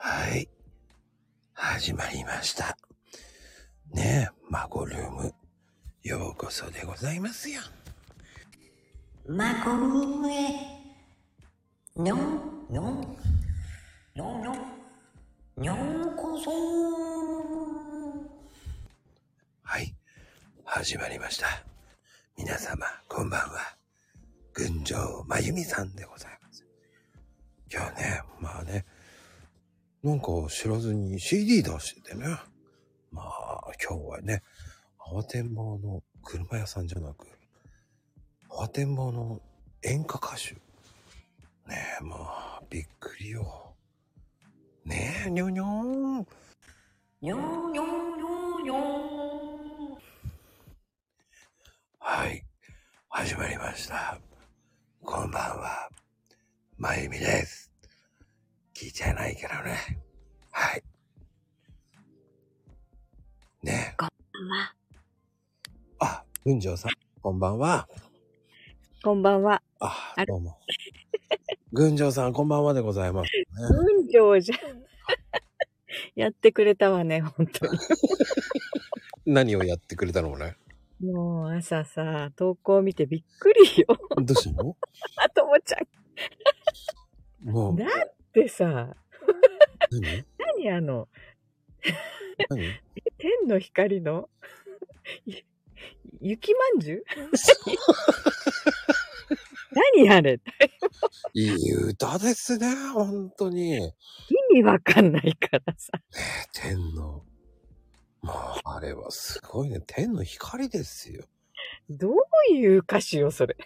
はい。始まりました。ねえ、マゴルーム。ようこそでございますよ。マコルームへ。にょん、にょん、にょんにょん、にょんこそはい。始まりました。皆様、こんばんは。群青まゆみさんでございます。今日ね、まあね、なんか知らずに CD 出しててね。まあ、今日はね、慌てんぼうの車屋さんじゃなく、慌てんぼうの演歌歌手。ねえ、まあ、びっくりよ。ねえ、にょにょーん。にょんにょんにょんにょん。はい。始まりました。こんばんは。まゆみです。聞いちゃいないけどね。はい。ねこんばんは。あ、群青さん、こんばんは。こんばんは。あどうも。群青さん、こんばんはでございます、ね。文章じゃん。やってくれたわね、本当に。何をやってくれたのね？もう朝さ、投稿見てびっくりよ。どうしたの？あともちゃもうん。、だってさ、何？何あの、何？天の光の、ゆ雪まんじゅう？何あれ？いい歌ですね、本当に。意味わかんないからさ。天の、もう、あれはすごいね。天の光ですよ。どういう歌詞よ、それ？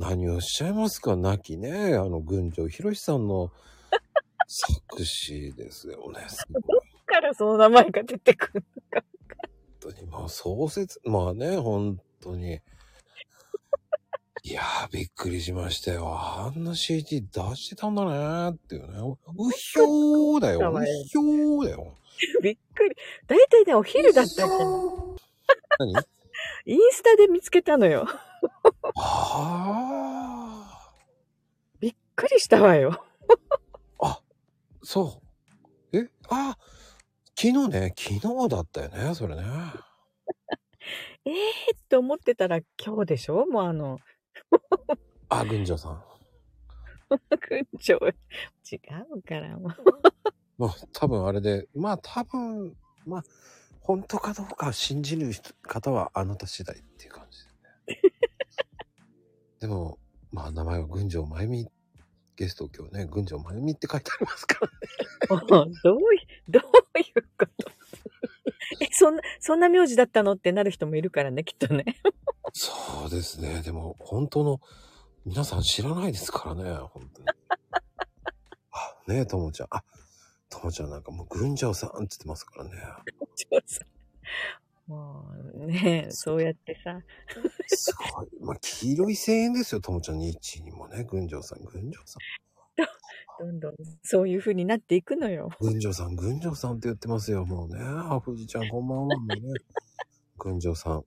何をおっしゃいますか？亡きね、あの、群青博さんの作詞ですよね。すごいだからその名前が出てくるのか。本当に、まあ、創設、まあね、本当に。いやー、びっくりしましたよ。あんな CD 出してたんだねーっていうね。うひょーだよ。うひょーだよ。びっくり。だいたいね、お昼だったっけな何？インスタで見つけたのよ。あ びっくりしたわよ。ー。あ、そう。えあ、昨日ね、昨日だったよね、それね。え えー、って思ってたら今日でしょ？もうあの、あ、群青さん。群青。違うからもう。まあ、多分あれで、まあ多分、まあ、本当かどうか信じる人方はあなた次第っていう感じでね。でも、まあ名前は群青まゆみ、ゲスト今日ね、群青まゆみって書いてありますからね。どうい、どういうこと？え、そんな、そんな名字だったのってなる人もいるからね、きっとね。そうですね。でも、本当の、皆さん知らないですからね、本当に。あ、ねえ、ともちゃん。あ、ともちゃんなんかもう群青さんって言ってますからね。もうね、そうやってさ、すごい。まあ、黄色い声援ですよ、ともちゃんに一にもね、群青さん、群青さん。どんどんそういう風になっていくのよ。群青さん、群青さんって言ってますよ、もうね。あ、富士ちゃん、こんばんは。もうね。群青さん。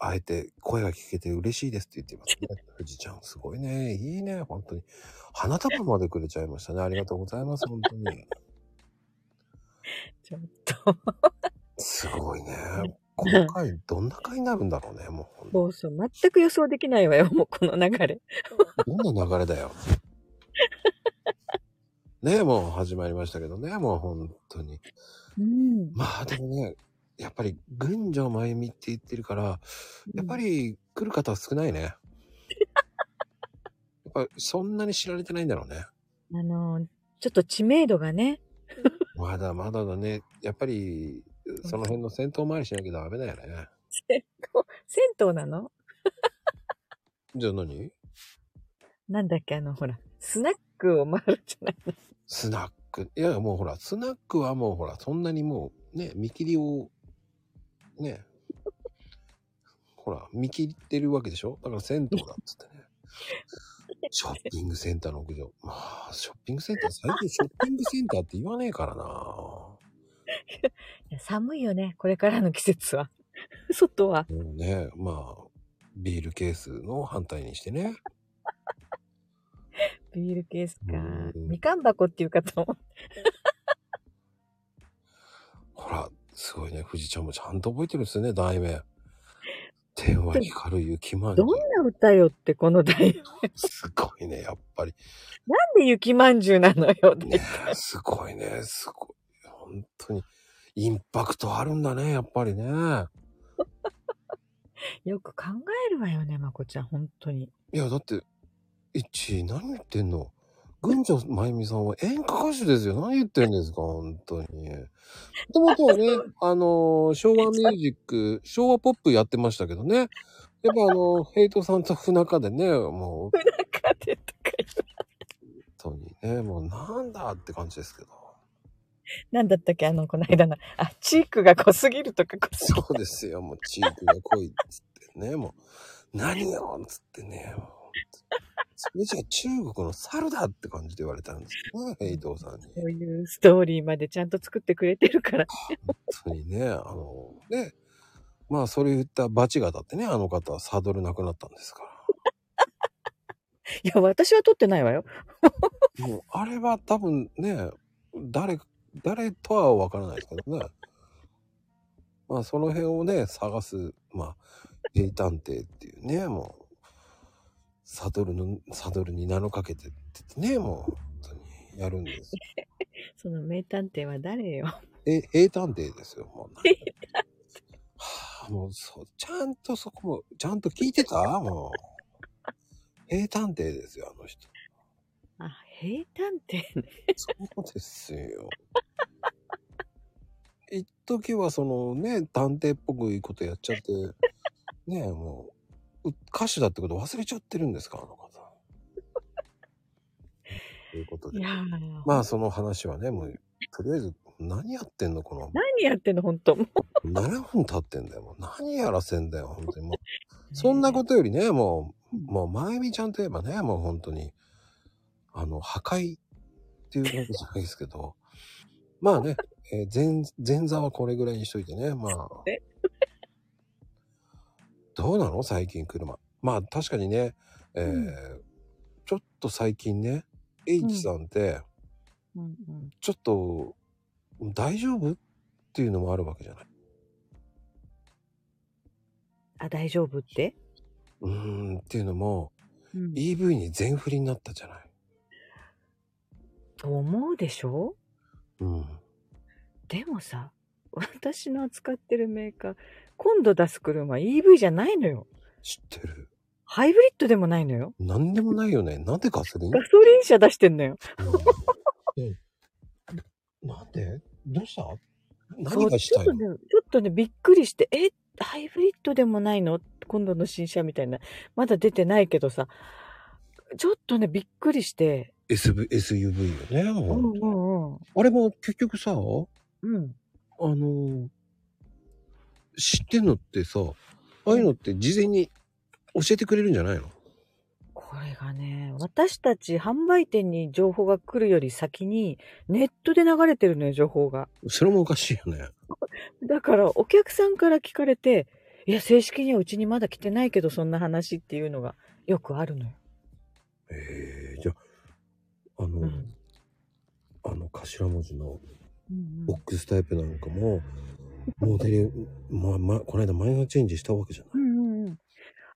あえて声が聞けて嬉しいですって言ってますね。富士ちゃん、すごいね。いいね、本当に。花束までくれちゃいましたね。ありがとうございます、本当に。ちょっと。すごいね。今回、どんな回になるんだろうね、もう。もうそう、全く予想できないわよ、もうこの流れ。どんな流れだよ。ねもう始まりましたけどね、もう本当に。うん。まあでもね、やっぱり群青まゆみって言ってるから、やっぱり来る方は少ないね。やっぱそんなに知られてないんだろうね。あの、ちょっと知名度がね、まだまだだね。やっぱり、その辺の戦闘回りしなきゃダメだよね。銭湯、銭湯なの？じゃあ何？なんだっけ、あの、ほら、スナックを回るじゃないの。スナック？いや、もうほら、スナックはもうほら、そんなにもう、ね、見切りを、ね、ほら、見切ってるわけでしょ？だから銭湯だっつってね。ショッピングセンターの屋上。まあ、ショッピングセンター、最近ショッピングセンターって言わねえからな。いや寒いよね、これからの季節は。外は。もうね、まあ、ビールケースの反対にしてね。ビールケースかう。んみかん箱っていうかと思う。ほら、すごいね。富士ちゃんもちゃんと覚えてるんですよね、題名。天は光る雪まんじゅどんう。な歌よってこの題。すごいね、やっぱり。なんで雪まんじゅうなのよ。ねすごいね、すごい。本当に、インパクトあるんだね、やっぱりね。よく考えるわよね、まこちゃん、本当に。いや、だって、一、何言ってんの？群女まゆみさんは演歌歌手ですよ。何言ってんですか？本当に。もともとはね、あの、昭和ミュージック、昭和ポップやってましたけどね。やっぱあの、ヘイトさんと不仲でね、もう、中でとか言う。本当にね、もうなんだって感じですけど。なんだったっけ？あの、この間の。あ、チークが濃すぎるとか濃すぎる。そうですよ、もうチークが濃いっつってね、もう、何よっつってね、それじゃ中国の猿だって感じで言われたんですよね、ヘイトさんに。こういうストーリーまでちゃんと作ってくれてるから。本当にね、あの、ね、まあ、それ言ったバチが当たってね、あの方はサドルなくなったんですから。いや、私は撮ってないわよ。もう、あれは多分ね、誰、誰とはわからないですけどね。まあ、その辺をね、探す、まあ、名探偵っていうね、もう、サドルの、サドルに名のかけてってね、もう、本当にやるんです。その名探偵は誰よ。え、名探偵ですよ、もう。はあ、もう、そう、ちゃんとそこも、ちゃんと聞いてた？もう。名探偵ですよ、あの人。あ、平探偵ね。そうですよ。一時はそのね、探偵っぽくいいことやっちゃって、ねえ、もう、う歌手だってこと忘れちゃってるんですか、あの方。ということで。いやーまあその話はね、もう、とりあえず、何やってんのこの、何やってんの、本当もう7分経ってんだよ。もう何やらせんだよ、本当にもう。そんなことよりね、もう、もう、まゆみちゃんといえばね、もう本当に、あの、破壊っていうわけじゃないですけど、まあね、えー前、前座はこれぐらいにしといてね、まあえ？どうなの？最近車。まあ確かにね、えーちょっと最近ね、H さんって、うんうん。ちょっと、大丈夫？っていうのもあるわけじゃない？あ、大丈夫って？うーん、っていうのも、うん EV に全振りになったじゃない。と思うでしょ？うん。でもさ、私の扱ってるメーカー、今度出す車 EV じゃないのよ。知ってる。ハイブリッドでもないのよ。なんでもないよね。なんでガソリン？ガソリン車出してんのよ。うんえなんで？どうした？何がしたいの？ちょっとね、ちょっとね、びっくりして、え、ハイブリッドでもないの？今度の新車みたいな。まだ出てないけどさ、ちょっとね、びっくりして。SV ?SUV よね。うんうんうん。あれも結局さ、あうん。の、知ってんのってさ、ああいうのって事前に教えてくれるんじゃないの？これがね、私たち販売店に情報が来るより先に、ネットで流れてるのよ、情報が。それもおかしいよね。だから、お客さんから聞かれて、いや、正式にはうちにまだ来てないけど、そんな話っていうのがよくあるのよ。ええあ、あの、うん。あの頭文字のうんボックスタイプなんかも、モデル、まあ、まあ、この間マイナーチェンジしたわけじゃない。うんうんうん。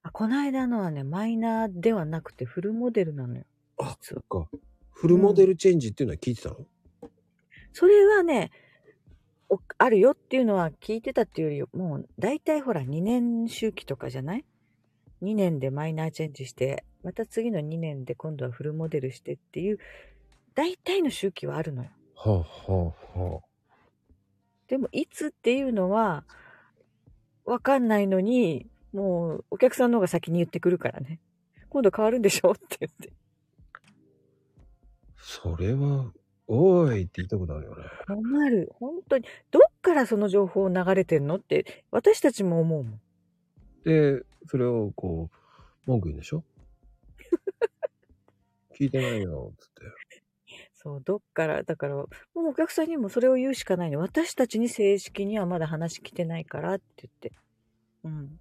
あ、この間のはね、マイナーではなくてフルモデルなのよ。あ、そっか。フルモデルチェンジっていうのは聞いてたの、それはね、おあるよっていうのは聞いてたっていうより、もう大体ほら2年周期とかじゃない？?2 年でマイナーチェンジして、また次の2年で今度はフルモデルしてっていう、大体の周期はあるのよ。はあ、はあ、はでもいつっていうのは、わかんないのに、もうお客さんの方が先に言ってくるからね。今度変わるんでしょって言って。それは、おーいって言いたくなるよね。困る。本当に。どっからその情報流れてんのって、私たちも思うもん。で、それをこう、文句言うんでしょ？聞いてないよ、つって。そう、どっから、だから、もうお客さんにもそれを言うしかないの。私たちに正式にはまだ話来てないからって言って。うん。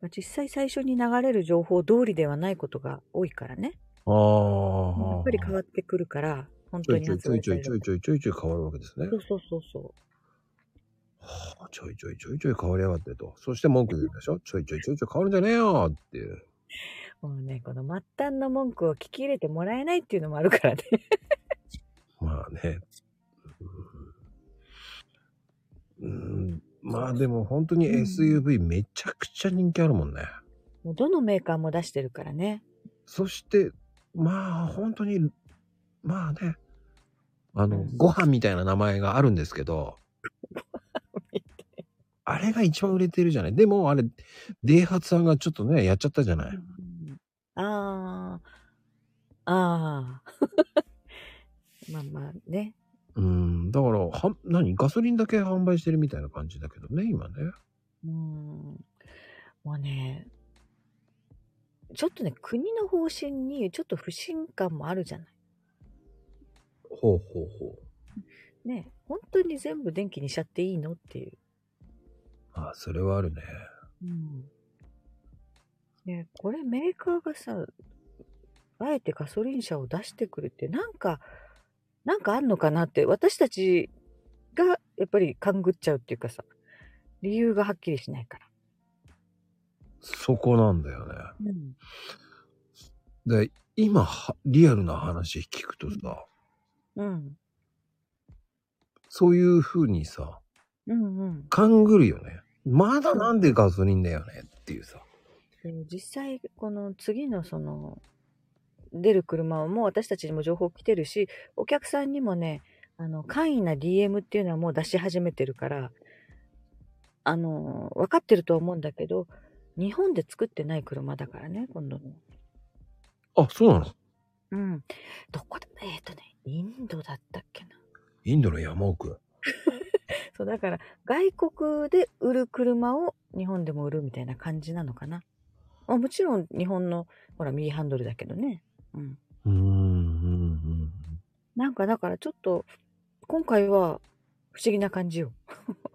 まあ、実際最初に流れる情報通りではないことが多いからね。ああ。やっぱり変わってくるから、本当にちょいちょいちょいちょいちょいちょい変わるわけですね。そうそうそうそう。はあ、ちょいちょいちょいちょい変わりやがってと。そして文句言うでしょ？ちょいちょいちょいちょい変わるんじゃねえよっていう。もうね、この末端の文句を聞き入れてもらえないっていうのもあるからね。まあね。うん、まあでも本当に SUV めちゃくちゃ人気あるもんね。もうどのメーカーも出してるからね。そして、まあ本当に、まあね、あの、ご飯みたいな名前があるんですけど、あれが一番売れてるじゃない？でもあれ、デイハツさんがちょっとね、やっちゃったじゃない？ああ、ああ。まあまあね。うん、だから、は、何ガソリンだけ販売してるみたいな感じだけどね、今ね。うん。もうね、ちょっとね、国の方針にちょっと不信感もあるじゃない？ほうほうほう。ね、本当に全部電気にしちゃっていいの？っていう。あそれはあるね。うん。ね、これメーカーがさ、あえてガソリン車を出してくるって、なんか、なんかあんのかなって、私たちがやっぱり勘ぐっちゃうっていうかさ、理由がはっきりしないから。そこなんだよね。うん。で、今は、リアルな話聞くとさ、うん。そういう風にさ、うんうん。勘ぐるよね。まだなんでガソリンだよねっていうさ。で実際、この次のその、出る車はもう私たちにも情報来てるし、お客さんにもね、あの、簡易な DM っていうのはもう出し始めてるから、あの、分かってるとは思うんだけど、日本で作ってない車だからね、今度の。あ、そうなの？うん。どこだ？えっ、とね、インドだったっけな。インドの山奥。そう、だから、外国で売る車を日本でも売るみたいな感じなのかな。まあ、もちろん日本の、ほら、右ハンドルだけどね。うん。うーん。なんかだからちょっと、今回は不思議な感じよ。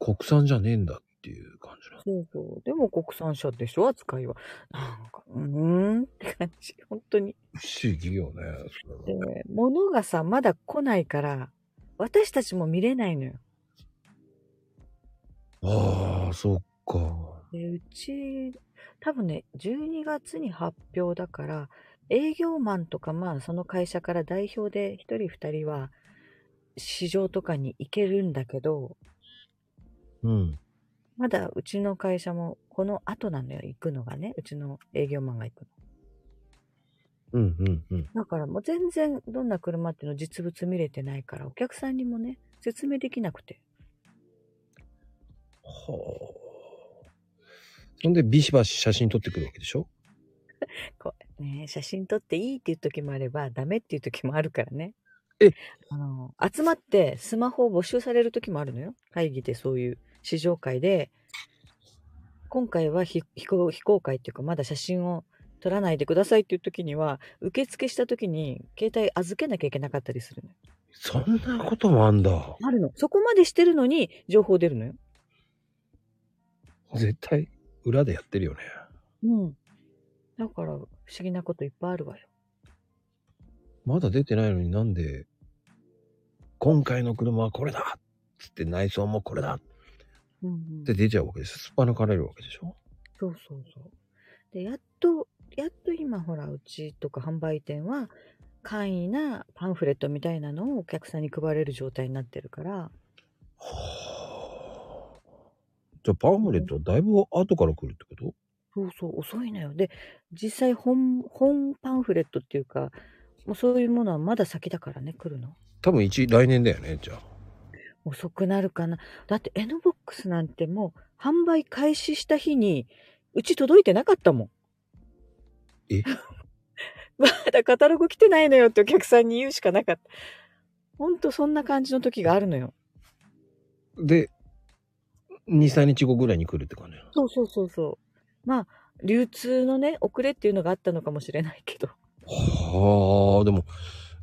国産じゃねえんだっていう感じなの。そうそう。でも国産車でしょ扱いは。なんか、うーんって感じ。本当に。不思議よね。それはで、物がさ、まだ来ないから、私たちも見れないのよ。ああ、そっか。で、うち、多分ね、12月に発表だから、営業マンとか、まあ、その会社から代表で1人2人は、市場とかに行けるんだけど、うん。まだうちの会社もこの後なのよ、行くのがね。うちの営業マンが行くの。うん、うん、うん。だからもう全然どんな車っていうの実物見れてないから、お客さんにもね、説明できなくて。はあ。そんで、ビシバシ写真撮ってくるわけでしょ？こうね、写真撮っていいっていう時もあれば、ダメっていう時もあるからね。え？あの、集まってスマホを募集される時もあるのよ。会議でそういう試乗会で、今回は非非公開っていうか、まだ写真を撮らないでくださいっていう時には、受付した時に携帯預けなきゃいけなかったりするのよ。そんなこともあんだ。あるの。そこまでしてるのに情報出るのよ。絶対、裏でやってるよね。うん。だから、不思議なこといっぱいあるわよ。まだ出てないのになんで、今回の車はこれだつって内装もこれだっうんうんて出ちゃうわけです。すっぱ抜かれるわけでしょ？そうそうそう。で、やっと、やっと今ほら、うちとか販売店は、簡易なパンフレットみたいなのをお客さんに配れる状態になってるから、はあ。じゃあパンフレットはだいぶ後から来るってこと？そうそう、遅いのよ。で、実際本、本パンフレットっていうか、もうそういうものはまだ先だからね、来るの。多分一、来年だよね、じゃあ。遅くなるかな。だって N ボックスなんてもう販売開始した日に、うち届いてなかったもん。え？まだカタログ来てないのよってお客さんに言うしかなかった。ほんとそんな感じの時があるのよ。で、2、3日後ぐらいに来るって感じそうそうそうそう。まあ、流通のね、遅れっていうのがあったのかもしれないけど。はあ、でも、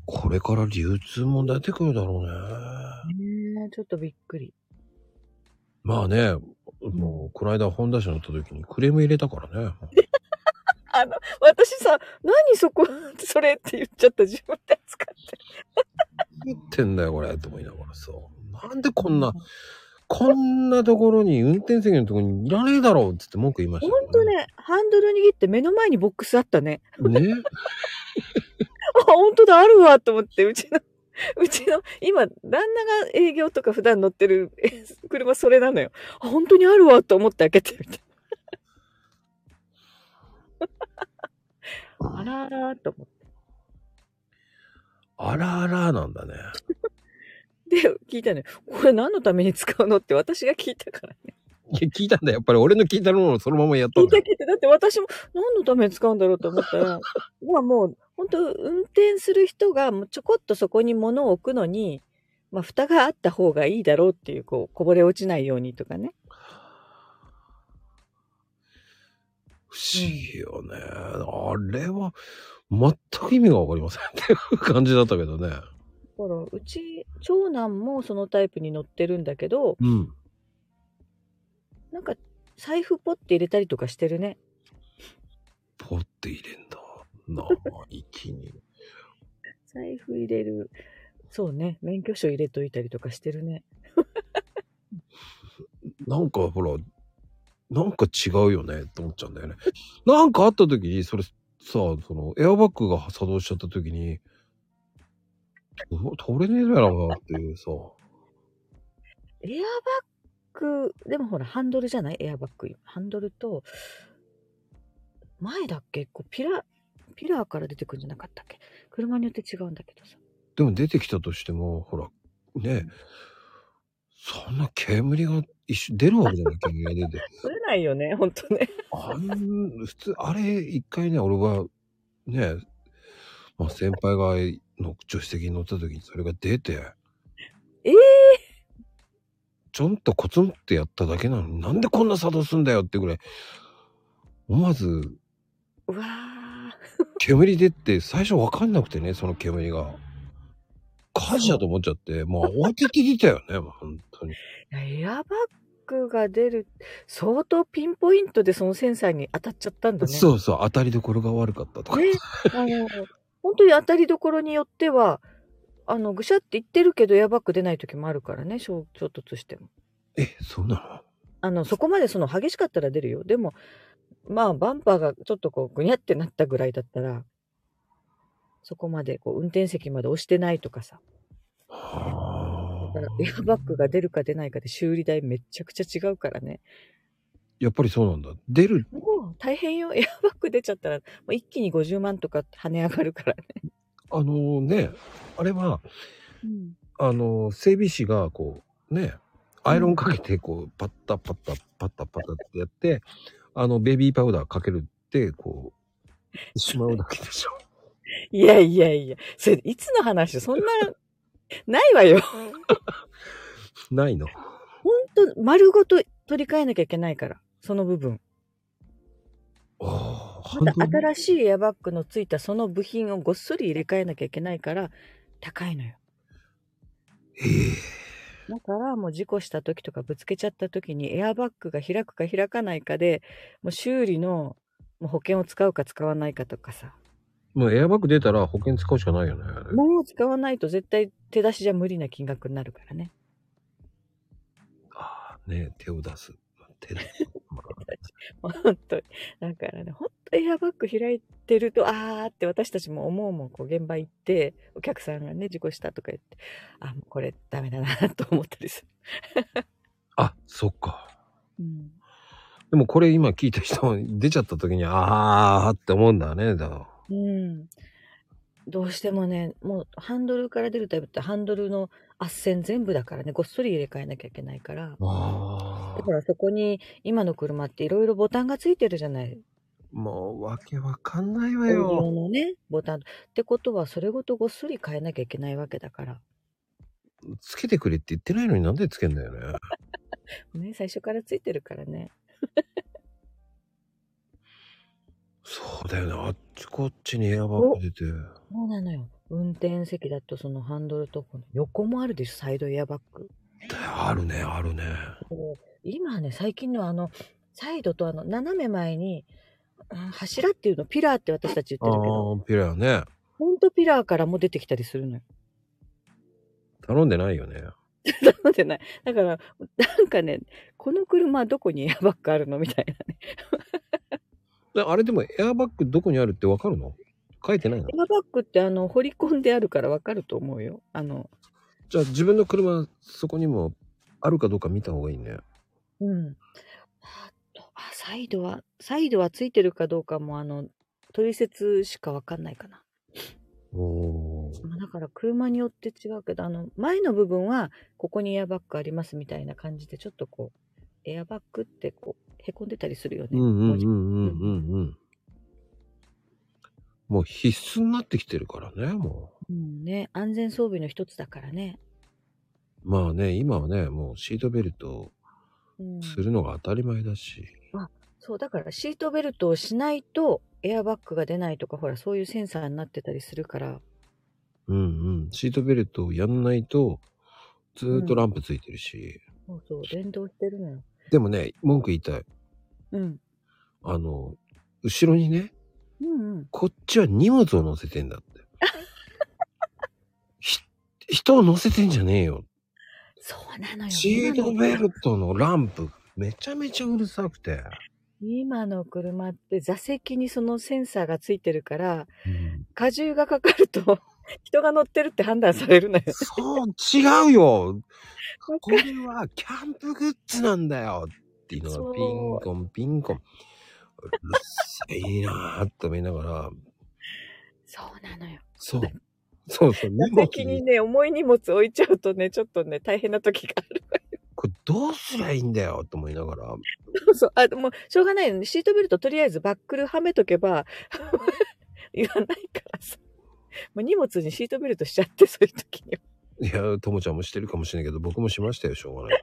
これから流通も出てくるだろうね。ちょっとびっくり。まあね、もう、この間、ホンダ車乗った時にクレーム入れたからね。あの、私さ、何そこ、それって言っちゃった自分で使って。言ってんだよ、これ、と思いながらさ。なんでこんな、こんなところに、運転席のところにいらねえだろうっつって文句言いましたほんとね、ハンドル握って目の前にボックスあったね。ね。ね あ、ほんとだ、あるわ、と思って、うちの、うちの、今、旦那が営業とか普段乗ってるえ 車それなのよ。あ、本当にあるわ、と思って開けてみた。あらーらーと思っあらあらなんだね。て。で、聞いたのよ。これ何のために使うのって私が聞いたからね。いや、聞いたんだよ。やっぱり俺の聞いたのをそのままやったんだよ。聞いた聞いた。だって私も何のために使うんだろうと思ったら、まあもう、本当運転する人がもうちょこっとそこに物を置くのに、まあ蓋があった方がいいだろうっていう、こう、こぼれ落ちないようにとかね。不思議よね。あれは、全く意味がわかりませんっていう 感じだったけどね。だから、うち、長男もそのタイプに乗ってるんだけど、うん。なんか、財布ポッて入れたりとかしてるね。ポって入れんだ。生意気に。財布入れる。そうね。免許証入れといたりとかしてるね。なんかほら、なんか違うよねって思っちゃうんだよね。なんかあった時に、それさ、その、エアバッグが作動しちゃった時に、取れねえだろうなっていうさ。エアバッグ、でもほら、ハンドルじゃない？エアバッグ。ハンドルと、前だっけ？こうピラ、ピラーから出てくるんじゃなかったっけ？車によって違うんだけどさ。でも出てきたとしても、ほら、ね、そんな煙が一瞬出るわけじゃない、煙が出て。取れないよね、ほんとね。あん、普通、あれ、一回ね、俺は、ね、まあ先輩がの助手席に乗った時にそれが出て、ええちょんとコツンってやっただけなのに、なんでこんな作動すんだよってぐらい、思わず、うわ 煙出て、最初わかんなくてね、その煙が。火事だと思っちゃって、もう慌てて出たよね、も う本当に。ー。エアバッグが出る、相当ピンポイントでそのセンサーに当たっちゃったんだね。そうそう、当たりどころが悪かったとか。ね、あの、本当に当たりどころによっては、あの、ぐしゃって言ってるけどエアバッグ出ない時もあるからね、衝衝突しても。え、そうなあの、そこまでその激しかったら出るよ。でも、まあ、バンパーがちょっとこう、ぐにゃってなったぐらいだったら、そこまでこう、運転席まで押してないとかさ。エアバッグが出るか出ないかで修理代めちゃくちゃ違うからね。やっぱりそうなんだ。出る。もう大変よ。エアバッグ出ちゃったら、もう一気に50万とか跳ね上がるからね。あのね、あれは、うん。あの、整備士がこう、ね、アイロンかけて、こう、パッタパッタ、パッタパッタってやって、あの、ベビーパウダーかけるって、こう、しまうだけでしょ。いやいやいや、それ、いつの話そんな、ないわよ。ないの。ほんと、丸ごと取り替えなきゃいけないから、その部分。ああ、また新しいエアバッグのついたその部品をごっそり入れ替えなきゃいけないから、高いのよ。ええだからもう事故した時とかぶつけちゃった時にエアバッグが開くか開かないかで、もう修理のもう保険を使うか使わないかとかさ。もうエアバッグ出たら保険使うしかないよね。もう使わないと絶対手出しじゃ無理な金額になるからね。ああ、ね手を出す。手出す。ま あ本当に。だからね、本当エアバッグ開いてると、あーって私たちも思うもん、こう現場行って、お客さんがね、事故したとか言って、あ、もうこれダメだなと思ったりする。あ、そっか。うん。でもこれ今聞いた人も出ちゃった時に、ああって思うんだね。だからうん。どうしてもね、もうハンドルから出るタイプってハンドルの圧線全部だからね、ごっそり入れ替えなきゃいけないから。あだからそこに今の車っていろいろボタンがついてるじゃない。あ、もうわけわかんないわよオ。のね、ボタン。ってことはそれごとごっそり変えなきゃいけないわけだから。つけてくれって言ってないのになんでつけんだよね。ね、最初からついてるからね。そうだよね。あっちこっちにエアバッグ出て。そうなのよ。運転席だとそのハンドルとこの横もあるでしょ、サイドエアバッグ。あるね、あるね。今ね、最近のあの、サイドとあの、斜め前に、うん柱っていうの、ピラーって私たち言ってるけど、ピラーね。ほんとピラーからも出てきたりするのよ。頼んでないよね。なんでない。だから、なんかね、この車どこにエアバッグあるの？みたいなね。であれでもエアバッグどこにあるってわかるの？書いてないの？エアバッグってあの、掘り込んであるからわかると思うよ。あの、じゃあ自分の車、そこにもあるかどうか見た方がいいね。うん。あと、あ、サイドは、サイドはついてるかどうかもあの、取説しかわかんないかな。おー。まあだから車によって違うけど、あの、前の部分は、ここにエアバッグありますみたいな感じで、ちょっとこう、エアバッグってこう、へこんでたりするよね。うんうんうんうんうんうん。もう必須になってきてるからね、もうんね、安全装備の一つだからね。う。まあね、今はね、もうシートベルトうん、するのが当たり前だし。そう、だからシートベルトをしないと、エアバッグが出ないとか、ほら、そういうセンサーになってたりするから。うんうん。シートベルトをやんないと、ずーっとランプついてるし。そうそう、連動してるのよ。でもね、文句言いたい。うん。あの、後ろにね、うんうん。こっちは荷物を乗せてんだって。ひ人を乗せてんじゃねえよ。そうなのよ。シート今のベルトのランプ、めちゃめちゃうるさくて。今の車って座席にそのセンサーがついてるから、うん荷重がかかると、人が乗ってるって判断されるのよ。そう、違うよ。これはキャンプグッズなんだよっていうのがピンコンピンコン。うるさいなぁと思いながら、そうなのよ。そう。そうそう、座荷物に、席にね、重い荷物置いちゃうとね、ちょっとね、大変な時がある。これどうすりゃいいんだよと思いながら、そうそう。あ、もう、しょうがないよね。シートベルトとりあえずバックルはめとけば、言わないからさ。もう荷物にシートベルトしちゃって、そういう時には。いや、ともちゃんもしてるかもしれないけど、僕もしましたよ、しょうがない。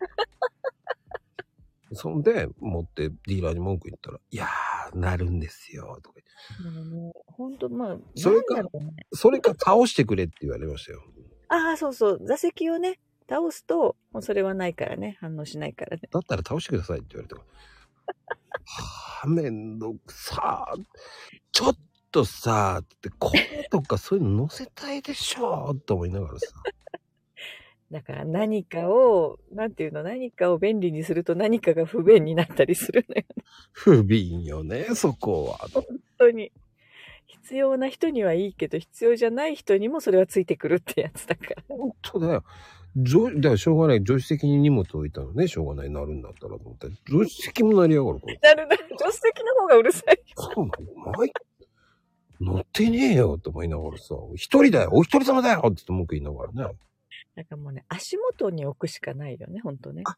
そんで、持ってディーラーに文句言ったら、いやー、なるんですよ、とか言って。もうね、ほんと、まあ、それか。それか倒してくれって言われましたよ。ああ、そうそう。座席をね、倒すと、もうそれはないからね。反応しないからね。だったら倒してくださいって言われたから。はあ、めんどくさー。ちょっとさーって、声とかそういうの載せたいでしょと思いながらさ。だから何かを、なんていうの、何かを便利にすると何かが不便になったりするのよ。不憫よね、そこは。本当に。必要な人にはいいけど、必要じゃない人にもそれはついてくるってやつだから。本当だよ。じょだからしょうがない。助手席に荷物置いたのね、しょうがない。なるんだったらと思って。助手席もなりやがるから。なるなる。助手席の方がうるさい。そうなの？乗ってねえよと思いながらさ、一人だよお一人様だよって言って文句言いながらね。なんかもうね、足元に置くしかないよね、ほんとね。あ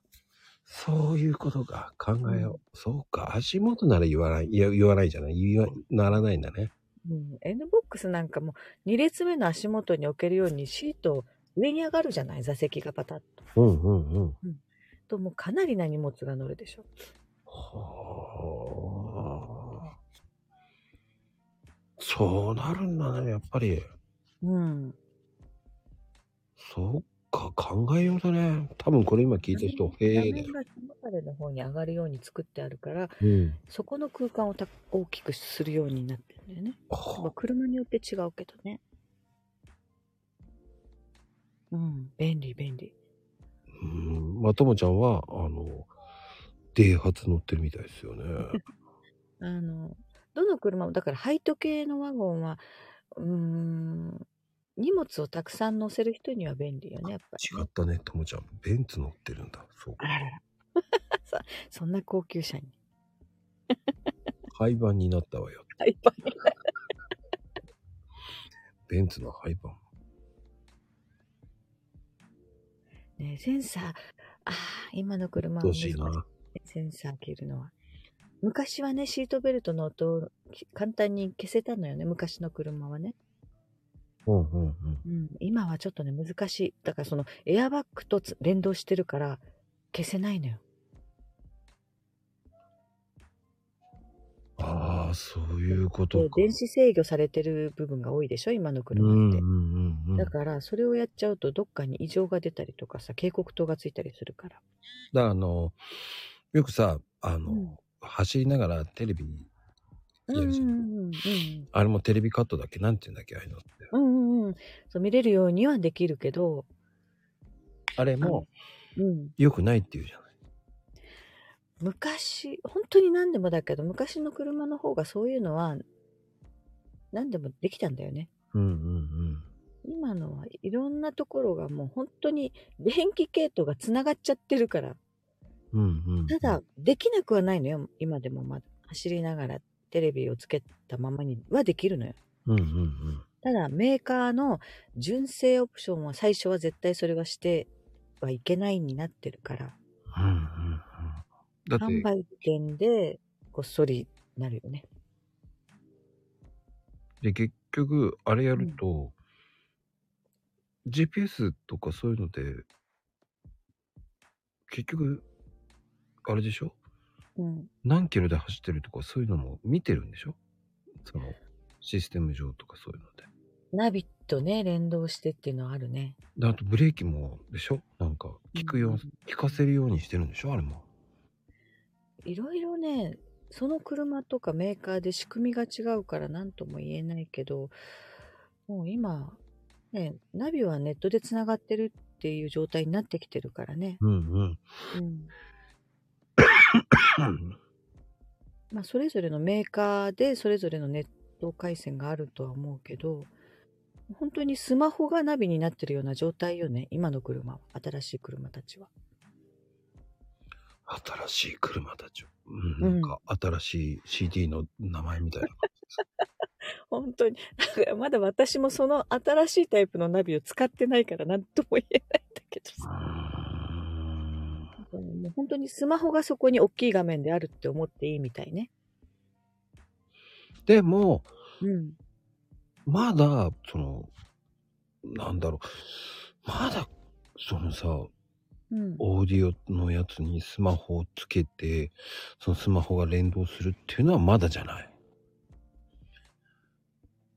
そういうことか。考えよう。そうか。足元なら言わない。いや、言わないじゃない。言わ、ならないんだね。うん。N ボックスなんかも2列目の足元に置けるようにシート上に上がるじゃない？座席がパタッと。うんうんうん。と、もうかなりな荷物が乗るでしょ。はあ。そうなるんだね、やっぱり。うん。そうか、考えようだね。多分これ今聞いた人、へえだよ。画面が背もたれの方に上がるように作ってあるから、うん。そこの空間をた大きくするようになってるんだよね。まあは車によって違うけどね。うん、便利、便利。うん。まあ、ともちゃんは、あの、デイハツ乗ってるみたいですよね。あの、どの車も、だから、配当系のワゴンは、うーん、荷物をたくさん乗せる人には便利よね、やっぱり。違ったね、ともちゃん。ベンツ乗ってるんだ。そうあ。ららら。そそんな高級車に。廃盤になったわよ。いっぱい。ベンツの廃盤。ねセンサー、ああ、今の車は欲しいな。センサー切るのは。昔はね、シートベルトの音をき簡単に消せたのよね、昔の車はね。うんうんうん。うん、今はちょっとね、難しい。だからそのエアバッグとつ連動してるから消せないのよ。あああ、そういうことか。で電子制御されてる部分が多いでしょ？今のうん車って。うんうんうん。だから、それをやっちゃうと、どっかに異常が出たりとかさ、警告灯がついたりするから。だからあの、よくさ、あの、うん走りながらテレビ、うんうんうんうん。あれもテレビカットだっけ？なんて言うんだっけ？ああいうのって。うんうんうん。そう、見れるようにはできるけど、あれもうん。良くないっていうじゃない。昔、本当に何でもだけど、昔の車の方がそういうのは、何でもできたんだよね。うんうん今のはいろんなところがもう本当に電気系統がつながっちゃってるから、うん。うんうん。ただ、できなくはないのよ。今でもまだ走りながらテレビをつけたままにはできるのよ。うんうんうん。ただ、メーカーの純正オプションは最初は絶対それはしてはいけないになってるから、うんうんうん。だって販、売店でこっそりなるよね。で、結局、あれやると、GPS とかそういうので、結局、あれでしょ？うん。何キロで走ってるとかそういうのも見てるんでしょ？その、システム上とかそういうので。ナビとね、連動してっていうのはあるね。であとブレーキもでしょ？なんか、効くよう、うん効かせるようにしてるんでしょ？あれも。いろいろね、その車とかメーカーで仕組みが違うから何とも言えないけど、もう今、ね、ナビはネットでつながってるっていう状態になってきてるからね。うんうん。うん。まあ、それぞれのメーカーでそれぞれのネット回線があるとは思うけど、本当にスマホがナビになってるような状態よね、今の車は。新しい車たちは。新しい車たちを。うん、なんか、新しい CD の名前みたいな。本当に。だからまだ私もその新しいタイプのナビを使ってないから何とも言えないんだけどさ。んもう本当にスマホがそこに大きい画面であるって思っていいみたいね。でも、うん。まだ、その、なんだろう。まだ、そのさ、うん。オーディオのやつにスマホをつけて、そのスマホが連動するっていうのはまだじゃない。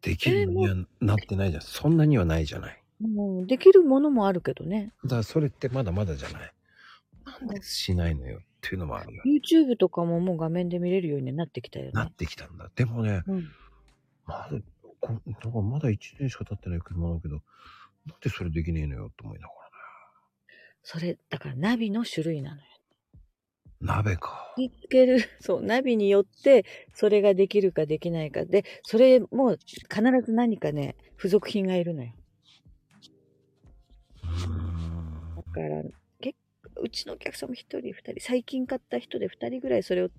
できるのにはなってないじゃん。そんなにはないじゃない。もうできるものもあるけどね。だからそれってまだまだじゃない。なんでしないのよっていうのもあるよ。YouTube とかももう画面で見れるようになってきたよなっね。てきたんだ。でもね、うん。まだ、こだからまだ1年しか経ってない車だけど、なんでそれできねえのよって思いながらね。それ、だからナビの種類なのよ。鍋か。見つける、そう、ナビによって、それができるかできないかで、それも必ず何かね、付属品がいるのよ。うーんだから、うちのお客さんも一人、二人、最近買った人で二人ぐらいそれを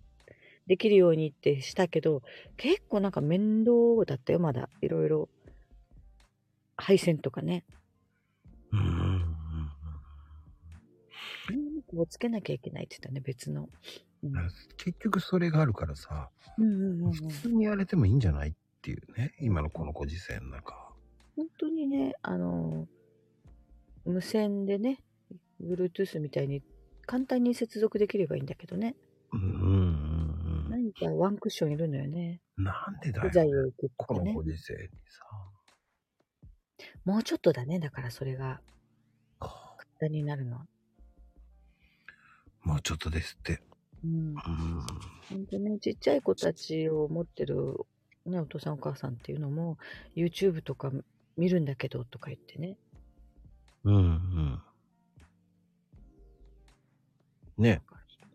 できるようにってしたけど、結構なんか面倒だったよ、まだ。いろいろ。配線とかね。うーん。こうつけなきゃいけないって言ったね、別の。うん結局それがあるからさ、うんうんうんうん普通にやれてもいいんじゃないっていうね。今のこのご時世の中。本当にね、あの、無線でね、Bluetooth みたいに簡単に接続できればいいんだけどね。うんうんうんうん。何かワンクッションいるのよね。なんでだ機材よ、を置くとかねこのご。時世にさ。もうちょっとだね、だからそれが簡単になるのは。もうちょっとですって。うん。うん。本当ね、ちっちゃい子たちを持ってる、ね、お父さんお母さんっていうのも、YouTube とか見るんだけどとか言ってね。うんうん。ね。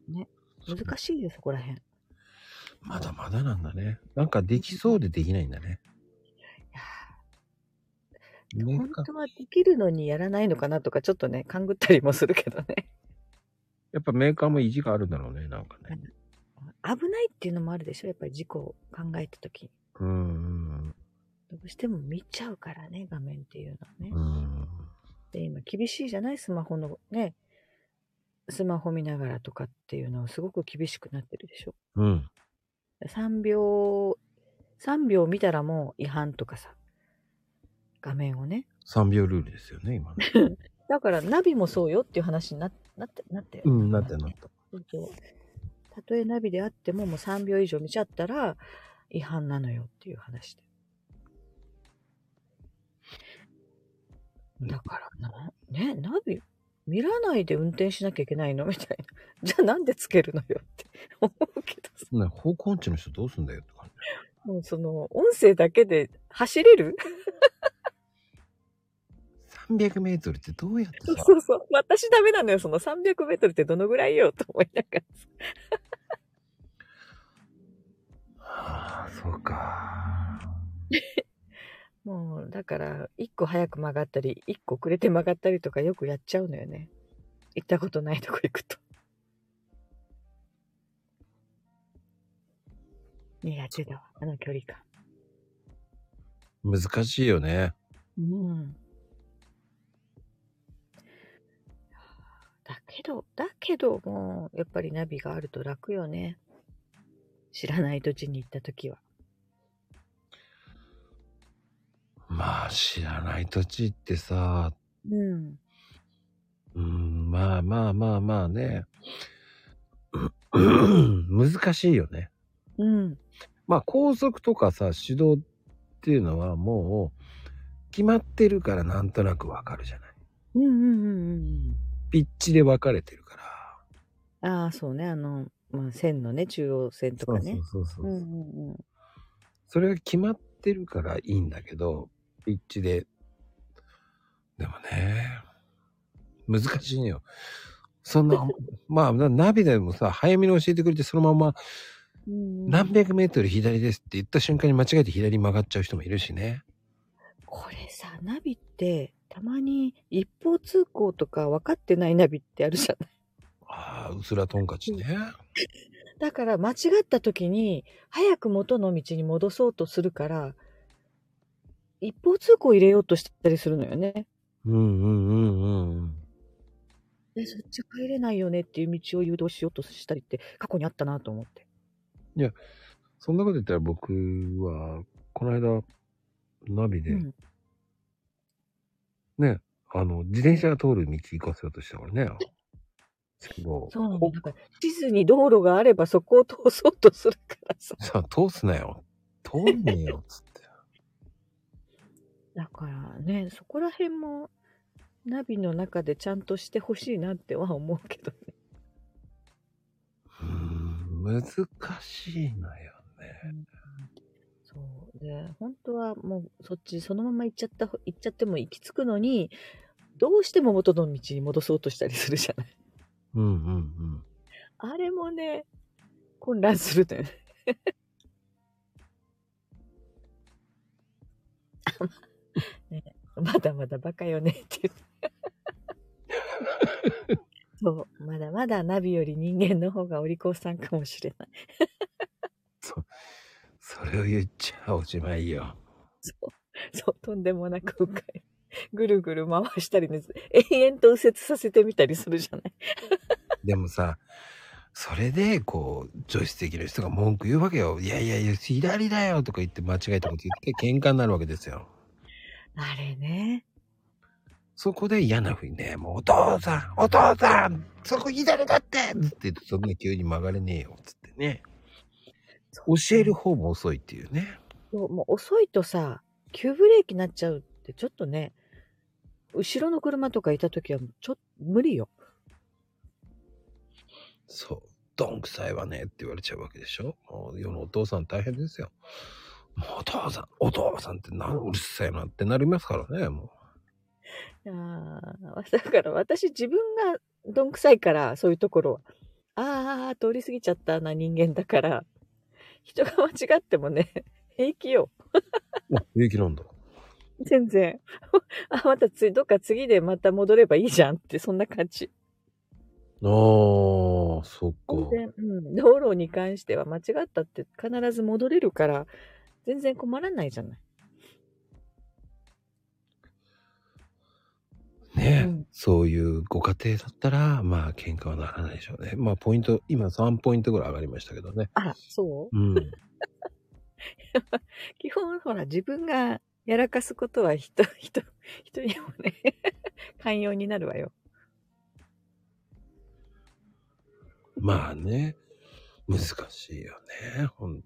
ね。難しいよ、そこら辺。いまだまだなんだね。なんかできそうでできないんだね。やーねか本当はできるのにやらないのかなとか、ちょっとね、勘ぐったりもするけどね。やっぱメーカーも意地があるんだろうね、なんかね。危ないっていうのもあるでしょやっぱり事故を考えた時に。うんうんどうしても見ちゃうからね、画面っていうのはね。うん。で、今厳しいじゃない？スマホのね。スマホ見ながらとかっていうのはすごく厳しくなってるでしょうん。3秒、3秒見たらもう違反とかさ。画面をね。3秒ルールですよね、今ね。だからナビもそうよっていう話にななって、なって。うん、なってなった。たとえナビであってももう3秒以上見ちゃったら、違反なのよっていう話で。だからな、ね、ナビ、見らないで運転しなきゃいけないの？みたいな。じゃあなんでつけるのよって 思うけどさ。ね、方向音痴の人どうすんだよって感じ。もうその、音声だけで走れる？300メートルってどうやってさ、そうそう。私ダメなのよ。その300メートルってどのぐらいよと思いながら。はあ、そうか。もう、だから、一個早く曲がったり、一個遅れて曲がったりとかよくやっちゃうのよね。行ったことないとこ行くと。苦手だわ、あの距離感。難しいよね。うん。だけど、だけど、もう、やっぱりナビがあると楽よね。知らない土地に行った時は。まあ、知らない土地ってさ、うん。うん、まあまあまあまあね。難しいよね。うん。まあ高速とかさ、手動っていうのはもう決まってるからなんとなくわかるじゃない。うんうんうんうん。ピッチで分かれてるから。ああ、そうね。あの、まあ、線のね、中央線とかね。そうそうそうそう、うんうんうん。それが決まってるからいいんだけど、ピッチで。でもね、難しいのよ。そんな、まあ、なナビでもさ、早めに教えてくれて、そのままうん何百メートル左ですって言った瞬間に間違えて左に曲がっちゃう人もいるしね。これさ、ナビって、たまに一方通行とか分かってないナビってあるじゃない。ああ、うすらトンカチね。だから間違った時に、早く元の道に戻そうとするから、一方通行入れようとしたりするのよね。うんうんうんうん。で、そっち入れないよねっていう道を誘導しようとしたりって過去にあったなと思って。そんなこと言ったら僕は、この間、ナビで、うん。ね、あの、自転車が通る道行かせようとしたからね。そうなんだ。地図に道路があればそこを通そうとするからさ。さあ、通すなよ。通んねえよ、つ。だからね、そこら辺もナビの中でちゃんとしてほしいなっては思うけどね。うーん、難しいのよね。そう。で、本当はもうそっちそのまま行っちゃった、行っちゃっても行き着くのに、どうしても元の道に戻そうとしたりするじゃない。うんうんうん。あれもね、混乱するのよね。ねまだまだバカよねって言って。そう、まだまだナビより人間の方がお利口さんかもしれない。それを言っちゃおしまいよ。そう、そう、とんでもなく深い。ぐるぐる回したりね、延々と右折させてみたりするじゃない。でもさ、それで、こう、助手席の人が文句言うわけよ。いやいやいや、左だよとか言って間違えたこと言って喧嘩になるわけですよ。あれね。そこで嫌な風にね、もうお父さん、お父さん、そこ左だってつって言って、そんな急に曲がれねえよ、つってね。教える方も遅いっていうね。そうもう遅いとさ、急ブレーキになっちゃうってちょっとね、後ろの車とかいた時はちょっと無理よ。そう。どんくさいわねって言われちゃうわけでしょもう世のお父さん大変ですよ。もうお父さん、お父さんってなうるさいなってなりますからね、もあーだから私自分がどんくさいから、そういうところは。ああ、通り過ぎちゃったな人間だから、人が間違ってもね、平気よ。う。あ、平気なんだ。全然。あ、またつどっか次でまた戻ればいいじゃんって、そんな感じ。ああ、そっか。うん、道路に関しては間違ったって必ず戻れるから、全然困らないじゃない。ねえ、うんそういうご家庭だったら、まあ喧嘩はならないでしょうね。まあポイント、今3ポイントぐらい上がりましたけどね。あら、そう？うん。基本、ほら、自分がやらかすことは人、人、人にもね、寛容になるわよ。まあね、難しいよね。ほん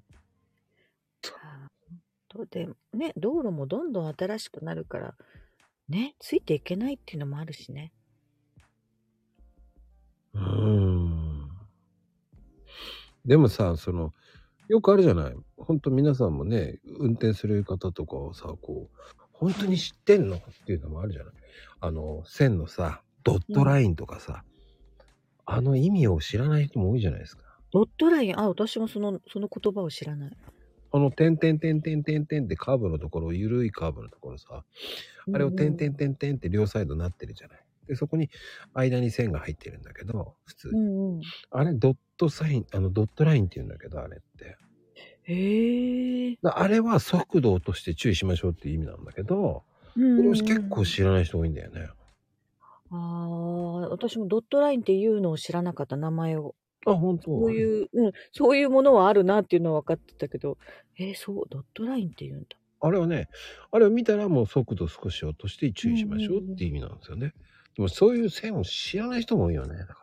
とで、ね、道路もどんどん新しくなるから、ね、ついていけないっていうのもあるしね。うーん。でもさ、その、よくあるじゃない本当皆さんもね、運転する方とかをさ、こう、本当に知ってんの？っていうのもあるじゃないあの、線のさ、ドットラインとかさ、あの意味を知らない人も多いじゃないですか。ドットライン、あ、私もその、その言葉を知らない。あの、点点点点点点ってカーブのところ、ゆるいカーブのところさ、あれを点点点点って両サイドなってるじゃない。で、そこに間に線が入ってるんだけど、普通。うんうん。あれ、ドットサイン、あの、ドットラインって言うんだけど、あれって。へえ。だあれは速度として注意しましょうっていう意味なんだけど、これ結構知らない人多いんだよね。ああ、私もドットラインっていうのを知らなかった、名前を。あ、本当そういう、うん、そういうものはあるなっていうのは分かってたけど、えーそう、ドットラインって言うんだ。あれはね、あれを見たらもう速度少し落として注意しましょうっていう意味なんですよね。でもそういう線を知らない人も多いよね。だか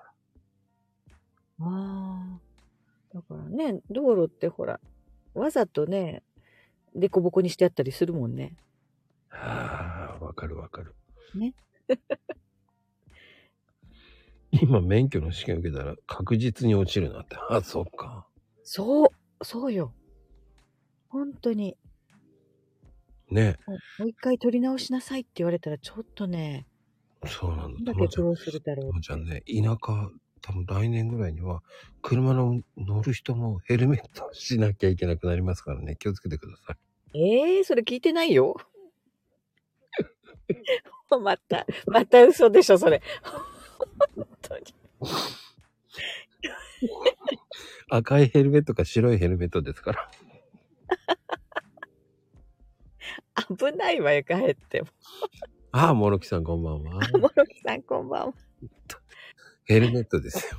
ああ。だからね、道路ってほら、わざとね、デコボコにしてあったりするもんね。ら。はあ、わかるわかる。ね。今免許の試験受けたら確実に落ちるなって。あ、そっか。そう、そうよ。本当に。ね。もう一回取り直しなさいって言われたら、ちょっとね、そうなんだ。どんするだろうちゃんね、田舎、多分来年ぐらいには、車の乗る人もヘルメットしなきゃいけなくなりますからね。気をつけてください。ええー、それ聞いてないよ。また、また嘘でしょ、それ。本当に。赤いヘルメットか白いヘルメットですから。危ないわよ、帰っても。ああ、モロキさんこんばんは。モロキさん、こんばんは。ヘルメットですよ。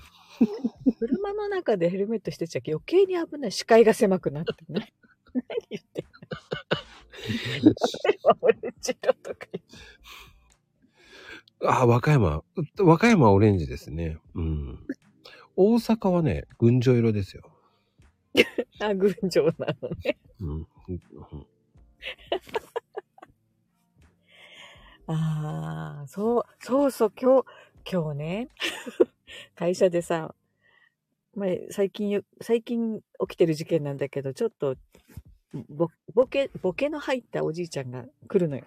車の中でヘルメットしてちゃ余計に危ない。視界が狭くなってね。何言ってんのオレンジ色とか言ってああ、和歌山。和歌山はオレンジですね。うん。大阪はね、群青色ですよ。あ、群青なのね。うん。うん ああ、そう、そうそう、今日、今日ね、会社でさ、まあ、最近よ、最近起きてる事件なんだけど、ちょっと、ぼ、ボケ、ボケの入ったおじいちゃんが来るのよ。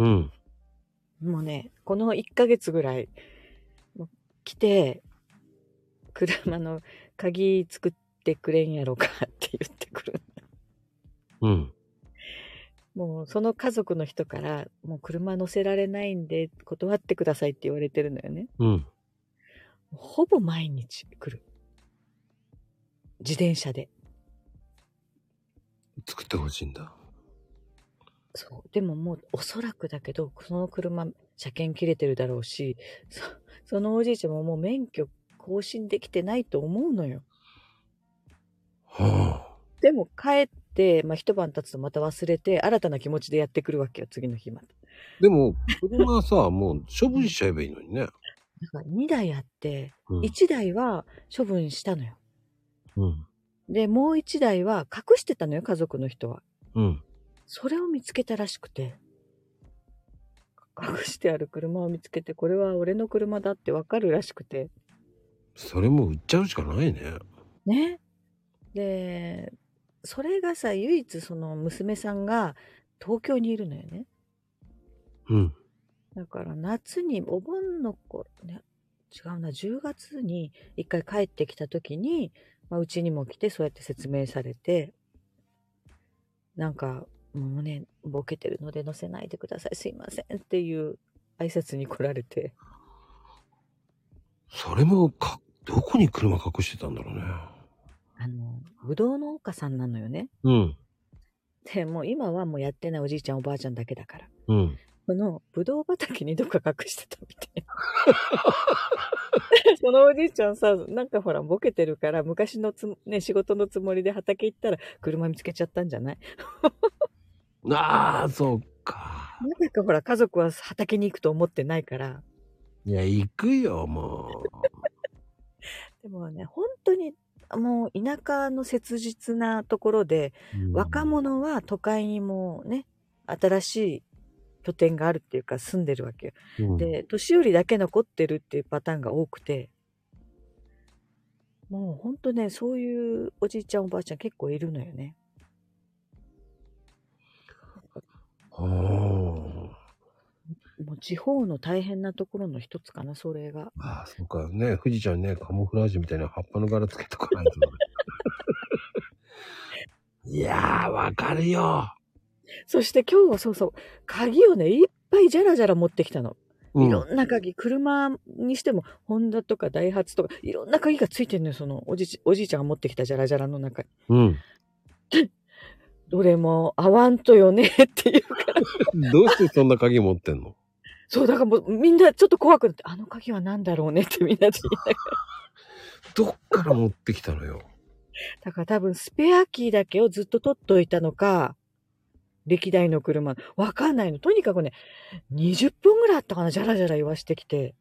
うん。もうね、この1ヶ月ぐらい、来て、車の鍵作ってくれんやろかって言ってくる。うん。もうその家族の人から、もう車乗せられないんで断ってくださいって言われてるのよね。うん。ほぼ毎日来る。自転車で。作ってほしいんだ。そう。でももうおそらくだけど、その車、車検切れてるだろうし、そそのおじいちゃんももう免許更新できてないと思うのよ。はあ。でも帰って、まあ一晩経つとまた忘れて、新たな気持ちでやってくるわけよ、次の日また。でも、車はさ、もう処分しちゃえばいいのにね。だから2台あって、うん。1台は処分したのよ。うん。で、もう1台は隠してたのよ、家族の人は。うん。それを見つけたらしくて。隠してある車を見つけて、これは俺の車だってわかるらしくて。それも売っちゃうしかないね。ね。で、それがさ、唯一その娘さんが東京にいるのよね。うん。だから夏に、お盆の頃、ね、違うな、10月に一回帰ってきた時に、まあ、うちにも来てそうやって説明されて、なんか、もうね、ボケてるので乗せないでください、すいませんっていう挨拶に来られて、それもか、どこに車隠してたんだろうね。あの、ぶどう農家さんなのよね。うん。で、もう今はもうやってないおじいちゃんおばあちゃんだけだから。うん。そのぶどう畑にどっか隠してたみたいな。そのおじいちゃんさ、なんかほら、ボケてるから、昔のつ、ね、仕事のつもりで畑行ったら、車見つけちゃったんじゃない？ああ、そうか。なぜかほら、家族は畑に行くと思ってないから。いや、行くよ、もでもね、本当に、もう田舎の切実なところで、うん若者は都会にもうね、新しい拠点があるっていうか住んでるわけよ。うんで、年寄りだけ残ってるっていうパターンが多くて、もうほんとね、そういうおじいちゃんおばあちゃん結構いるのよね。もう地方の大変なところの一つかな、それが。ああ、そうか。ね、富士ちゃんね、カモフラージュみたいな葉っぱの柄つけとかないとね。いやー、わかるよ。そして今日はそうそう、鍵をね、いっぱいじゃらじゃら持ってきたの。うんいろんな鍵、車にしても、ホンダとかダイハツとか、いろんな鍵がついてるのよ、そのおじいちおじいちゃんが持ってきたじゃらじゃらの中に。うん。どれも合わんとよねっていうから。どうしてそんな鍵持ってんの？そう、だからもうみんなちょっと怖くなって、あの鍵は何だろうねってみんなで言いながら。どっから持ってきたのよ？だから多分スペアキーだけをずっと取っといたのか、歴代の車、わかんないの。とにかくね、20分ぐらいあったかな、じゃらじゃら言わしてきて。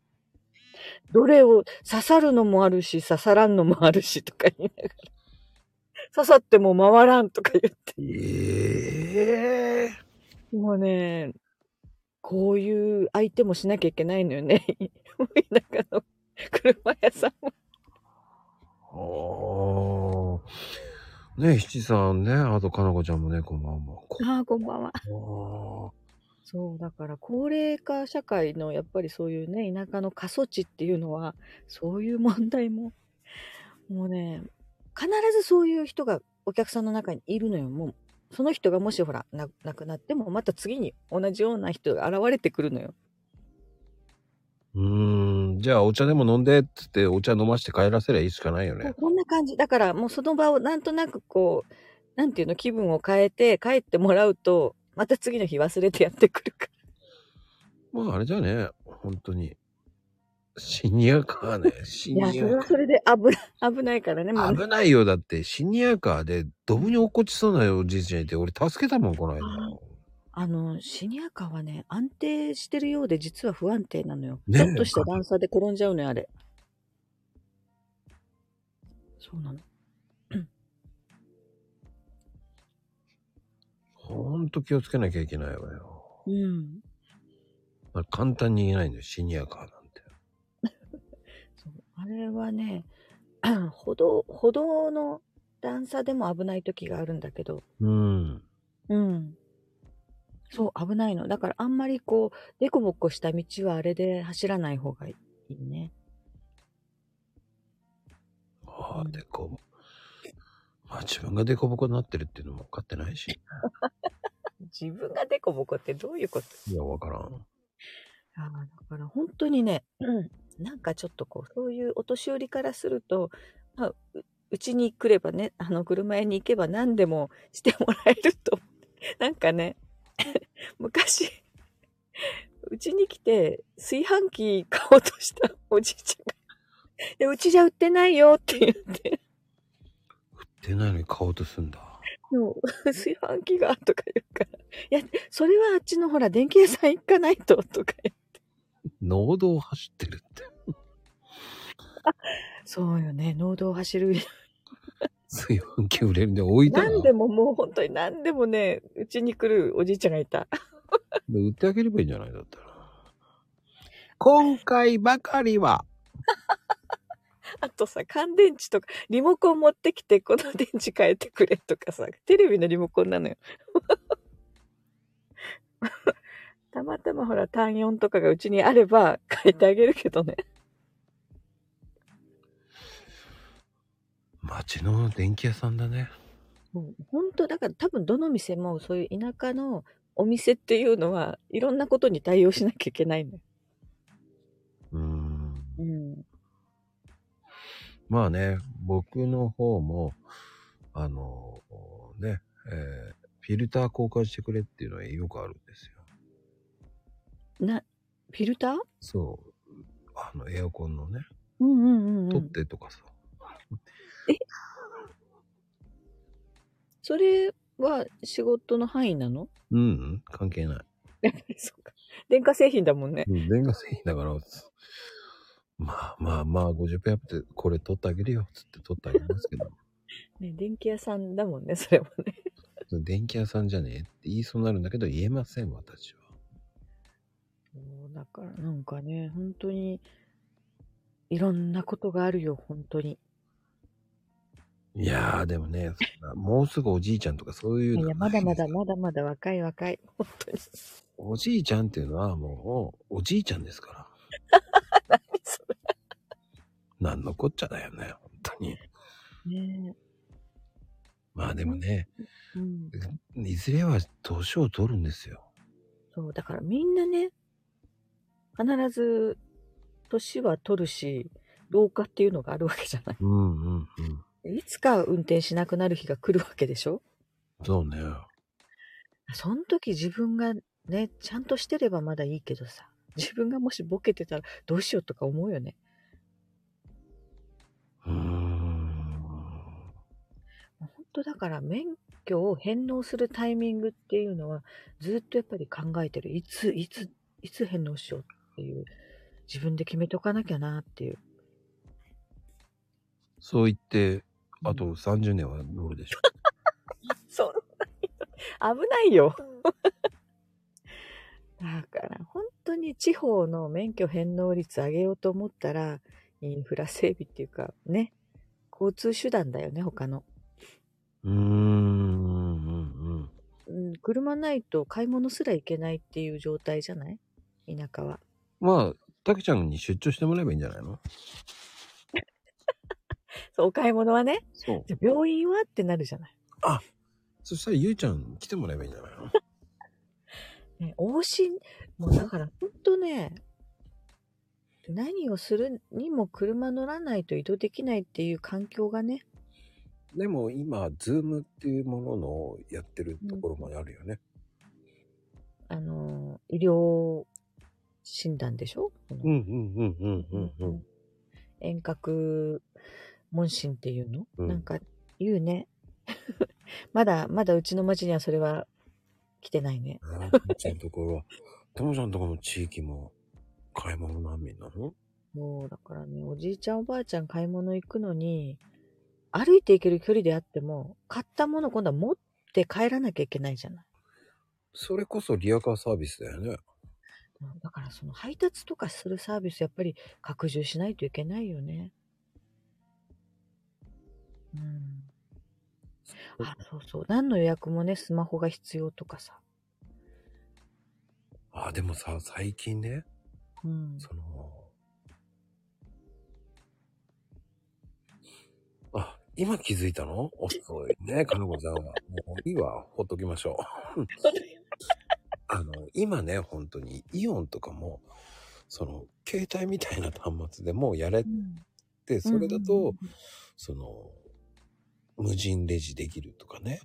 どれを刺さるのもあるし、刺さらんのもあるし、とか言いながら。刺さっても回らんとか言って。ええもうね、こういう相手もしなきゃいけないのよね。田舎の車屋さんも。ああ。ね七さんね、あとかなこちゃんもね、こんばんは。こああ、こんばんは。そう、だから高齢化社会のやっぱりそういうね、田舎の過疎地っていうのは、そういう問題も、もうね、必ずそういう人がお客さんの中にいるのよ。もう、その人がもしほら、な亡くなっても、また次に同じような人が現れてくるのよ。うーん。じゃあ、お茶でも飲んでって言って、お茶飲まして帰らせりゃいいしかないよね。こんな感じ。だからもうその場をなんとなくこう、なんていうの、気分を変えて帰ってもらうと、また次の日忘れてやってくるから。まあ、あれじゃね、本当に。シニアカーね。シいや、ニアカそれはそれで危ない、危ないからね。もうー。危ないよ。だって、シニアカーで、ドブに落っこちそうなおじいちゃんいて、俺助けたもん、この間。あの、シニアカーはね、安定してるようで実は不安定なのよ。ねえちょっとした段差で転んじゃうのよ、あれ。そうなの。ほんと気をつけなきゃいけないわよ。うん。まあ簡単に言えないんだよ、シニアカーなんて。れはね、歩道、歩道の段差でも危ない時があるんだけど、うん。うん。そう、危ないの。だからあんまりこう、デコボコした道はあれで走らない方がいいね。ああ、でこまあ自分がデコボコになってるっていうのも分かってないし。自分がデコボコってどういうこと？いや、分からん。ああ、だから本当にね、うん、なんかちょっとこう、そういうお年寄りからすると、まあ、ううちに来ればね、あの、車屋に行けば何でもしてもらえると。なんかね、昔、うちに来て炊飯器買おうとしたおじいちゃんが、でうちじゃ売ってないよって言って、売ってないのに買おうとすんだ。もう炊飯器がとか言うから、いや、それはあっちのほら、電気屋さん行かないと、とか言って。農道を走ってるって。そうよね、農道を走る炊飯器売れるんで置いたの何でももう本当に何でもね、うちに来るおじいちゃんがいた。で売ってあげればいいんじゃないだったら。今回ばかりは。あとさ、乾電池とか、リモコン持ってきて、この電池変えてくれとかさ、テレビのリモコンなのよ。たまたまほら、単4とかがうちにあれば変えてあげるけどね。町の電気屋さんだね。もう本当だから多分どの店もそういう田舎のお店っていうのはいろんなことに対応しなきゃいけないのよ。うーん。うん。まあね、僕の方も、あの、ね、えーフィルター交換してくれっていうのはよくあるんですよ。な、フィルター？そう。あの、エアコンのね、うんうんうん、う取っん。てとかさ。それは仕事の範囲なの？うん、うん、関係ない。やっぱりそうか。電化製品だもんね。うん電化製品だから、まあまあまあ、50ペアってこれ取ってあげるよ、つって取ってあげますけど。ね、電気屋さんだもんね、それもね。電気屋さんじゃねえって言いそうになるんだけど、言えません、私は。そうだからなんかね、本当に、いろんなことがあるよ、本当に。いやー、でもね、そんなもうすぐおじいちゃんとかそういうのいや、まだまだまだまだ若い若い。本当に。おじいちゃんっていうのはもう、おじいちゃんですから。そ なんのこっちゃだよね、本当に。れねまあでもね、うん。いずれは年を取るんですよ。そう、だからみんなね、必ず、年は取るし、老化っていうのがあるわけじゃない。うんうんうん。いつか運転しなくなる日が来るわけでしょ？そうね。その時自分がね、ちゃんとしてればまだいいけどさ、自分がもしボケてたらどうしようとか思うよね。うーん。本当だから免許を返納するタイミングっていうのはずっとやっぱり考えてる。いつ、いつ、いつ返納しようっていう。自分で決めとかなきゃなっていう。そう言って、あと30年は乗るでしょ。そんなに危ないよ。だから本当に地方の免許返納率上げようと思ったら、インフラ整備っていうかね、交通手段だよね、他の。うーん、うん、うん。うん、車ないと買い物すら行けないっていう状態じゃない？田舎は。まあ、たけちゃんに出張してもらえばいいんじゃないの？そう、お買い物はね。そう。じゃあ病院はってなるじゃない。そしたらゆうちゃん来てもらえばいいんじゃないの？ね、往診、もうだから本当ね、何をするにも車乗らないと移動できないっていう環境がね、でも今、ズームっていうもののやってるところもあるよね。あの、医療診断でしょ、うん、うん、うん、うん、うん、うん。遠隔問診っていうの、うんなんか言うね。まだ、まだうちの町にはそれは来てないね。あともちゃんのところは、ともちゃんのところの地域も買い物難民なの？もうだからね、おじいちゃんおばあちゃん買い物行くのに、歩いて行ける距離であっても、買ったもの今度は持って帰らなきゃいけないじゃない。それこそリアカーサービスだよね。うんだからその配達とかするサービスやっぱり拡充しないといけないよね。うん。あ、そうそう。何の予約もね、スマホが必要とかさ。あ、でもさ、最近ね、うん。その、あ、今気づいたの？遅いね、かのこちゃんは。もういいわ、ほっときましょう。あの、今ね、本当にイオンとかも、その、携帯みたいな端末でもうやれうんて、それだと、その、無人レジできるとかね。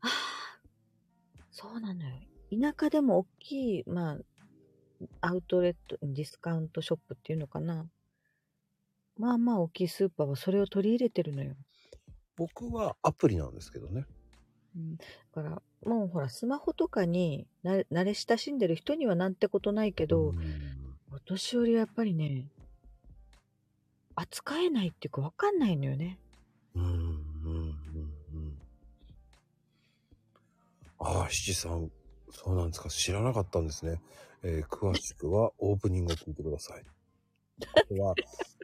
ああ、そうなのよ。田舎でも大きい、まあ、アウトレット、ディスカウントショップっていうのかな。まあまあ大きいスーパーはそれを取り入れてるのよ。僕はアプリなんですけどね。うん、だから、もうほら、スマホとかにな慣れ親しんでる人にはなんてことないけど、うんお年寄りはやっぱりね、扱えないっていうかわかんないのよね。うん、うん、うん、うん。ああ、七さん、そうなんですか。知らなかったんですね。えー詳しくは オープニングを聞いてください。あとは、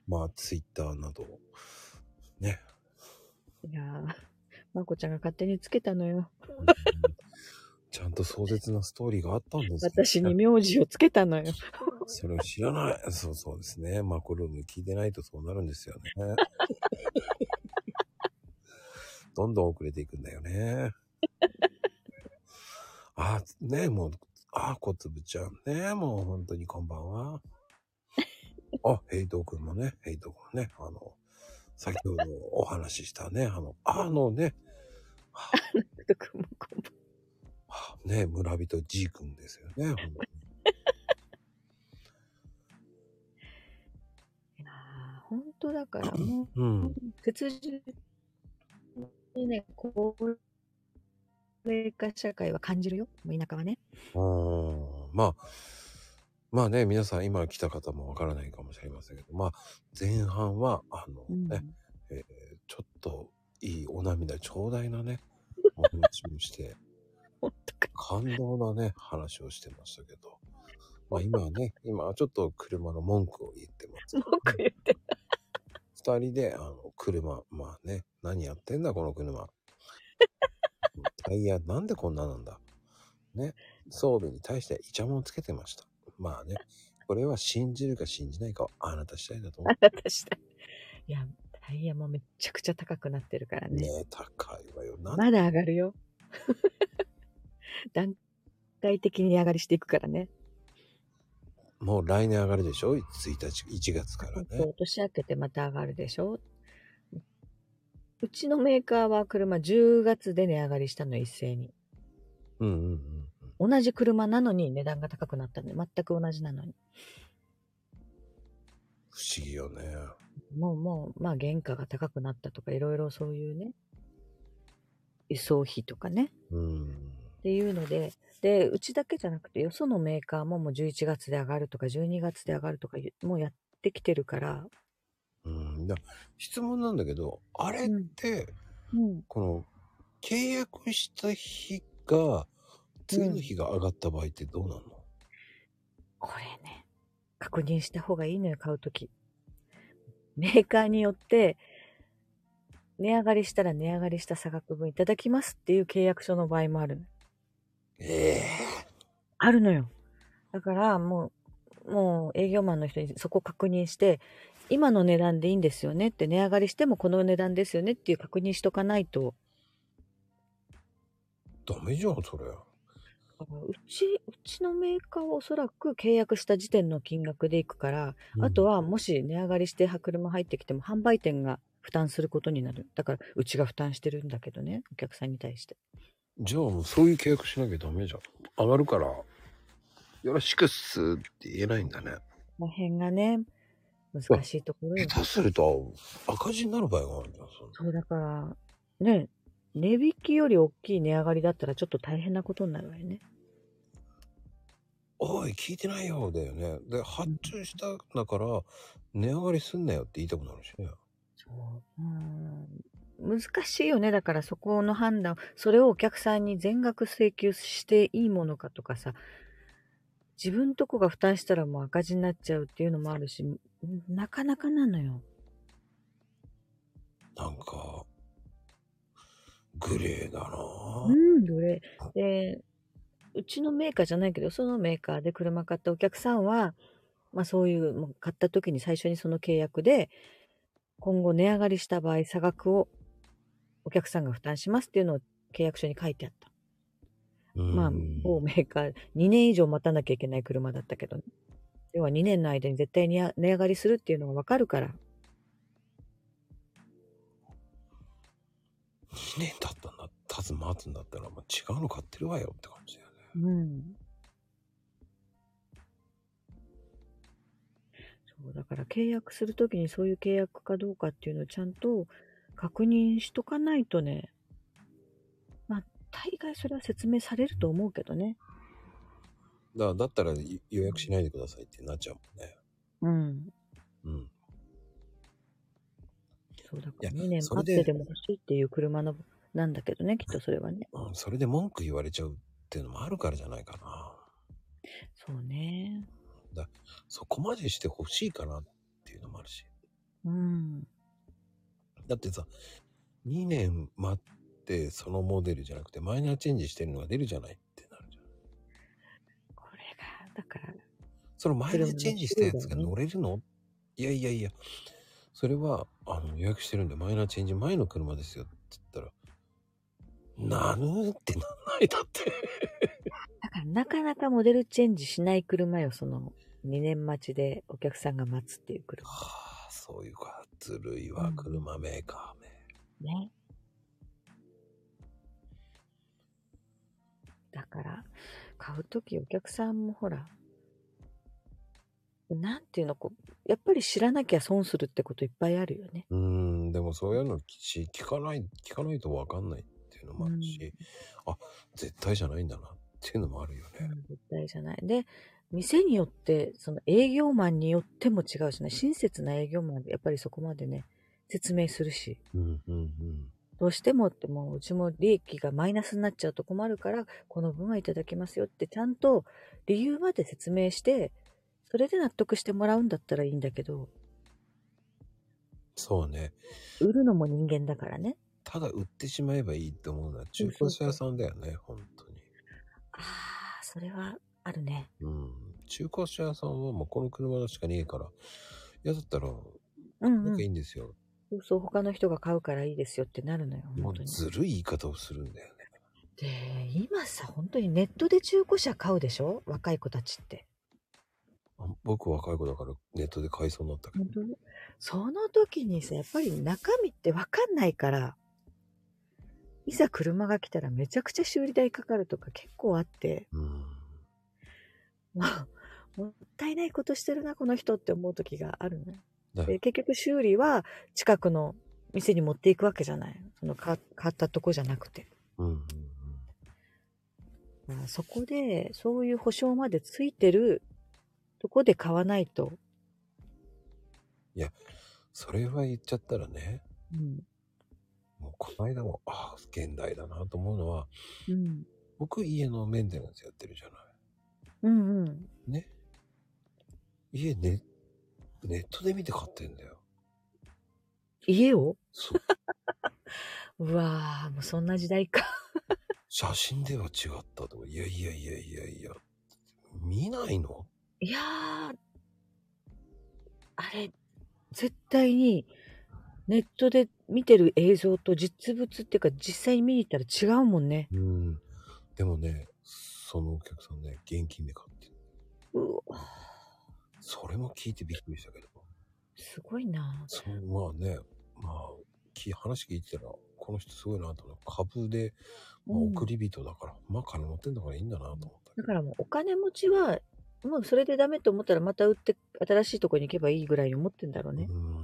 まあ、ツイッターなど、ね。いやー、まこちゃんが勝手につけたのよ。う んちゃんと壮絶なストーリーがあったんですね私に名字をつけたのよ。それを知らない。そうそうですね。マコルーム聞いてないとそうなるんですよね。どんどん遅れていくんだよね。あ、ねもう、あ、小粒ちゃんね。もう本当にこんばんは。あ、ヘイトくんもね、ヘイトくんもね、あの、先ほどお話ししたね、あの、あのね、とくんもこんばんはね、村人 G くんですよね。本当にいやー本当だからもう、うん。切実にね、高齢化社会は感じるよ。もう田舎はね。うんまあ、まあね、皆さん今来た方もわからないかもしれませんけど、まあ前半は、あのうんね、えーちょっといいお涙ちょうだいなね、お話をして。感動なね、話をしてましたけど、まあ今はね、今はちょっと車の文句を言ってます。文句言って。二人で、あの、車、まあね、何やってんだこの車。タイヤなんでこんななんだ。ね、装備に対してイチャモンつけてました。まあね、これは信じるか信じないかはあなた次第だと思あなたした。いや、タイヤもめっちゃくちゃ高くなってるからう。ね。ね高いわよ。なんまだ上がるよ。段階的に上がりしていくからね。もう来年上がるでしょ ?1 日、1月からね。年明けてまた上がるでしょ？うちのメーカーは車10月で値上がりしたの一斉に。うんうんうんうん。同じ車なのに値段が高くなったの全く同じなのに。不思議よね。もうもう、まあ原価が高くなったとかいろいろそういうね、輸送費とかね、うん。っていうので、で、うちだけじゃなくて、よそのメーカーももう11月で上がるとか、12月で上がるとか、もうやってきてるから、うん。だ質問なんだけど、あれって、うん。この、契約した日が、次の日が上がった場合ってどうなんの、これね、確認した方がいいのよ、買うとき。メーカーによって、値上がりしたら値上がりした差額分いただきますっていう契約書の場合もあるの。ええあるのよ。だから、もう、もう営業マンの人にそこ確認して、今の値段でいいんですよねって、値上がりしてもこの値段ですよねっていう確認しとかないと、ダメじゃん、それ。うち、うちのメーカーはおそらく契約した時点の金額でいくから、あとはもし値上がりして車入ってきても販売店が負担することになる。だから、うちが負担してるんだけどね、お客さんに対して。じゃあもうそういう契約しなきゃダメじゃん。上がるから、よろしくっすって言えないんだね。この辺がね、難しいところよ。下手すると赤字になる場合があるじゃん。そんなそうだから、ね、値引きより大きい値上がりだったらちょっと大変なことになるわよね。おい、聞いてないよ、だよね。で、発注したんだから、値上がりすんなよって言いたくなるしね。そう。うん。難しいよね。だからそこの判断、それをお客さんに全額請求していいものかとかさ、自分とこが負担したらもう赤字になっちゃうっていうのもあるし、なかなかなのよ。なんか、グレーだなぁうん、どれ。で、うちのメーカーじゃないけど、そのメーカーで車買ったお客さんは、まあそういう、もう買った時に最初にその契約で、今後値上がりした場合、差額をお客さんが負担しますっていうのを契約書に書いてあった。うんまあ、某メーカー、2年以上待たなきゃいけない車だったけど、ね、要は2年の間に絶対に値上がりするっていうのがわかるから。2年経ったんだ、経つ待つんだったら、まあ、違うの買ってるわよって感じだよね。うん。そう、だから契約するときにそういう契約かどうかっていうのをちゃんと確認しとかないとね、まあ、大概それは説明されると思うけどね。だだったらい予約しないでくださいってなっちゃうもんね。うん。うん。そうだから2年それで待ってでも欲しいっていう車の、なんだけどね、きっとそれはね。うん、それで文句言われちゃうっていうのもあるからじゃないかな。そうね。そこまでして欲しいかなっていうのもあるし。うん。だってさ、2年待ってそのモデルじゃなくてマイナーチェンジしてるのが出るじゃないってなるじゃん。これが、だから、そのマイナーチェンジしたやつが乗れるの？いやいやいや、それはあの予約してるんでマイナーチェンジ前の車ですよって言ったら、なぬってなんないだって。だからなかなかモデルチェンジしない車よ、その2年待ちでお客さんが待つっていう車。はあ、そういうか、ずるいわ、うん車メーカーめ。ね。だから、買うときお客さんもほら、なんていうの、こう、やっぱり知らなきゃ損するってこといっぱいあるよね。うーん、でもそういうの聞聞かない、聞かないとわかんないっていうのもあるし、あ、絶対じゃないんだなっていうのもあるよね。うん絶対じゃない。で、店によって、その営業マンによっても違うしね、親切な営業マンでやっぱりそこまでね、説明するし、うんうんどうしてもってもううちも利益がマイナスになっちゃうと困るから、この分はいただきますよってちゃんと理由まで説明して、それで納得してもらうんだったらいいんだけど、そうね。売るのも人間だからね。ただ売ってしまえばいいって思うのは中古車屋さんだよね、本当に。ああ、それはあるね。うん。中古車屋さんはもうこの車しかねえから、嫌だったら、うんうんなんかいい。んですよ。そうそう、他の人が買うからいいですよってなるのよ、もう本当に。ずるい言い方をするんだよね。で、今さ、本当にネットで中古車買うでしょ？若い子たちって。あ僕若い子だからネットで買いそうになったけど。その時にさ、やっぱり中身ってわかんないから、いざ車が来たらめちゃくちゃ修理代かかるとか結構あって、うん。もう、もったいないことしてるな、この人って思う時があるのよ。だで、結局修理は近くの店に持っていくわけじゃない。その買買ったとこじゃなくて。うんうんまあそこで、そういう保証までついてるとこで買わないと。それは言っちゃったらね、うん。もうこの間も、ああ、現代だなと思うのは、うん。僕家のメンテナンスやってるじゃない。うんうん。ね。家ね、ネットで見て買ってんだよ。家を？そう。うわぁ、もうそんな時代か。写真では違ったとか、いやいやいやいやいや、見ないの？いやー、あれ、絶対にネットで見てる映像と実物っていうか実際に見に行ったら違うもんね。うん。でもね、そのお客さんね、現金で買ってる。うわそれも聞いてびっくりしたけど。すごいなそう、まあね、まあ、き話聞いてたら、この人すごいなと思って、株で、まあ、うん送り人だから、まあ金持ってんだからいいんだなと思った。だからもうお金持ちは、もうそれでダメと思ったらまた売って新しいとこに行けばいいぐらいに思ってんだろうね。うん。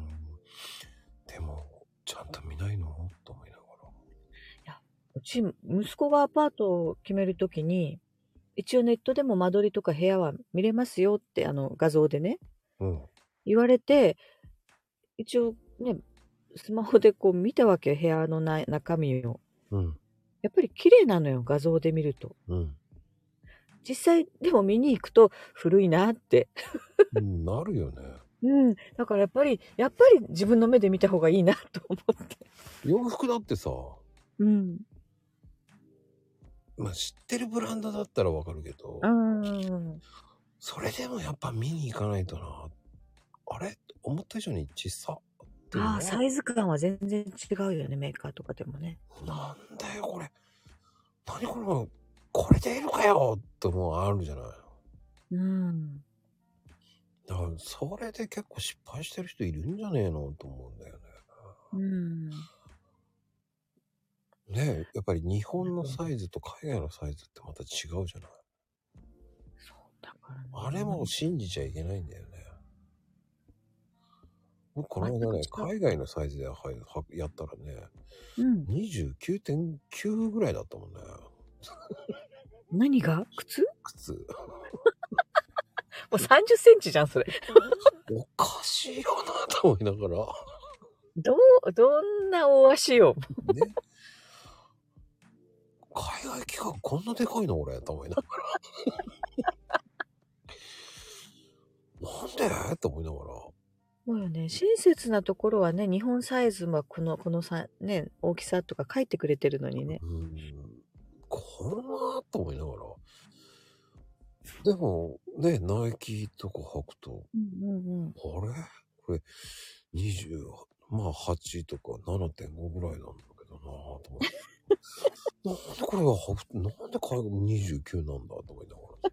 でも、ちゃんと見ないの？と思いながうち、息子がアパートを決めるときに、一応ネットでも間取りとか部屋は見れますよって、あの画像でね、ら。うん。言われて、一応ね、スマホでこう見たわけよ、部屋のな中身を。うん。やっぱり綺麗なのよ、画像で見ると。うん。実際でも見に行くと古いなって。うんなるよね。うん。だからやっぱり、やっぱり自分の目で見た方がいいなと思って。洋服だってさ、うん。まあ知ってるブランドだったらわかるけど、うん。それでもやっぱ見に行かないとな。あれ？思った以上に小さああ、サイズ感は全然違うよね、メーカーとかでもね。なんだよこれ。何この、これでいるかよってもうあるじゃない。うん。だからそれで結構失敗してる人いるんじゃねえのと思うんだよね。うん。ねえ、やっぱり日本のサイズと海外のサイズってまた違うじゃない。そう、だからね。あれも信じちゃいけないんだよね。僕この間ね、海外のサイズでははやったらね、うん。29.9ぐらいだったもんね。何が？靴？も靴。う30センチじゃん、それ。おかしいよなと思いながら。どう、どんな大足よ。ね。海外企画こんなでかいの俺と思いながら。なんで？と思いながら。そうよね。親切なところはね、日本サイズはこの、このさ、ね、大きさとか書いてくれてるのにね。うん。こんなと思いながら。でも、ね、ナイキとか履くと、うんうんうん。あれ？これ、20、まあ8とか7.5ぐらいなんだけどなぁと思って。なんでこれが履く、なんで海外29なんだと思いながら。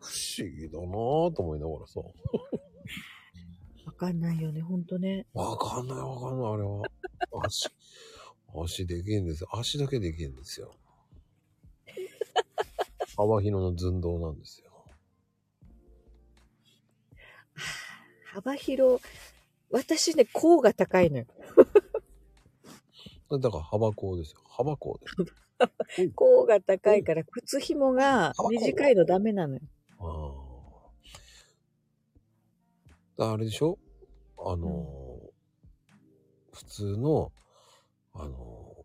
不思議だなぁと思いながらさ。わかんないよね、ほんとね。わかんないわかんない、あれは。足、足でけえんですよ。足だけでけえんですよ。幅広の寸胴なんですよ。幅広、私ね、甲が高いのよ。だから幅高ですよ。幅高です。甲が高いから靴紐が短いのダメなのよ。ああ。あれでしょ？あのー普通の、あのー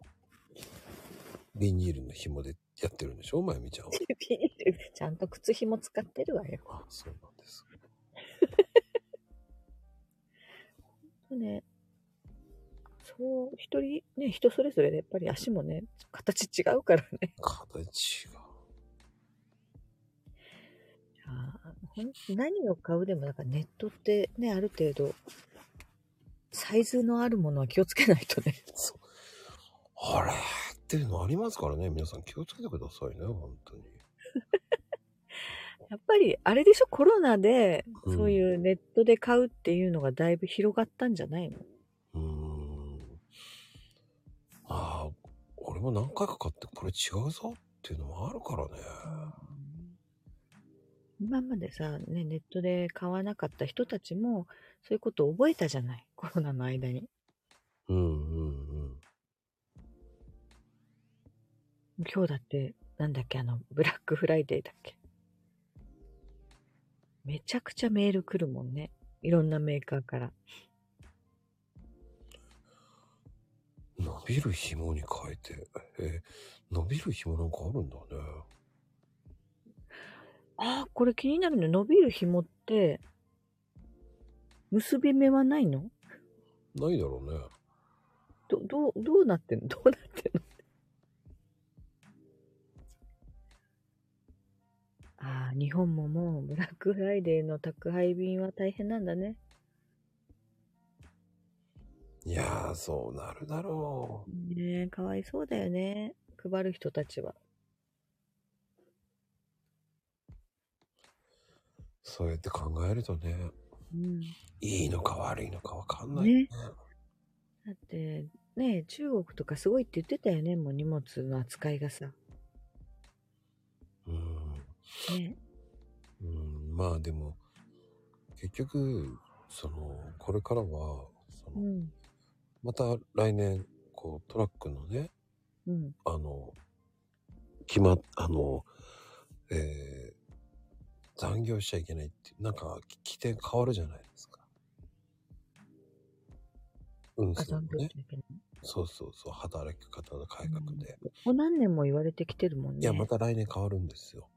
ビニールの紐でやってるんでしょ？まゆみちゃんは。ビニールちゃんと靴紐使ってるわよ。あ、そうなんです。ね。そう、一人、ね、人それぞれでやっぱり足もね、形違うからね。形が。あーほん何を買うでも、だからネットってね、ある程度、サイズのあるものは気をつけないとね。そう。あれ？っていうのありますからね。皆さん気をつけてくださいね。本当に。やっぱり、あれでしょ、コロナで、うんそういうネットで買うっていうのがだいぶ広がったんじゃないの？うーん。ああ、俺も何回か買ってこれ違うぞっていうのもあるからね。今までさ、ね、ネットで買わなかった人たちも、そういうことを覚えたじゃない？コロナの間に。うん。今日だって、なんだっけ、あの、ブラックフライデーだっけ。めちゃくちゃメール来るもんね。いろんなメーカーから。伸びる紐に変えて、えー伸びる紐なんかあるんだね。ああ、これ気になるね。伸びる紐って、結び目はないの？ないだろうね。ど、どう、どうなってんの？どうなってんの？ああ、日本ももうブラックフライデーの宅配便は大変なんだね。いやー、そうなるだろう。ねえ、かわいそうだよね。配る人たちは。そうやって考えるとね、うん。いいのか悪いのかわかんないね。ねだって、ねえ、中国とかすごいって言ってたよね。もう荷物の扱いがさ。うん。ねうん、まあでも、結局、その、これからは、その、うん。また来年、こう、トラックのね、うん。あの、決まっ、あの、えー、残業しちゃいけないって、なんか、規定変わるじゃないですか。うん、あ、そうね。そうそうそう、働き方の改革で。ここ何年も言われてきてるもんね。いや、また来年変わるんですよ。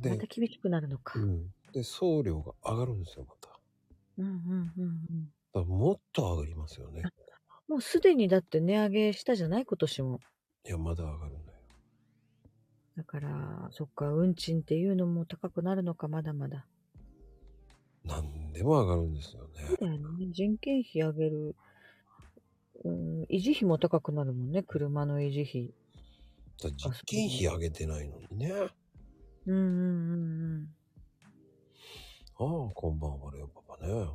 で、また厳しくなるのか。うんうん。で、送料が上がるんですよ、また。だかうんうんうん。らもっと上がりますよね。もうすでにだって値上げしたじゃない？今年も。いや、まだ上がるんだよ。だから、そっか、運賃っていうのも高くなるのか、まだまだ。何でも上がるんですよね。そうだよね。人件費上げる。うん、維持費も高くなるもんね、車の維持費。だから実験費上げてないのにね。あうんうんうんうん。あ、こんばんは、レオパパね。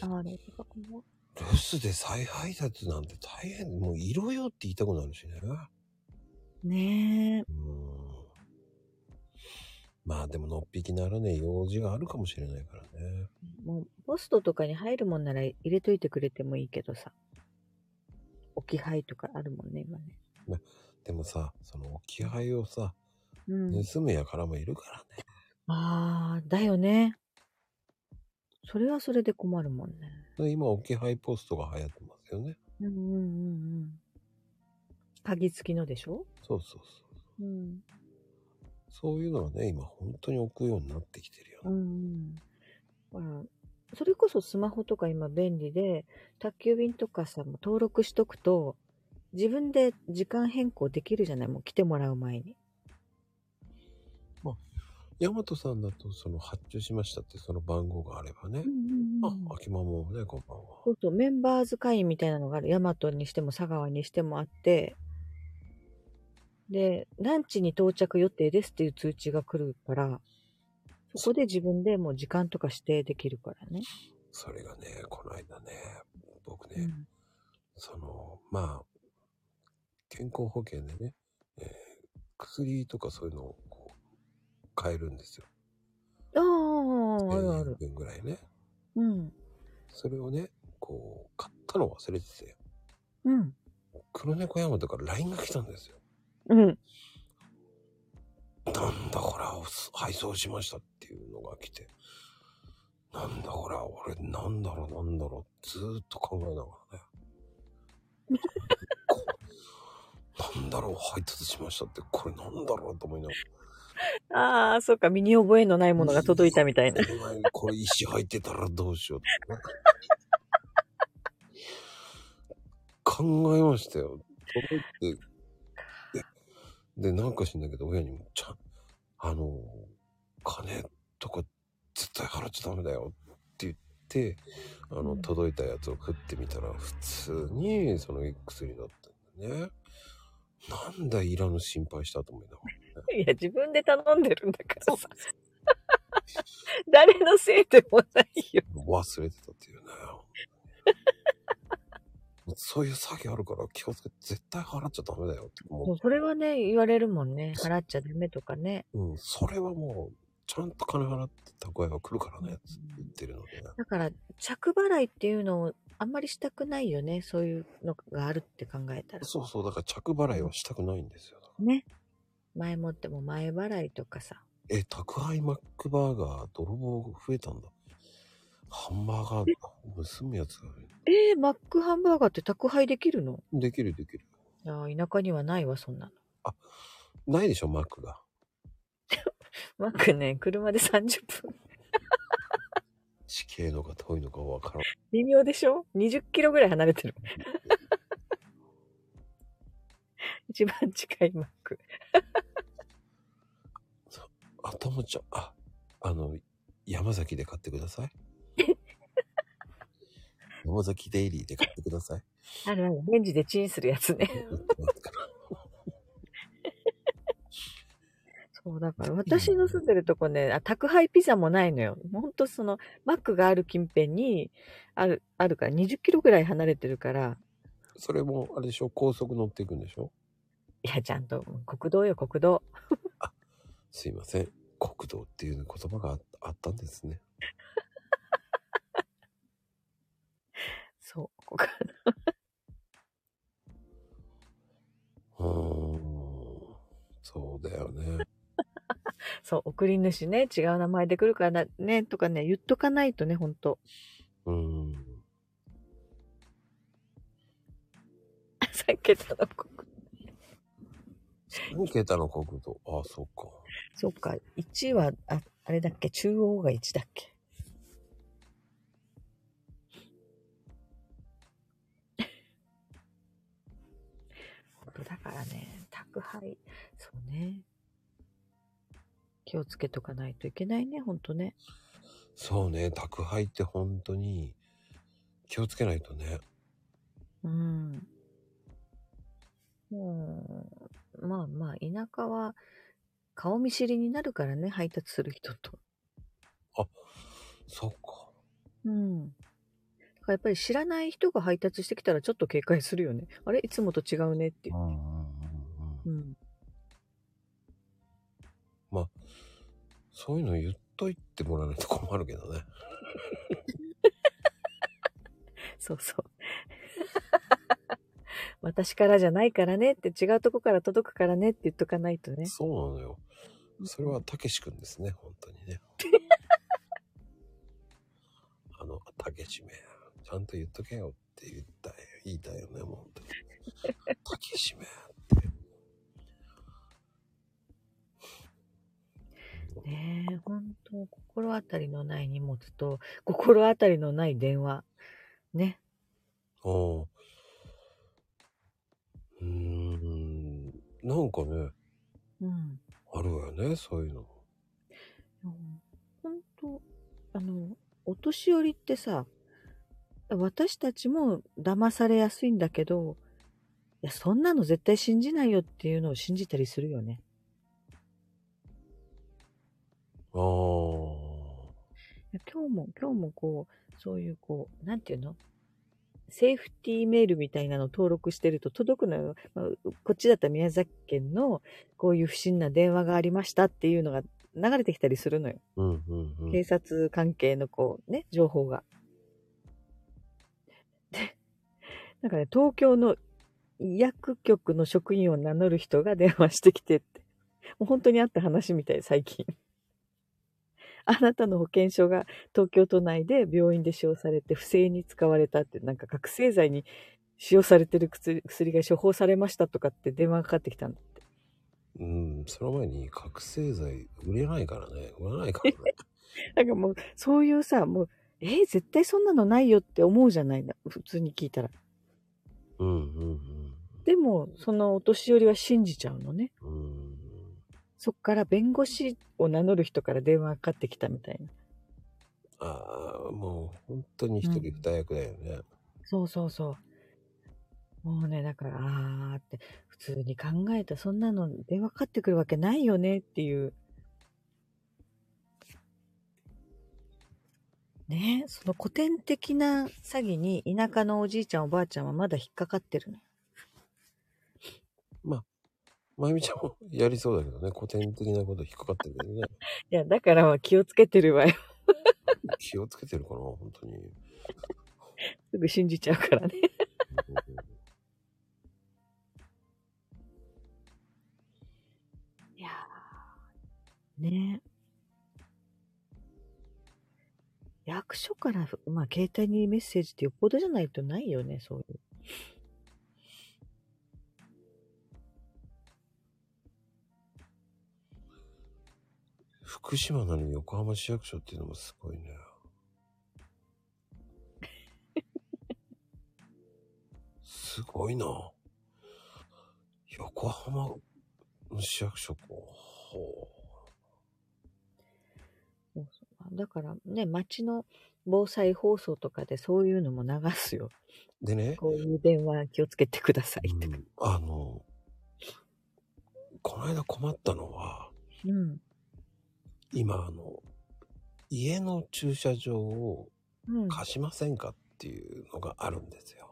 ああれ、高くな留守で再配達なんて大変。もういろよって言いたくなるしね。ねえ。うん。まあでものっぴきならね、用事があるかもしれないからね。もう、ポストとかに入るもんなら入れといてくれてもいいけどさ。置き配とかあるもんね、今ね。でもさ、その置き配をさ、うん。盗むやからもいるからね。ああ、だよね。それはそれで困るもんね。で今置き配ポストが流行ってますよね。うんうんうんうん。鍵付きのでしょ？そうそうそう。うん。そういうのはね、今本当に置くようになってきてるよね。うんうん。それこそスマホとか今便利で、宅急便とかさ、もう登録しとくと、自分で時間変更できるじゃない？もう来てもらう前に。ヤマトさんだと、その発注しましたってその番号があればね。うんあ、秋マもね、こんばんは。そうそう、メンバーズ会員みたいなのがある。ヤマトにしても佐川にしてもあって、で、ランチに到着予定ですっていう通知が来るから、そこで自分でもう時間とか指定できるからね。それがね、この間ね、僕ね、うん。その、まあ、健康保険でね、えー薬とかそういうのを買えるんですよ。ああ、あるあ1000る。円ぐらいね。うん。それをね、こう、買ったの忘れてて、うん。黒猫山田から LINE が来たんですよ。うん。なんだこれ、配送しましたっていうのが来て。なんだこれ、俺、なんだろう、なんだろう、ずーっと考えながらね。こ なんだろう、配達しましたって、これなんだろうと思いながら。ああ、そっか、身に覚えのないものが届いたみたいな。これ石入ってたらどうしようって、ね。考えましたよ。届いて、で、でなんかしんだけど、親にも、ちゃん、あの、金とか絶対払っちゃダメだよって言って、あの、うん届いたやつを振ってみたら、普通にその薬だったんだね。なんだいらぬ心配したと思いながら。いや、自分で頼んでるんだからさ。誰のせいでもないよ。忘れてたっていうね。そういう詐欺あるから気をつけて絶対払っちゃダメだよって思もうそれはね、言われるもんね。払っちゃダメとかね。う。うん、それはもう、ちゃんと金払って宅配は来るからね、言ってるので。だから、着払いっていうのをあんまりしたくないよね。そういうのがあるって考えたら。そうそう、だから着払いはしたくないんですよ。ね。前もっても前払いとかさ。え、宅配マックバーガー、泥棒増えたんだ。ハンバーガー盗むやつがえー、マックハンバーガーって宅配できるの？できるできる。いやー田舎にはないわ、そんなの。ないでしょ、マックが。マックね、車で30分。地形のか遠いのかわからん。微妙でしょ ?20 キロぐらい離れてる。一番近いマック。あ、ともちゃん、あ、あの、山崎で買ってください。山崎デイリーで買ってください。あるある。レンジでチンするやつね。そう、だから私の住んでるとこね、あ宅配ピザもないのよ。ほんとその、マックがある近辺に、ある、あるから20キロぐらい離れてるから、それも、あれでしょ、高速乗っていくんでしょ？いや、ちゃんと、国道よ、国道。すいません。国道っていう言葉がああったんですね。そう、ここからうーん。そうだよね。そう、送り主ね、違う名前で来るからね、とかね、言っとかないとね、ほんと。うーん。3桁の国3桁の国道。ああ、そっか。そっか、1は、あ、あれだっけ、中央が1だっけ？本当だからね、宅配、そうね。気をつけとかないといけないね、ほんとね。そうね、宅配って本当に気をつけないとね。うん。もう、まあまあ、田舎は顔見知りになるからね、配達する人と。そっか。うん。だからやっぱり知らない人が配達してきたらちょっと警戒するよね。あれ？いつもと違うねっていうう。んうんうんうん。うん。そういうの言っといてもらわないと困るけどね。そうそう。私からじゃないからねって違うとこから届くからねって言っとかないとね。そうなのよ。それはたけし君ですね、本当にね。あの、たけしめ、ちゃんと言っとけよって言ったよ。言いたいよね、もう本当に。たけしめって。ねえ、ほんと、心当たりのない荷物と、心当たりのない電話。ね。おうーん、なんかね、うん。あるわよね、そういうの。ほんと、あの、お年寄りってさ、私たちも騙されやすいんだけど、いや、そんなの絶対信じないよっていうのを信じたりするよね。ああ。今日も、今日もこう、そういうこう、なんていうの？セーフティーメールみたいなの登録してると届くのよ。まあ、こっちだったら宮崎県のこういう不審な電話がありましたっていうのが流れてきたりするのよ。うんうんうん。警察関係のこうね、情報が。で、なんかね、東京の薬局の職員を名乗る人が電話してきてって。もう本当にあった話みたい、最近。あなたの保険証が東京都内で病院で使用されて不正に使われたって、なんか覚醒剤に使用されてる薬薬が処方されましたとかって電話がかかってきたんだって。うん、その前に覚醒剤売れないからね。売らないからね。なんかもう、そういうさ、もう、えー絶対そんなのないよって思うじゃないんだ。普通に聞いたら。うんうんでも、そのお年寄りは信じちゃうのね。うん。うん。そっから弁護士を名乗る人から電話がかかってきたみたいな。ああ、もう本当に一人二役だよね。そうそうそう。もうね、だから、あーって、普通に考えたらそんなの電話かかってくるわけないよねっていう。ねその古典的な詐欺に田舎のおじいちゃんおばあちゃんはまだ引っかかってるの。まゆみちゃんも やりそうだけどね。古典的なこと引っかかってるけどね。いや、だからは気をつけてるわよ。気をつけてるかな、本当に。すぐ信じちゃうからね。いやー、ね役所から、まあ、携帯にメッセージってよっぽどじゃないとないよね、そういう。福島なのに横浜市役所っていうのもすごいね。すごいな。横浜の市役所か。ほそうだからね、街の防災放送とかでそういうのも流すよ。う。でね、こういう電話気をつけてくださいとか。うんあの、この間困ったのは、うん。今あの、家の駐車場をうん。貸しませんかっていうのがあるんですよ。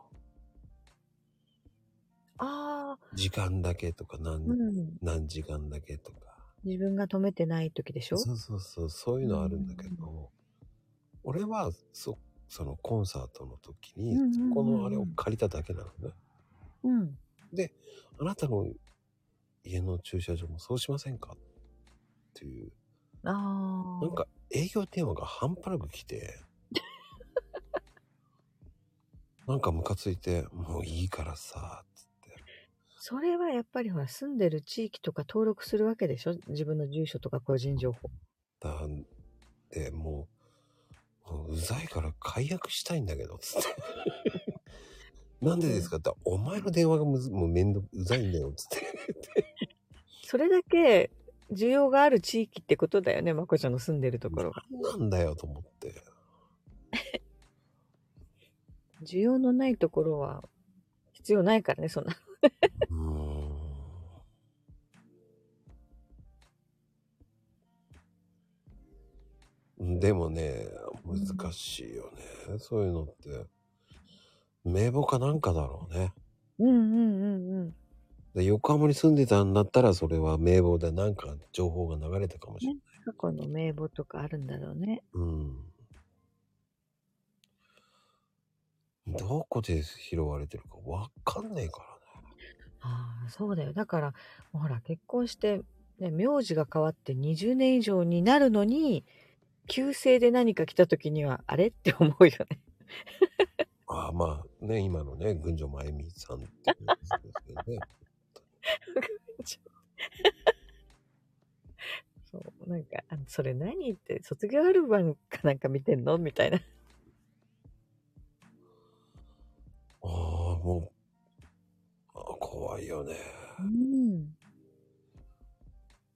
ああ、時間だけとか何,、うん。何時間だけとか。自分が止めてない時でしょ？そうそうそう、そういうのあるんだけど、俺はそ、そのコンサートの時に、うんうんうんうんそこのあれを借りただけなのね。うん。あなたの家の駐車場もそうしませんかっていう、ああ。なんか営業電話が半端なく来て、なんかムカついて、もういいからさ、つって。それはやっぱりほら、住んでる地域とか登録するわけでしょ？自分の住所とか個人情報。だで、もう、もううざいから解約したいんだけど、つって。なんでですか？って言ったら、お前の電話がむずもうめんどうざいんだよ、つって。それだけ需要がある地域ってことだよね、まこちゃんの住んでるところが。なんだよ、と思って。需要のないところは必要ないからね、そんな。うーん。でもね、難しいよね。そういうのって。名簿かなんかだろうね。うんうんうんうん。で横浜に住んでたんだったら、それは名簿でなんか情報が流れたかもしれない。過去の名簿とかあるんだろうね。うん。どこで拾われてるかわかんねえからね。ああ、そうだよ。だから、ほら、結婚して、ね、名字が変わって20年以上になるのに、旧姓で何か来た時には、あれって思うよね。ああ、まあね、今のね、群青真由美さんっていうですけどね。そう、なんか、あのそれ何って、卒業アルバムかなんか見てんのみたいな。ああ、もう、ああ怖いよね。うん。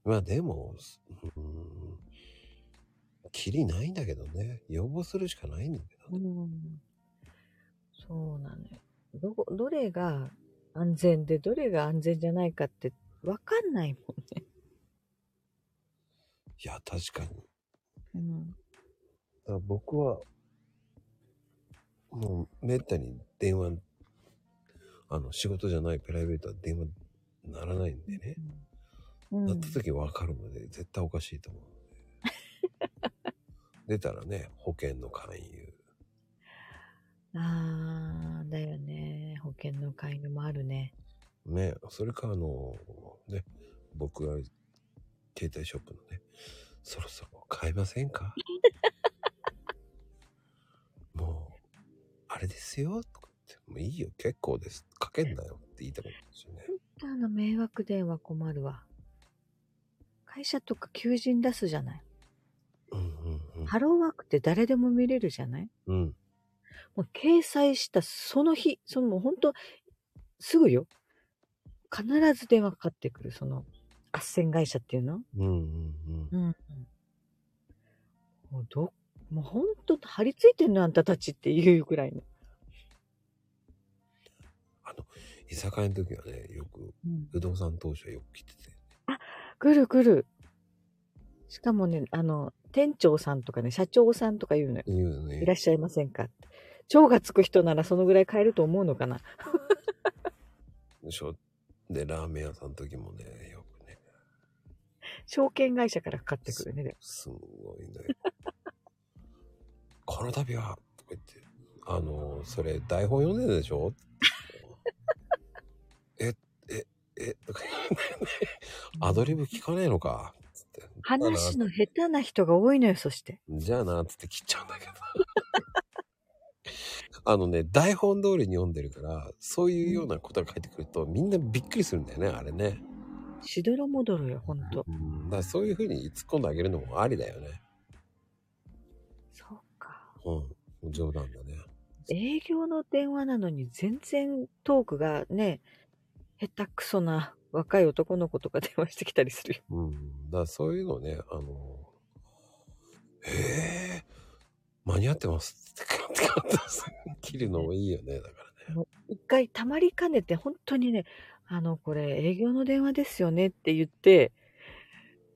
まあでも、うん、きりないんだけどね。要望するしかないんだけどうね。ん。そうなのよ。どこ、どれが安全で、どれが安全じゃないかって、わかんないもんね。いや、確かに。うん。だから僕は、もう、めったに電話、あの、仕事じゃないプライベートは電話ならないんでね。うん。なった時わかるので、絶対おかしいと思うので。出たらね、保険の勧誘。ああ、だよね。保険の介入もあるね。ね、それかあの、ね、僕が携帯ショップのね、そろそろ買えませんか？もう、あれですよ、とか言って、もういいよ、結構です。かけんなよって言いたかったんですよね。あの迷惑電話困るわ。会社とか求人出すじゃない？うんうんうん。ハローワークって誰でも見れるじゃない？うん。もう掲載したその日、そのもう本当すぐよ。必ず電話かかってくる、その、斡旋会社っていうのうんうんうん。うん。もうど、もう本当張り付いてんのあんたたちっていうぐらいの。あの、居酒屋の時はね、よく、うん、不動産投資はよく来てて、来る来る。しかもね、あの、店長さんとかね、社長さんとか言うのよ。言うのね。いらっしゃいませんかって。長がつく人ならそのぐらい買えると思うのかな？でしょ？で、ラーメン屋さんの時もね、よくね、証券会社からかかってくるね。でもすごいね。この度は、とか言って、あの、それ台本読んでるでしょ？え、え、え、とか言うね。アドリブ聞かねえのか？つって。話の下手な人が多いのよ、そして。じゃあな、つって切っちゃうんだけど。あのね、台本通りに読んでるから、そういうようなことが書いてくると、みんなびっくりするんだよね、あれね。しどろもどろよ、ほんと。うん、だからそういう風に突っ込んであげるのもありだよね。そうか。うん。冗談だね。営業の電話なのに全然トークがね、下手くそな若い男の子とか電話してきたりするよ。うん。だからそういうのね、あの、ええ間に合ってますって 切るのもいいよね、だからね。一回たまりかねて本当にね、あの、これ営業の電話ですよねって言って、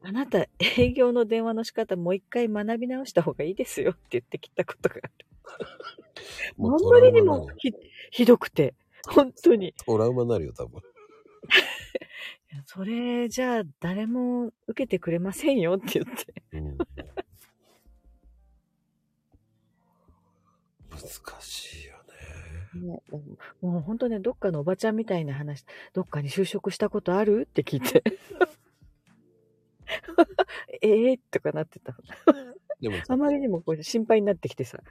あなた営業の電話の仕方もう一回学び直した方がいいですよって言ってきたことがある。あんまりにもひひどくて、本当に。トラウマになるよ、多分。それじゃあ誰も受けてくれませんよって言って。うん。難しいよね。ね、もう本当ね、どっかのおばちゃんみたいな話、どっかに就職したことある？って聞いて。ええとかなってた。でもさあまりにもこう心配になってきてさ。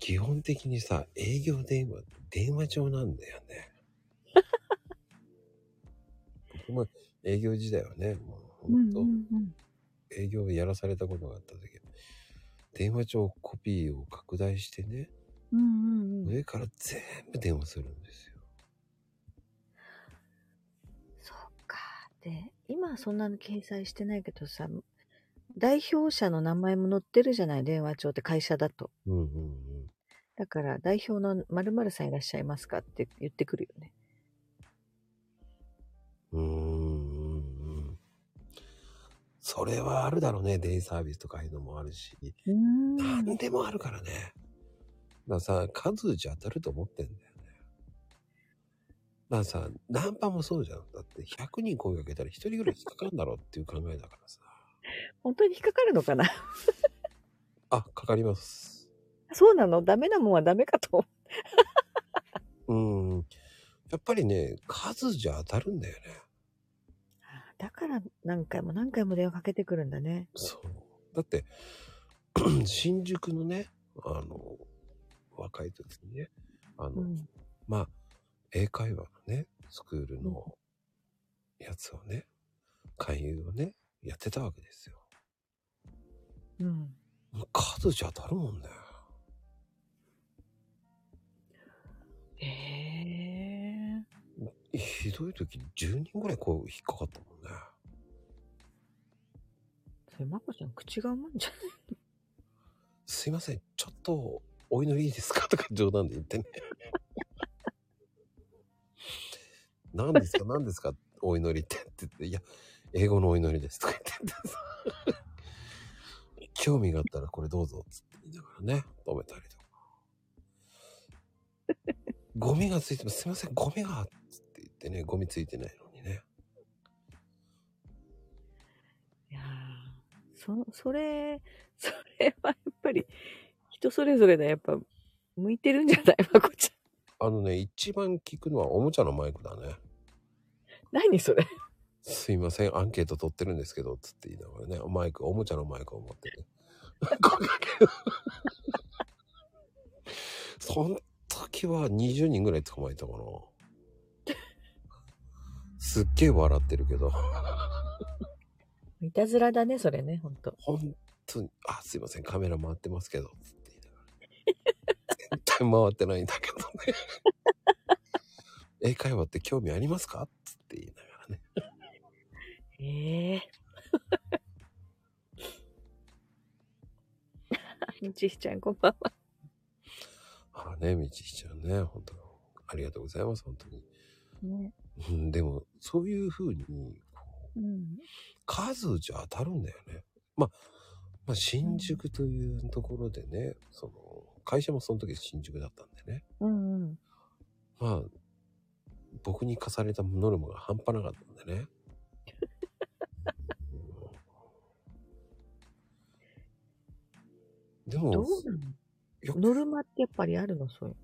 基本的にさ、営業電話電話帳なんだよね。僕も営業時代はね、もう本当、うん営業をやらされたことがあった時、電話帳コピーを拡大してね、うんうんうん。上から全部電話するんですよ。そっか。で、今はそんなの掲載してないけどさ、代表者の名前も載ってるじゃない、電話帳って会社だと。うんうんうん。だから、代表の〇〇さんいらっしゃいますか？って言ってくるよね。うん。それはあるだろうね。デイサービスとかいうのもあるし。うーん。何でもあるからね。だからさ、数じゃ当たると思ってんだよね。だからさ、ナンパもそうじゃん。だって100人声かけたら1人ぐらい引っかかるんだろうっていう考えだからさ。本当に引っかかるのかな？あ、かかります。そうなの？ダメなもんはダメかと。うん。やっぱりね、数じゃ当たるんだよね。だから何回も何回も電話かけてくるんだね。そう。だって、新宿のね、あの、若い時にね、あの、うん。まあ、英会話のね、スクールのやつをね、勧誘をね、やってたわけですよ。うん。もう数じゃ当たるもんね。へえ。ひどい時10人ぐらいこう引っかかったもんね。それ、まこちゃん口がうまいんじゃないすいません、ちょっとお祈りいいですか？とか冗談で言ってね。何ですか？何ですか？お祈りってって言って、いや、英語のお祈りですとか言ってさ。興味があったらこれどうぞっつって言いながらね、止めたりとか。ゴミがついてます。すいません、ゴミがっつって言ってね、ゴミついてないのにね。いやーそ、それ、それはやっぱり、人それぞれだ。やっぱ、向いてるんじゃない？まこちあのね、一番聞くのはおもちゃのマイクだね。何それ？すいません、アンケート取ってるんですけど、つって言いながらね、マイク、おもちゃのマイクを持ってね。その時は20人ぐらい捕まえたかな。すっげえ笑ってるけど。いたずらだね、それね、ほんと。本当に、あ、すいません、カメラ回ってますけど、つって言いながら。絶対回ってないんだけどね。英会話って興味ありますか？つって言いながらね。ええみちひちゃん、こんばんは。ああね、道しちゃんね、本当ありがとうございます、本当に。ね。うん、でも、そういう風に、こううん。数じゃ当たるんだよね。まあ、まあ、新宿というところでね、その、会社もその時新宿だったんでね。うんうん。まあ、僕に課されたノルマが半端なかったんでね。でも、どうなの？よノルマってやっぱりあるの？そういう。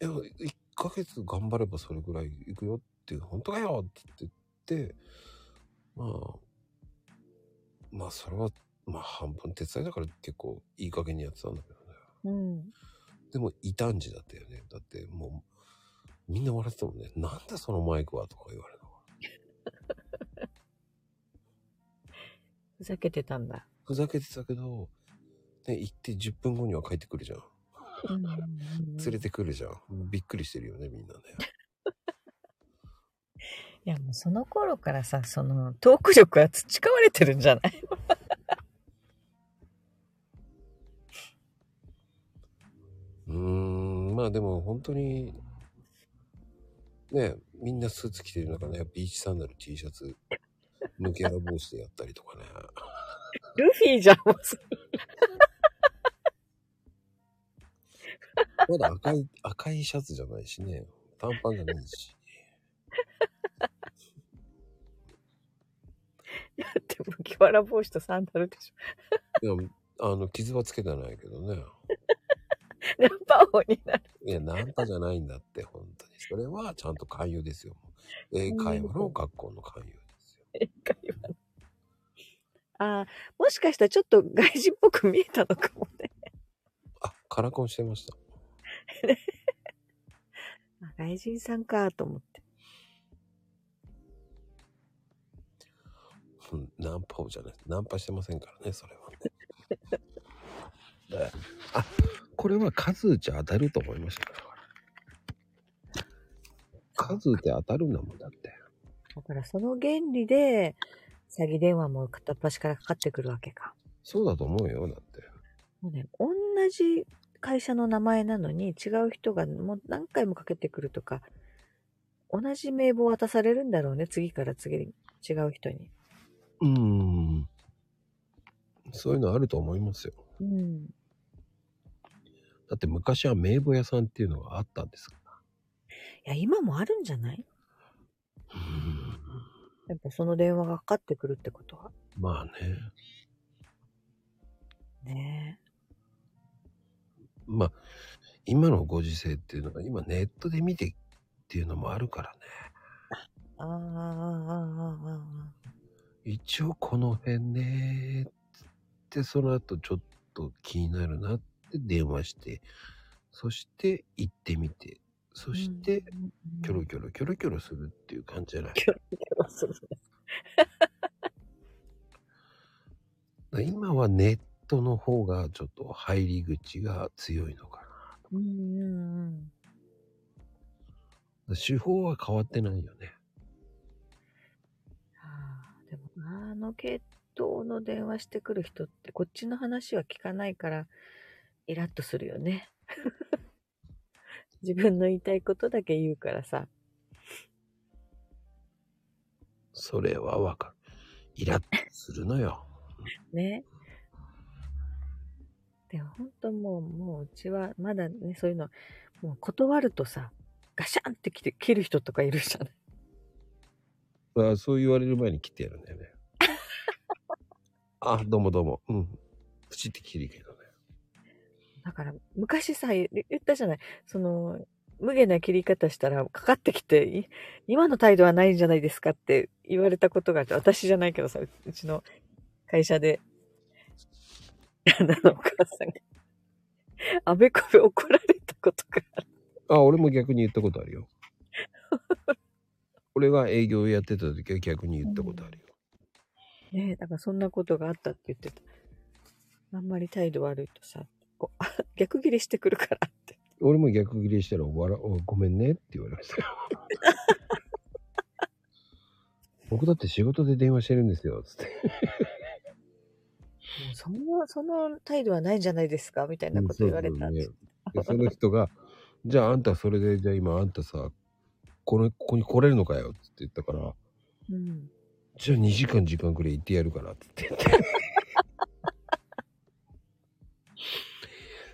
いや、1ヶ月頑張ればそれぐらいいくよって本当かよって言って、まあ、まあそれは、まあ半分手伝いだから結構いい加減にやってたんだけどね。うん。でも異端児だったよね。だってもう、みんな笑ってたもんね。なんでそのマイクはとか言われるの。ふざけてたんだ。ふざけてたけど、ね、行って10分後には帰ってくるじゃん。連れてくるじゃん。びっくりしてるよね、みんなね。いや、もうその頃からさ、その、トーク力は培われてるんじゃない？うーん、まあでも本当に、ね、みんなスーツ着てる中ね、ビーチサンダル T シャツ、抜け穴帽子でやったりとかね。ルフィじゃん、もう まだ赤い、赤いシャツじゃないしね、短パンじゃないし。だって麦わら帽子とサンダルでしいや、あの、傷はつけてないけどね。ょ。ナンパ王になる。いや、ナンパじゃないんだって、本当に。それはちゃんと勧誘ですよ。英会話の学校の勧誘ですよ。英会話のああ、もしかしたらちょっと外人っぽく見えたのかもね。あ、カラコンしてました。あ外人さんかと思って。うんナンパをじゃない。ナンパしてませんからね、それはね。で あ、これは数打ち当たると思いましたから。数打って当たるんだもんだって。だからその原理で、詐欺電話も片っ端からかかってくるわけか。そうだと思うよ、だって。もうね、同じ会社の名前なのに違う人がもう何回もかけてくるとか、同じ名簿を渡されるんだろうね、次から次に違う人に。うーん。そういうのあると思いますよ。うん。だって昔は名簿屋さんっていうのがあったんですか？いや、今もあるんじゃない？ら。うーん。やっぱその電話がかかってくるってことは。まあね。ねまあ、今のご時世っていうのが今ネットで見てっていうのもあるからね。ああ、ああ、ああ、ああ。一応この辺ねつってその後ちょっと気になるなって電話してそして行ってみてそしてキョロキョロキョロキョロするっていう感じじゃない、キョロキョロする 今はネットの方がちょっと入り口が強いのかうんうんうん。な手法は変わってないよねはあ、でも、あの系統の電話してくる人って、こっちの話は聞かないから、イラッとするよね。自分の言いたいことだけ言うからさ。それはわかるイラッとするのよね。でも本当もう、もううちはまだね、そういうの、もう断るとさ、ガシャンって来て切る人とかいるじゃない。あそう言われる前に切ってやるんだよね。あどうもどうも。うん。プチって切るけどね。だから、昔さ、言言ったじゃない。その、無限な切り方したらかかってきて、い今の態度はないんじゃないですかって言われたことがあって、私じゃないけどさ、ううちの会社で、旦那のお母さんが、あべこべ怒られたことがある。あ、俺も逆に言ったことあるよ。俺が営業やってた時は逆に言ったことあるよ。ねえ、だからそんなことがあったって言ってた。あんまり態度悪いとさ、こう逆ギレしてくるからって。俺も逆ギレしたら笑おごめんねって言われましたよ。僕だって仕事で電話してるんですよ、つって。もうその、その態度はないんじゃないですか？みたいなこと言われたんです。でその人が、じゃああんたそれで、じゃあ今あんたさ、この、ここに来れるのかよって言ったから、うん。じゃあ2時間時間くらい行ってやるからって言って。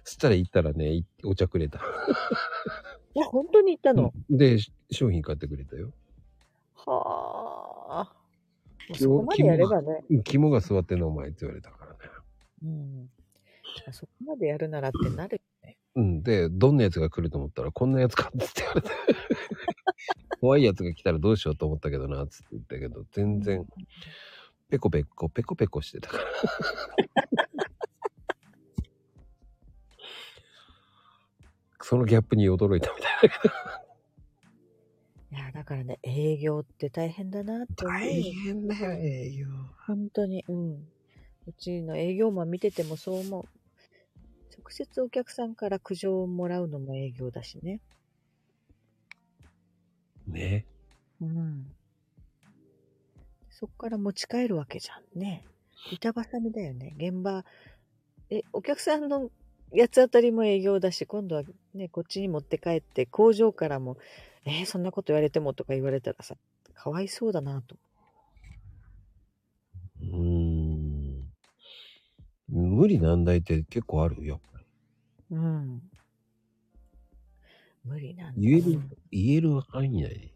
そしたら行ったらね、いお茶くれた。いや、本当に言ったの、で、し商品買ってくれたよ。はあ。もうそこまでやればね。肝が座ってんのお前って言われたか。うん。そこまでやるならってなるよね。うん。で、どんなやつが来ると思ったら、こんなやつかって言われて。怖いやつが来たらどうしようと思ったけどな、つって言ったけど、全然、ペコペコ、ペコペコしてたから。そのギャップに驚いたみたいだけど。いや、だからね、営業って大変だなって思うよ。大変だよ、営業。本当に、うん。うちの営業マン見ててもそう思う。直接お客さんから苦情をもらうのも営業だしね。ね。うん。そっから持ち帰るわけじゃんね。板挟みだよね。現場、え、お客さんの八つ当たりも営業だし、今度はね、こっちに持って帰って、工場からも、えーそんなこと言われてもとか言われたらさ、かわいそうだなと。うーん。無理難題って結構あるよ。うん。無理なんだ。言えるうん、言える範囲内で。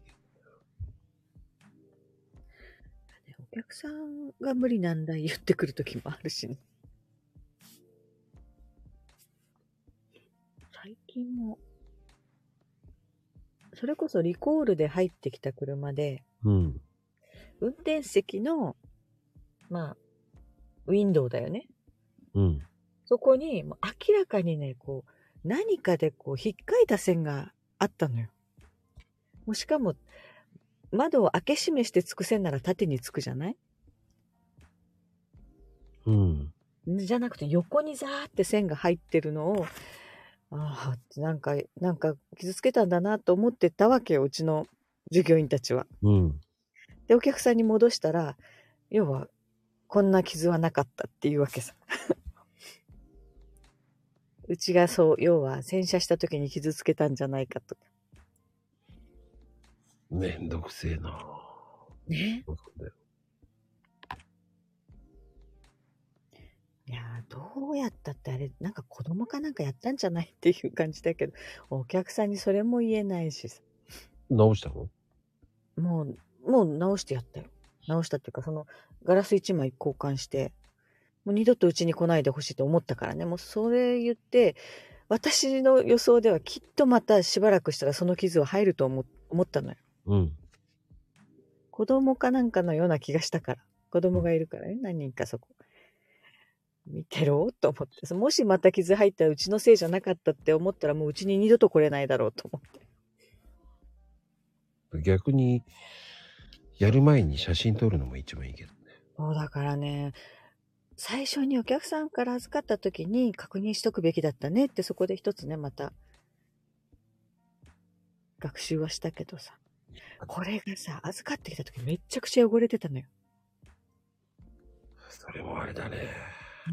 お客さんが無理なんだ言ってくる時もあるしね。最近も、それこそリコールで入ってきた車で、うん。運転席の、まあ、ウィンドウだよね。うん。そこに、明らかにね、こう、何かでこう、引っかいた線があったのよ。もうしかも、窓を開け閉めしてつく線なら縦につくじゃない？うん。じゃなくて横にザーって線が入ってるのを、ああ、なんか、なんか傷つけたんだなと思ってたわけよ、うちの従業員たちは。うん。で、お客さんに戻したら、要は、こんな傷はなかったっていうわけさ。うちがそう、要は洗車した時に傷つけたんじゃないかとか。めんどくせえな。ねそうだよいやーどうやったってあれ、なんか子供かなんかやったんじゃないっていう感じだけど、お客さんにそれも言えないしさ。直したの？もう、もう直してやったよ。直したっていうか、その、ガラス一枚交換して、もう二度とうちに来ないでほしいと思ったからね。もうそれ言って、私の予想ではきっとまたしばらくしたらその傷は入ると思思ったのよ。うん。子供かなんかのような気がしたから。子供がいるからね、何人かそこ。見てろと思って。もしまた傷入ったらうちのせいじゃなかったって思ったらもううちに二度と来れないだろうと思って。逆に、やる前に写真撮るのも一番いいけどね。そうだからね、最初にお客さんから預かった時に確認しとくべきだったねってそこで一つね、また、学習はしたけどさ。これがさ、預かってきた時めっちゃくちゃ汚れてたのよ。それもあれだね。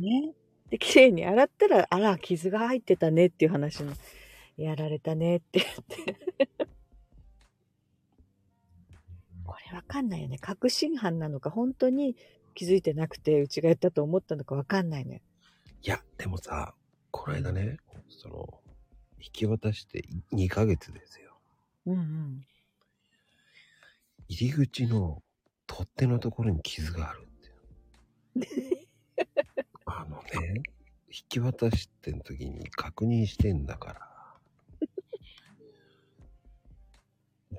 ね。で、綺麗に洗ったら、あら、傷が入ってたねっていう話も、やられたねって言って。これわかんないよね。確信犯なのか、本当に気づいてなくて、うちがやったと思ったのかわかんないね。いや、でもさ、この間ね、その、引き渡して2ヶ月ですよ。うんうん。入り口の取っ手のところに傷があるって。あのね、引き渡してん時に確認してんだから。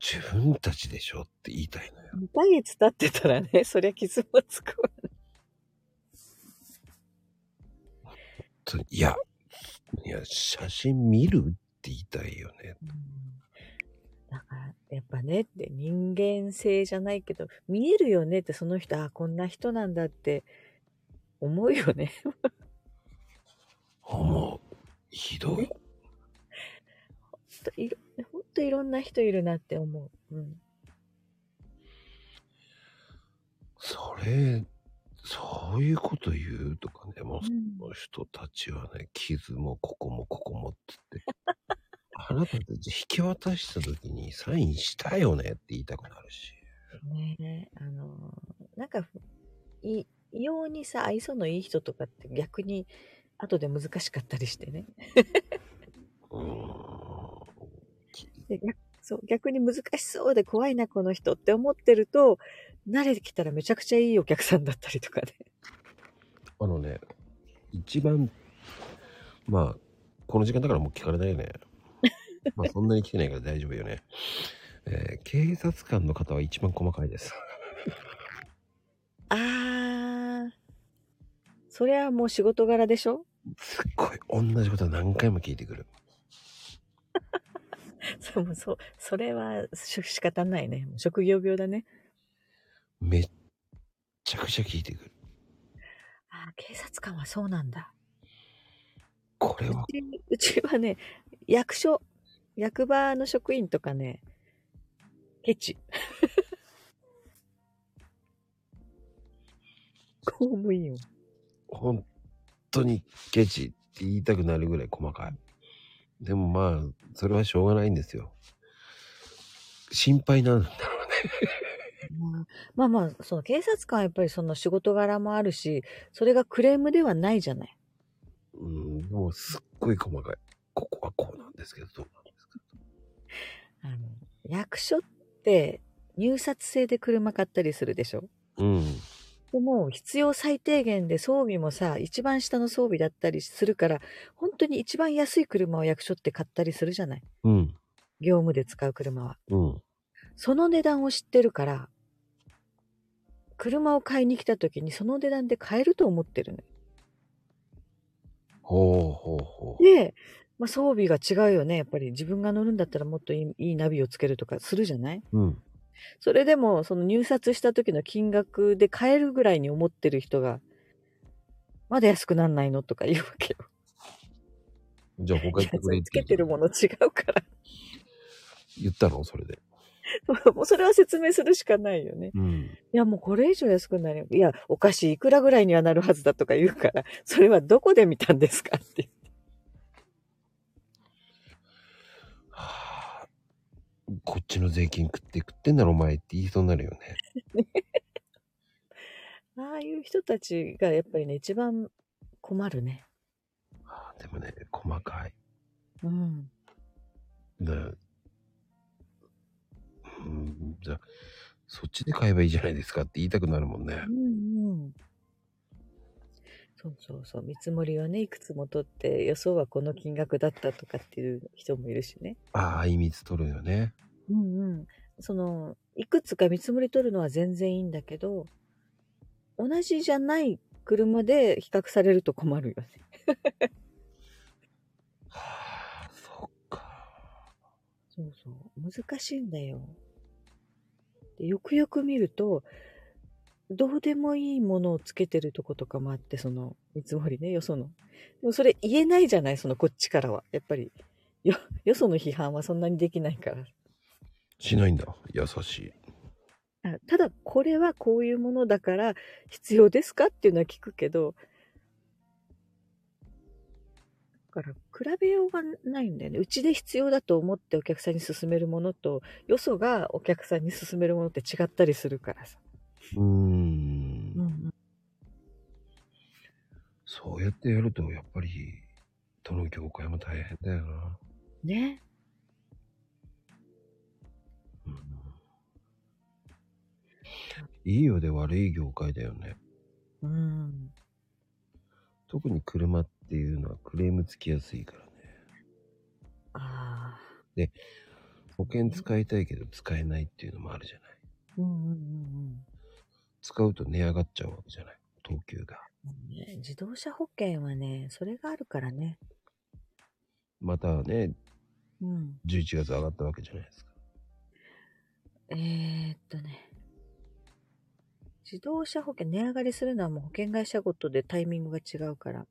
自分たちでしょって言いたいのよ。2ヶ月経ってたらね、そりゃ傷もつくわ。といや、いや、写真見るって言いたいよね。だから、やっぱねって人間性じゃないけど、見えるよねってその人、あ、こんな人なんだって思うよね。思う。ひどい。ほんといろほんといろんな人いるなって思う。うん。それ、そういうこと言うとかね、もうそうんの人たちはね、傷もここもここもって言って、あなたたち引き渡した時にサインしたよねって言いたくなるし。ねえ、あのーなんか、い、異様にさ、愛想のいい人とかって逆に後で難しかったりしてね。うーん。で逆そう逆に難しそうで怖いな、この人って思ってると、慣れてきたらめちゃくちゃいいお客さんだったりとかね。あのね、一番、まあ、この時間だからもう聞かれないよね。まあそんなに来てないから大丈夫よね。えー警察官の方は一番細かいです。あー、それはもう仕事柄でしょ？すっごい同じこと何回も聞いてくる。そう、そう、それはし仕方ないね。職業病だね。めっちゃくちゃ聞いてくる。あー警察官はそうなんだ。これはうちうちはね、役所、役場の職員とかね、ケチ。公務員を。本当にケチって言いたくなるぐらい細かい。でもまあ、それはしょうがないんですよ。心配なんだろまあ まあまあ、その警察官はやっぱりその仕事柄もあるし、それがクレームではないじゃない。う。うん、でもすっごい細かい。ここはこうなんですけど、どうなんですかあの、役所って入札制で車買ったりするでしょ？うん。でも必要最低限で装備もさ、一番下の装備だったりするから、本当に一番安い車を役所って買ったりするじゃない？うん。業務で使う車は。うん。その値段を知ってるから、車を買いに来た時にその値段で買えると思ってるのよ。ほうほうほう。で、まあ、装備が違うよね。やっぱり自分が乗るんだったらもっといいいいナビをつけるとかするじゃない？うん。それでも、その入札した時の金額で買えるぐらいに思ってる人が、まだ安くなんないのとか言うわけよ。じゃあ他いや、行ってくれつけてるもの違うから。言ったの？それで。もうそれは説明するしかないよね。うん。いや、もうこれ以上安くなる。いや、お菓子いくらぐらいにはなるはずだとか言うから、それはどこで見たんですかって。こっちの税金食って食ってんだろお前って言いそうになるよね。ああいう人たちがやっぱりね、一番困るね。はあ、でもね、細かい。うん。だうん、じゃあ、そっちで買えばいいじゃないですかって言いたくなるもんねう。んうん。そうそうそう。見積もりをね、いくつも取って、予想はこの金額だったとかっていう人もいるしね。ああ、秘密取るよね。うんうん。その、いくつか見積もり取るのは全然いいんだけど、同じじゃない車で比較されると困るよね。はあ、そっか。そうそう。難しいんだよ。でよくよく見ると、どうでもいいものをつけてるとことかもあって、その見積もりね、よその。でもそれ言えないじゃない、そのこっちからは。やっぱり、よ、よその批判はそんなにできないから。しないんだ。優しい。あただ、これはこういうものだから必要ですかっていうのは聞くけど、だから比べようがないんだよね。うちで必要だと思ってお客さんに勧めるものと、よそがお客さんに勧めるものって違ったりするからさ。うーん。ん。そうやってやると、やっぱり、どの業界も大変だよな。ね。うん、いいようで悪い業界だよね。うん。特に車っていうのはクレームつきやすいからね。ああ。保険使いたいけど使えないっていうのもあるじゃない。うんうんうんうん。使うと値上がっちゃうわけじゃない？等級が。ね自動車保険はね、それがあるからね。またね、うん。11月上がったわけじゃないですか。えー、っとね。自動車保険値上がりするのはもう保険会社ごとでタイミングが違うから。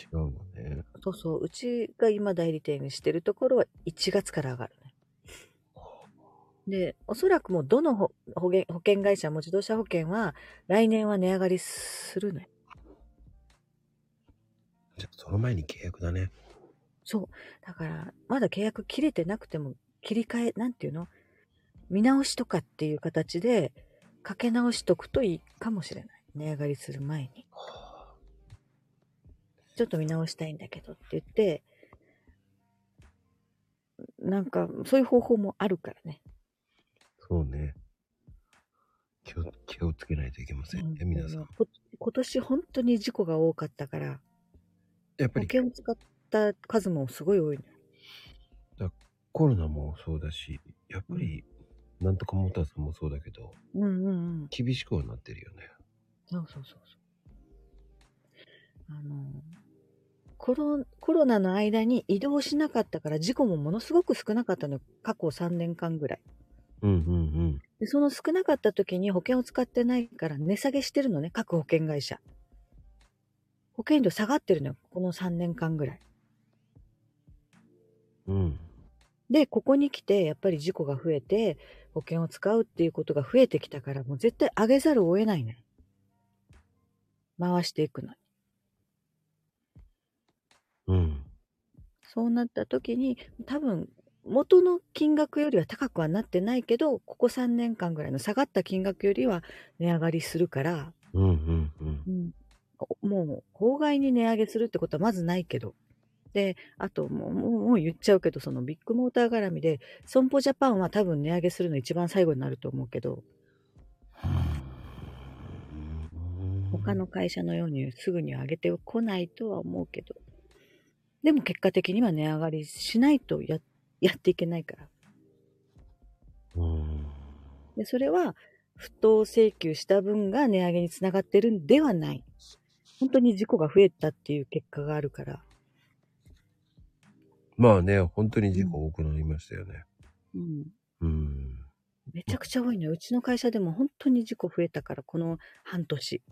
違うのね。そうそう。うちが今代理店にしてるところは1月から上がるね。で、おそらくもうどの保保険保険会社も自動車保険は来年は値上がりするのよ。じゃあその前に契約だね。そう。だから、まだ契約切れてなくても、切り替え、なんていうの？見直しとかっていう形で、かけ直しとくといいかもしれない。値上がりする前に。ちょっと見直したいんだけどって言って、なんか、そういう方法もあるからね。そうね。気を、気をつけないといけませんね、うん皆さん。こ今年本当に事故が多かったから、保やっぱり険を使った数もすごい多いのよ。コロナもそうだし、やっぱり、なんとかモーターさんもそうだけど、うんうんうん。厳しくはなってるよね。そうそうそうそう。あの、コロコロナの間に移動しなかったから事故もものすごく少なかったのよ。過去3年間ぐらい。うんうんで、その少なかった時に保険を使ってないから値下げしてるのね、各保険会社。保険料下がってるのよ、この3年間ぐらい。うん。うん。で、ここに来て、やっぱり事故が増えて、保険を使うっていうことが増えてきたから、もう絶対上げざるを得ないのよ。回していくのに。うん。そうなった時に、多分、元の金額よりは高くはなってないけど、ここ3年間ぐらいの下がった金額よりは値上がりするから、うんうんうん。おもう、法外に値上げするってことはまずないけど。で、あともう、もう言っちゃうけど、そのビッグモーター絡みで、損保ジャパンは多分値上げするの一番最後になると思うけど、他の会社のようにすぐには上げてこないとは思うけど。でも結果的には値上がりしないとややっていけないから。うん。で、それは不当請求した分が値上げにつながってるんではない。本当に事故が増えたっていう結果があるから。まあね、本当に事故多くなりましたよね。うん。うん。めちゃくちゃ多いのよ。うちの会社でも本当に事故増えたから、この半年。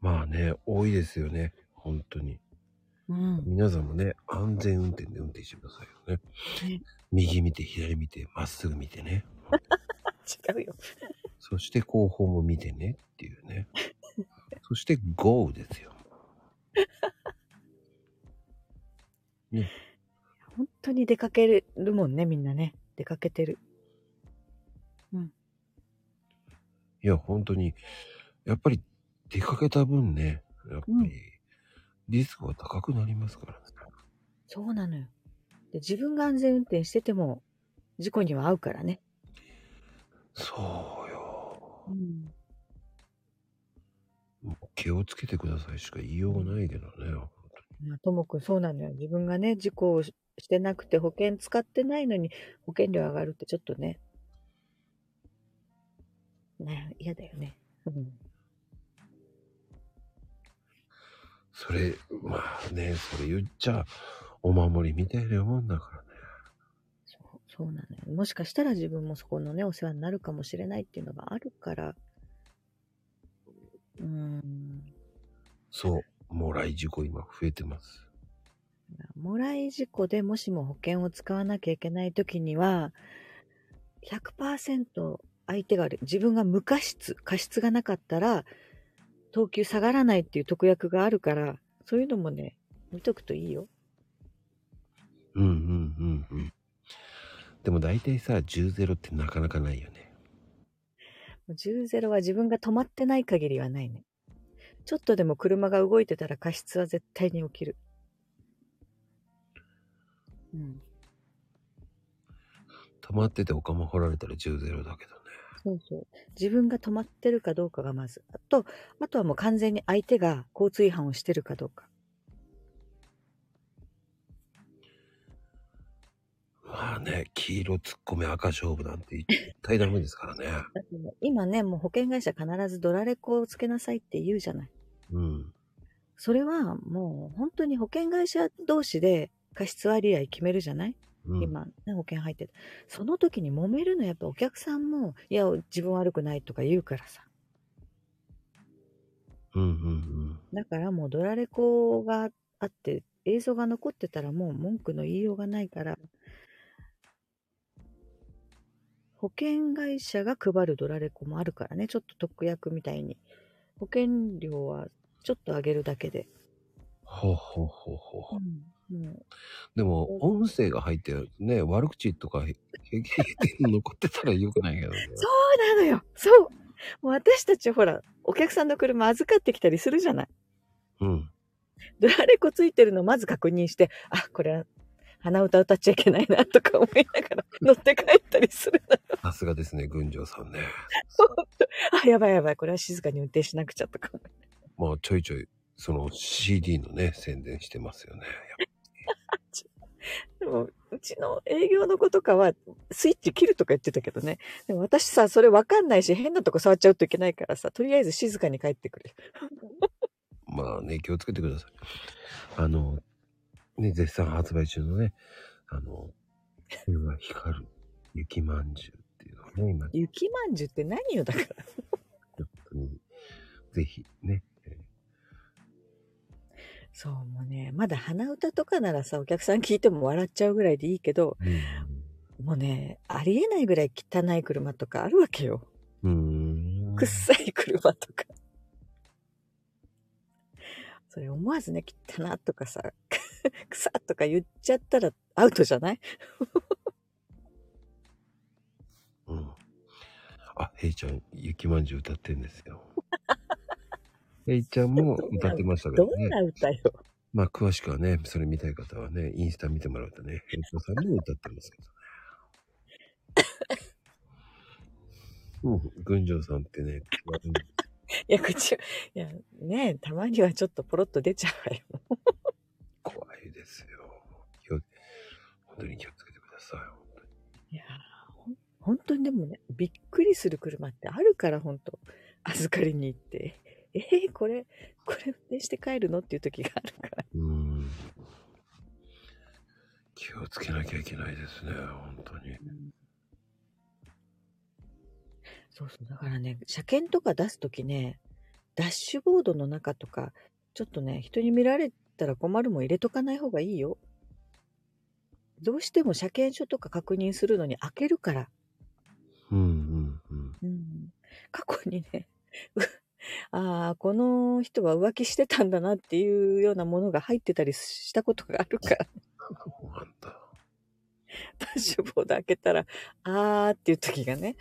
まあね、多いですよね。本当に。うん。皆さんもね、安全運転で運転してくださいよね。ね右見て、左見て、まっすぐ見てね。違うよ。そして後方も見てねっていうね。そして GO ですよ。本当に出かけるもんね、みんなね。出かけてる。いや、本当に、やっぱり出かけた分ね、やっぱうんりリスクは高くなりますからね。そうなのよ。で自分が安全運転してても、事故には遭うからね。そうよ。うん。もう気をつけてくださいしか言いようがないけどね。まあともくんそうなのよ。自分がね、事故をししてなくて保険使ってないのに保険料上がるってちょっとね。ね嫌だよね。うん。それ、まあね、それ言っちゃ、お守りみたいなもんだからね。そう、そうなのよ。もしかしたら自分もそこのね、お世話になるかもしれないっていうのがあるから。うーん。そう、もらい事故今増えてます。もらい事故でもしも保険を使わなきゃいけないときには、100%相手が。自分が無過失、過失がなかったら、等級下がらないっていう特約があるから、そういうのもね、見とくといいよ。うんうんうんうん。でも大体さ、10-0ってなかなかないよね。10-0は自分が止まってない限りはないね。ちょっとでも車が動いてたら過失は絶対に起きる。うん。溜まっててお釜掘られたら10-0だけどね。そうそう。自分が止まってるかどうかがまず。あと、あとはもう完全に相手が交通違反をしてるかどうか。まあね、黄色突っ込め赤勝負なんて絶対ダメですからね。今ね、もう保険会社必ずドラレコをつけなさいって言うじゃない。うん。それはもう本当に保険会社同士で過失割合決めるじゃない、うん、今ね、保険入ってて。その時に揉めるのやっぱお客さんも、いや、自分悪くないとか言うからさ。うんうんだからもうドラレコがあって、映像が残ってたらもう文句の言いようがないから、保険会社が配るドラレコもあるからね、ちょっと特約みたいに。保険料はちょっと上げるだけで。ほうほうほうほう。うん、もうでも、音声が入ってね、悪口とか、残ってたらよくないけどね。そうなのよそうもう私たちほら、お客さんの車預かってきたりするじゃない。うん。ドラレコついてるのをまず確認して、あ、これは鼻歌歌っちゃいけないなとか思いながら乗って帰ったりするのよ。さすがですね、群青さんね。あ、やばいやばい、これは静かに運転しなくちゃとかまあ、ちょいちょい、その CD のね、宣伝してますよね。でも、うちの営業の子とかは、スイッチ切るとか言ってたけどね。でも私さ、それわかんないし、変なとこ触っちゃうといけないからさ、とりあえず静かに帰ってくれ。まあね、気をつけてください。あの、ね、絶賛発売中のね、あの、それは光る雪まんじゅうっていうのをね、今、雪まんじゅうって何よ、だから。本当に、ぜひね、えそう、もうね、まだ鼻歌とかならさ、お客さん聞いても笑っちゃうぐらいでいいけど、ーもうね、ありえないぐらい汚い車とかあるわけよ。うん。うーん。くっさい車とか。それ思わずね、汚なとかさ、くさとか言っちゃったらアウトじゃない？うん。あ、ヘイちゃん、雪まんじゅう歌ってんですよ。ヘイちゃんも歌ってましたけど どねん。な歌よ。まあ、詳しくはね、それ見たい方はね、インスタ見てもらうとね、ヘイトさんも歌ってますけどね。うん、群青さんってね、いや、口を、いや、ねえたまにはちょっとポロッと出ちゃうわよ。怖いですよ。気を本当に気をつけてください。本当にいやほん本当にでもね、びっくりする車ってあるから、本当預かりに行って。えー、これ、これ運転して帰るの？っていう時があるから。うーん。気をつけなきゃいけないですね、本当に。そうそう。だからね、車検とか出すときね、ダッシュボードの中とか、ちょっとね、人に見られたら困るもん入れとかない方がいいよ。どうしても車検証とか確認するのに開けるから。うんうんうん。うん。過去にね、う ああ、この人は浮気してたんだなっていうようなものが入ってたりしたことがあるから、なんだ。ダッシュボード開けたら、あーっていう時がね。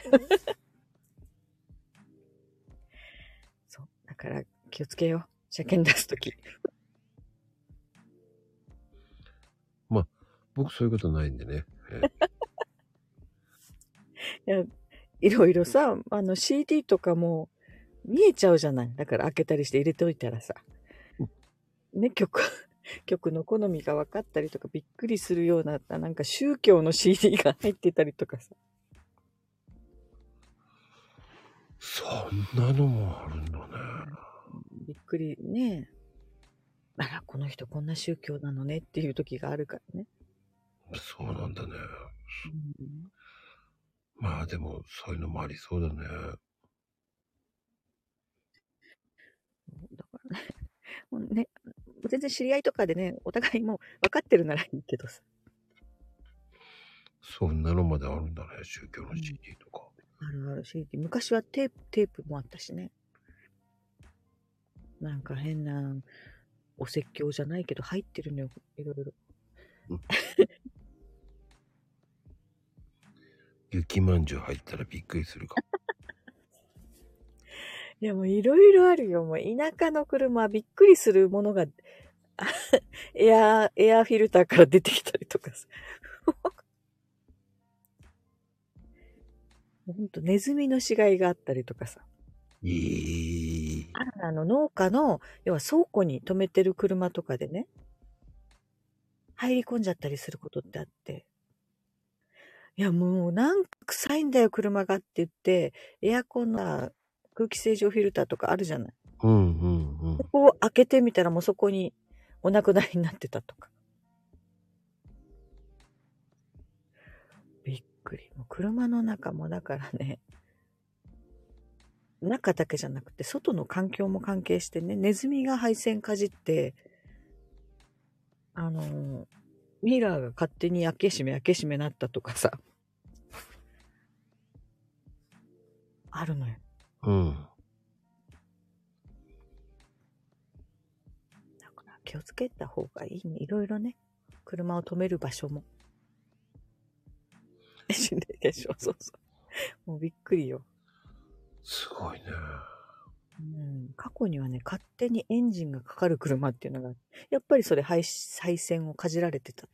そう。だから気をつけよう。車検出すとき。僕そういうことないんでね。え いや、いろいろさ、あの CD とかも見えちゃうじゃない。だから開けたりして入れておいたらさ。ね、曲、曲の好みが分かったりとかびっくりするような、なんか宗教の CD が入ってたりとかさ。そんなのもあるんだね。びっくりね。あら、この人こんな宗教なのねっていう時があるからね。そうなんだね。うんまあでも、そういうのもありそうだね。だからね、もうね、全然知り合いとかでね、お互いもう分かってるならいいけどさ。そんなのまであるんだね。宗教の CD とか。あるあるし、昔はテープ、テープもあったしね。なんか変なお説教じゃないけど入ってるのよ、いろいろ。雪まんじゅう入ったらびっくりするかも。いやもういろいろあるよ。もう田舎の車はびっくりするものが、あエアー、エアーフィルターから出てきたりとかさ。ほんとネズミの死骸があったりとかさ。いい。あの農家の、要は倉庫に止めてる車とかでね、入り込んじゃったりすることってあって、いや、もう、なんか臭いんだよ、車がって言って、エアコンのさ空気清浄フィルターとかあるじゃない。うんうんうんそ。こを開けてみたらもうそこにお亡くなりになってたとか。びっくり。もう車の中もだからね、中だけじゃなくて、外の環境も関係してね、ネズミが配線かじって、あの、ミラーが勝手に開け閉め開け閉めなったとかさ。あるのよ。うん。だから気をつけた方がいいね。いろいろね。車を止める場所も。死んでるでしょ。そうそう。もうびっくりよ。すごいね。うん。過去にはね、勝手にエンジンがかかる車っていうのが、やっぱりそれ配配線をかじられてた。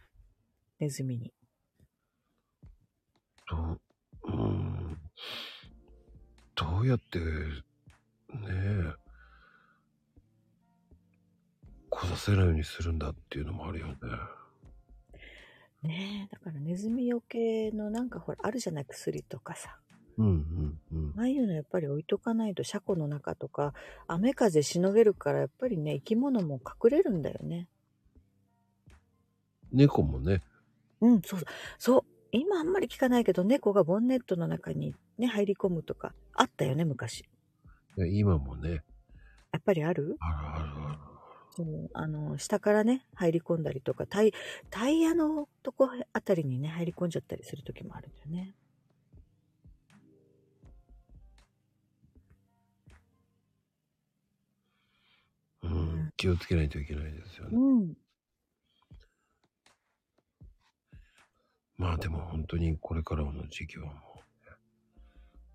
ネズミに。どう、うん。どうやって、ねえ、来させないようにするんだっていうのもあるよね。ねえ。だからネズミよけのなんかほら、あるじゃない薬とかさ。うんうんうん。ああいうのやっぱり置いとかないと車庫の中とか雨風しのげるからやっぱりね生き物も隠れるんだよね。猫もね、うん、そうそう。そう。今あんまり聞かないけど猫がボンネットの中にね入り込むとかあったよね昔。いや今もね、やっぱりある？あるあるある。あの下からね入り込んだりとかタイタイヤのとこあたりにね入り込んじゃったりする時もあるんだよね。うん、気をつけないといけないですよね。うん。まあでも本当にこれからの時期はもう、ね、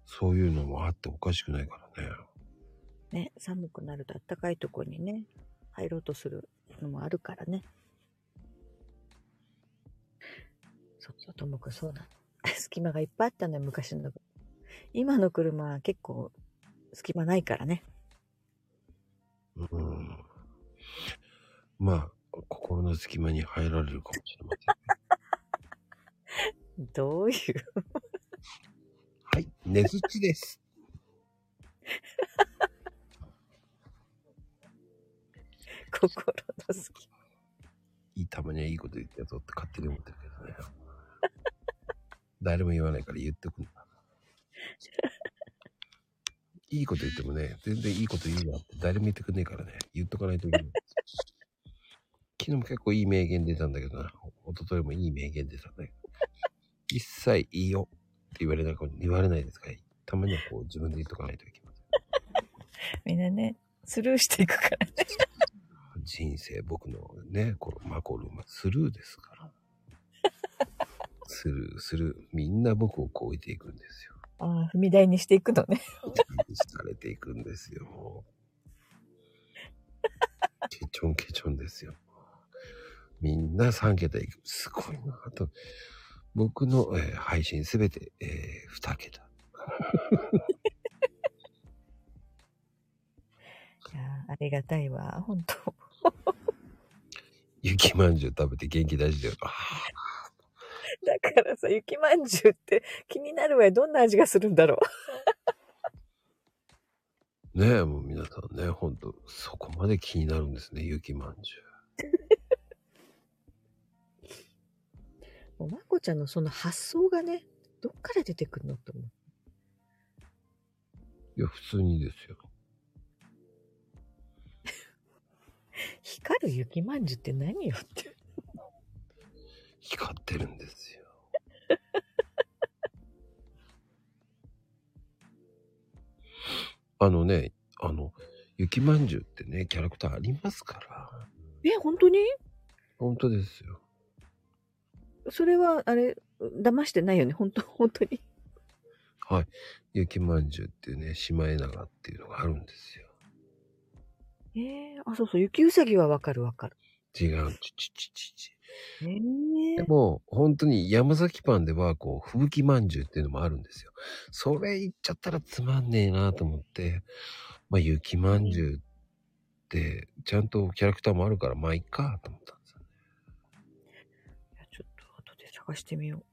そういうのもあっておかしくないからね。ね寒くなると暖かいとこにね入ろうとするのもあるからね。そうそう、ともくんそうなの。隙間がいっぱいあったのよ、昔の。今の車は結構隙間ないからね。うん。まあ、心の隙間に入られるかもしれません。どういう？はい、ねずちです。心の隙いいたまにはいいこと言ってやぞって勝手に思ってるけどね。誰も言わないから言ってくんだ。いいこと言ってもね、全然いいこと言うなって誰も言ってくんねえからね、言っとかないといけない。昨日も結構いい名言出たんだけどな。一昨日もいい名言出たんだけど。一切いいよ言われない言われないですか？ら、たまにはこう自分で言っとかないといけまみんなね、スルーしていくからね。せん。人生、僕のね、このマコルームはスルーですから。スルー、スルー。みんな僕をこう置いていくんですよ。ああ、踏み台にしていくのね。されていくんですよ。ケチョンケチョンですよ。みんな3桁いく。すごいな。あと、僕の、えー配信すべて、えー、2桁。いやーありがたいわ、本当 雪まんじゅう食べて元気出してる。あだからさ、雪まんじゅうって気になるわよ。どんな味がするんだろう。ーねえ、もう皆さんね、ほんと、そこまで気になるんですね、雪まんじゅ もうまこちゃんのその発想がね、どっから出てくるのと思う。う。いや、普通にですよ。光る雪まんじゅうって何よって。光ってるんですよ。あのね、あの、雪まんじゅうってね、キャラクターありますから。え、本当に？本当ですよ。それは、あれ、騙してないよね。本当 本当に。はい。雪まんじゅうっていうね、シマエナガっていうのがあるんですよ。えー、あ、そうそう、雪うさぎはわかるわかる。違う、ちちちちち。えでー、も、本当に山崎パンでは、こう、吹雪まんじゅうっていうのもあるんですよ。それ言っちゃったらつまんねえなと思って、まあ、雪まんじゅうって、ちゃんとキャラクターもあるから、まあ、いいかと思ったしてみよう。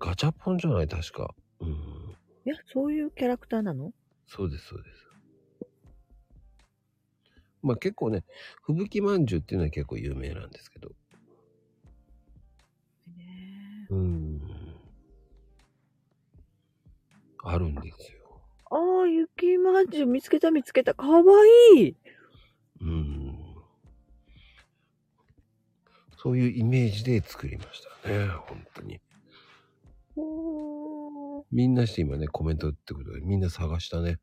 ガチャポンじゃない確か。うん。いや、そういうキャラクターなの？そうです、そうです。まあ結構ね、吹雪まんじゅうっていうのは結構有名なんですけど。ねうん。あるんですよ。ああ、雪まんじゅう見つけた見つけた。かわいいそういうイメージで作りましたね。本当に。みんなして今ね、コメントってことでみんな探したね。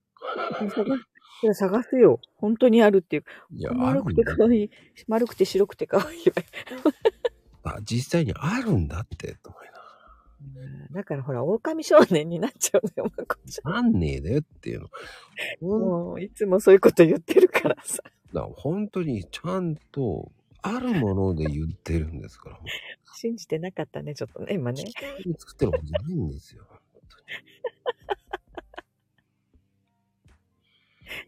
探いや 探すよ。本当にあるっていう。いや、あ丸く。てかわいい。丸くて白くてかわい。あ、実際にあるんだって、と思いなだからほら、狼少年になっちゃうのよ、まこちゃん。ら。なんねえだよっていうの。もう、いつもそういうこと言ってるからさ。だから本当にちゃんと、あるもので言ってるんですから。も信じてなかったね、ちょっとね、今ね。う作ってるわけじゃないんですよ。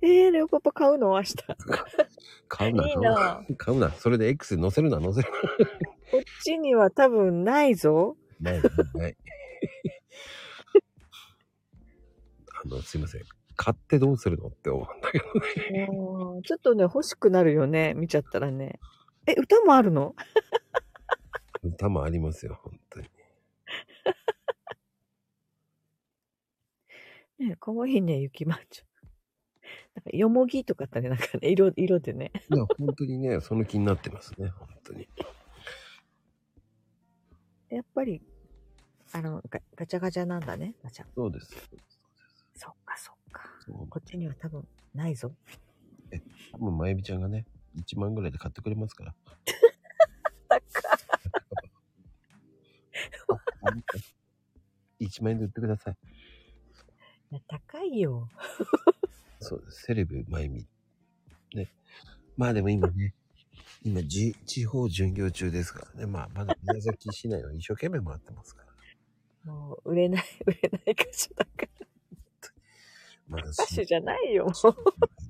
えー、レオパパ買うの明日。こ買うな、いいな買うな。それで X で載せるな、載せるっちには多分ないぞ。な。ない、ない。あの、すいません。買ってどうするのって思うんだけどね。ちょっとね、欲しくなるよね、見ちゃったらね。え、歌もあるの？歌もありますよ、本当に。ねかわいいね、雪まんじゅう。なんか、よもぎとかってね、なんかね、色、色でね。いや、本当にね、その気になってますね、本当に。やっぱり、あの、ガガチャガチャなんだね、ガチャ。そうです。そっかそっか。そうこっちには多分ないぞ。多分、まゆみちゃんがね、1万ぐらいで買ってくれますから。1万円で売ってください。いや、高いよ。そうです。セレブまゆみ。ね。まあでも今ね、今、じ地方巡業中ですからね。まあ、まだ宮崎市内は一生懸命回ってますから。もう、売れない、売れない歌手だから。まだ歌手 じゃないよ。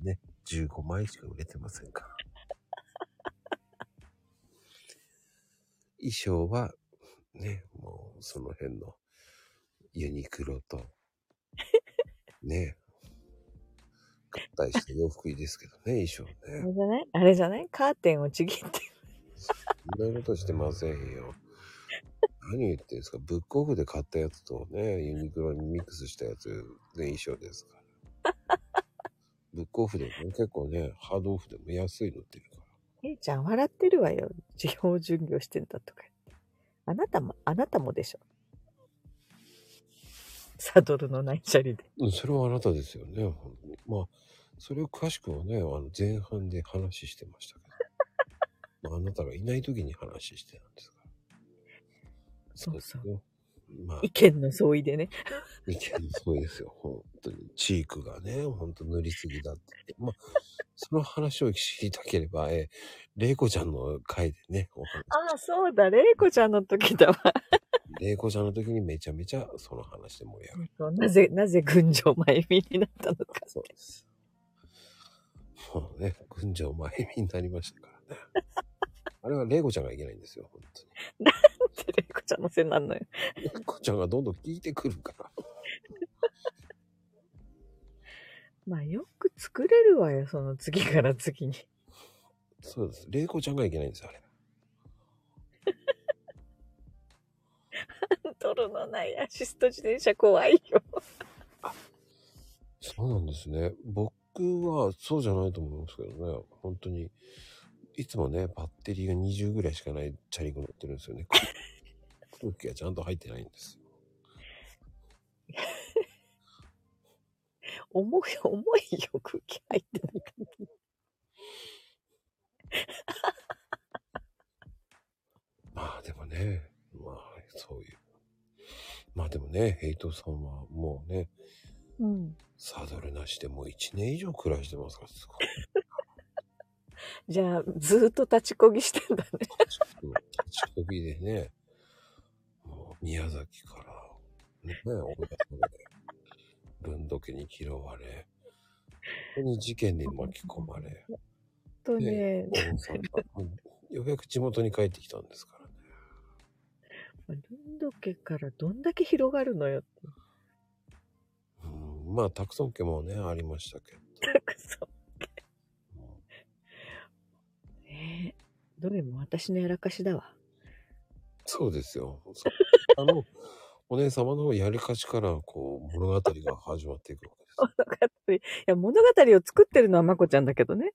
ね、15枚しか売れてませんから。衣装は、ね、もうその辺のユニクロと、ね、合体した洋服いいですけどね、衣装あね。れじゃない？あれじゃない？カーテンをちぎって。そんなことしてませんよ。何言ってんですか？ブックオフで買ったやつとね、ユニクロにミックスしたやつ、ね、衣装ですから。ブックオフでもね、結構ね、ハードオフでも安いの売って。えいちゃん笑ってるわよ。地方巡業してんだとか。あなたも、あなたもでしょ。サドルのないチャリで。うんそれはあなたですよね。ほんとにまあ、それを詳しくはね、あの前半で話してましたけど。まあ、あなたがいない時に話してたんですから。そうそうですよ。まあ、意見の相違でね。意見そうですよ。本当に。チークがね、本当塗りすぎだって。まあ、その話を知りたければ、え、レイコちゃんの回でね、お話ああ、そうだ、レイコちゃんの時だわ。レイコちゃんの時にめちゃめちゃその話で盛り上がる。なぜ、なぜ群青まゆみになったのか。そうです。もうね、群青前見になりましたからね。あれはレイコちゃんがいけないんですよ、本当に。ってレイコちゃんのせいになるのよ。レイコちゃんがどんどん聞いてくるから。まあよく作れるわよ、その次から次に。そうです。レイコちゃんがいけないんですよ、あれ。トルのないアシスト自転車怖いよ。そうなんですね。僕はそうじゃないと思いますけどね。本当に。いつもね、バッテリーが20ぐらいしかないチャリンコ乗ってるんですよね。空気がちゃんと入ってないんですよ。重い、重いよ、空気入ってなかった。まあでもね、まあそういう。まあでもね、ヘイトさんはもうね、うん。サドルなしでもう1年以上暮らしてますから、すごい。じゃあ、ずーっと立ちこぎしてんだね。うん立ちこぎでね、もう宮崎から、ね、大田まで、文土家に拾われ、ここに事件に巻き込まれ、とね、大阪、もうようやく地元に帰ってきたんですからね。ルンド家からどんだけ広がるのよ。うん、まあ、たくさん家もね、ありましたけど。たくさん。えー、どれも私のやらかしだわ。そうですよ。あの、お姉様のやりかしから、こう、物語が始まっていくわけです。物語。いや、物語を作ってるのはまこちゃんだけどね。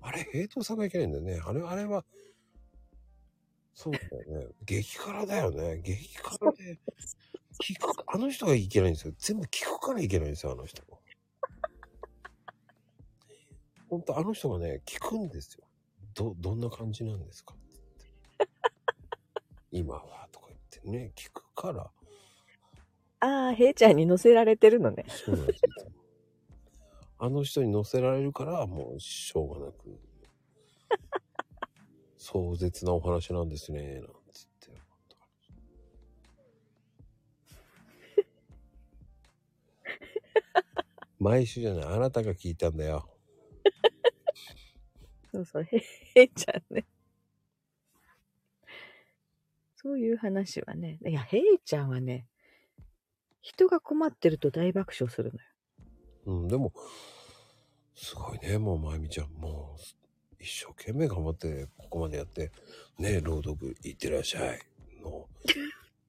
あれ、平等さんがいけないんだよね。あれ、あれは、そうだよね。激辛だよね。激辛で、聞く、あの人がいけないんですよ。全部聞くからいけないんですよ、あの人も。本当あの人がね、聞くんですよ。ど、どんな感じなんですか？っ て今は、とか言ってね、聞くから、ああ、へいちゃんに乗せられてるのね。そうなんですよ。あの人に乗せられるから、もうしょうがなく、壮絶なお話なんですね、なんつって。毎週じゃない、あなたが聞いたんだよ。そうそう、へへいちゃんね。そういう話はね。いや、へいちゃんはね、人が困ってると大爆笑するのよ。うん、でも、すごいね、もう、まゆみちゃん、もう、一生懸命頑張って、ここまでやって、ね、朗読、いってらっしゃいの、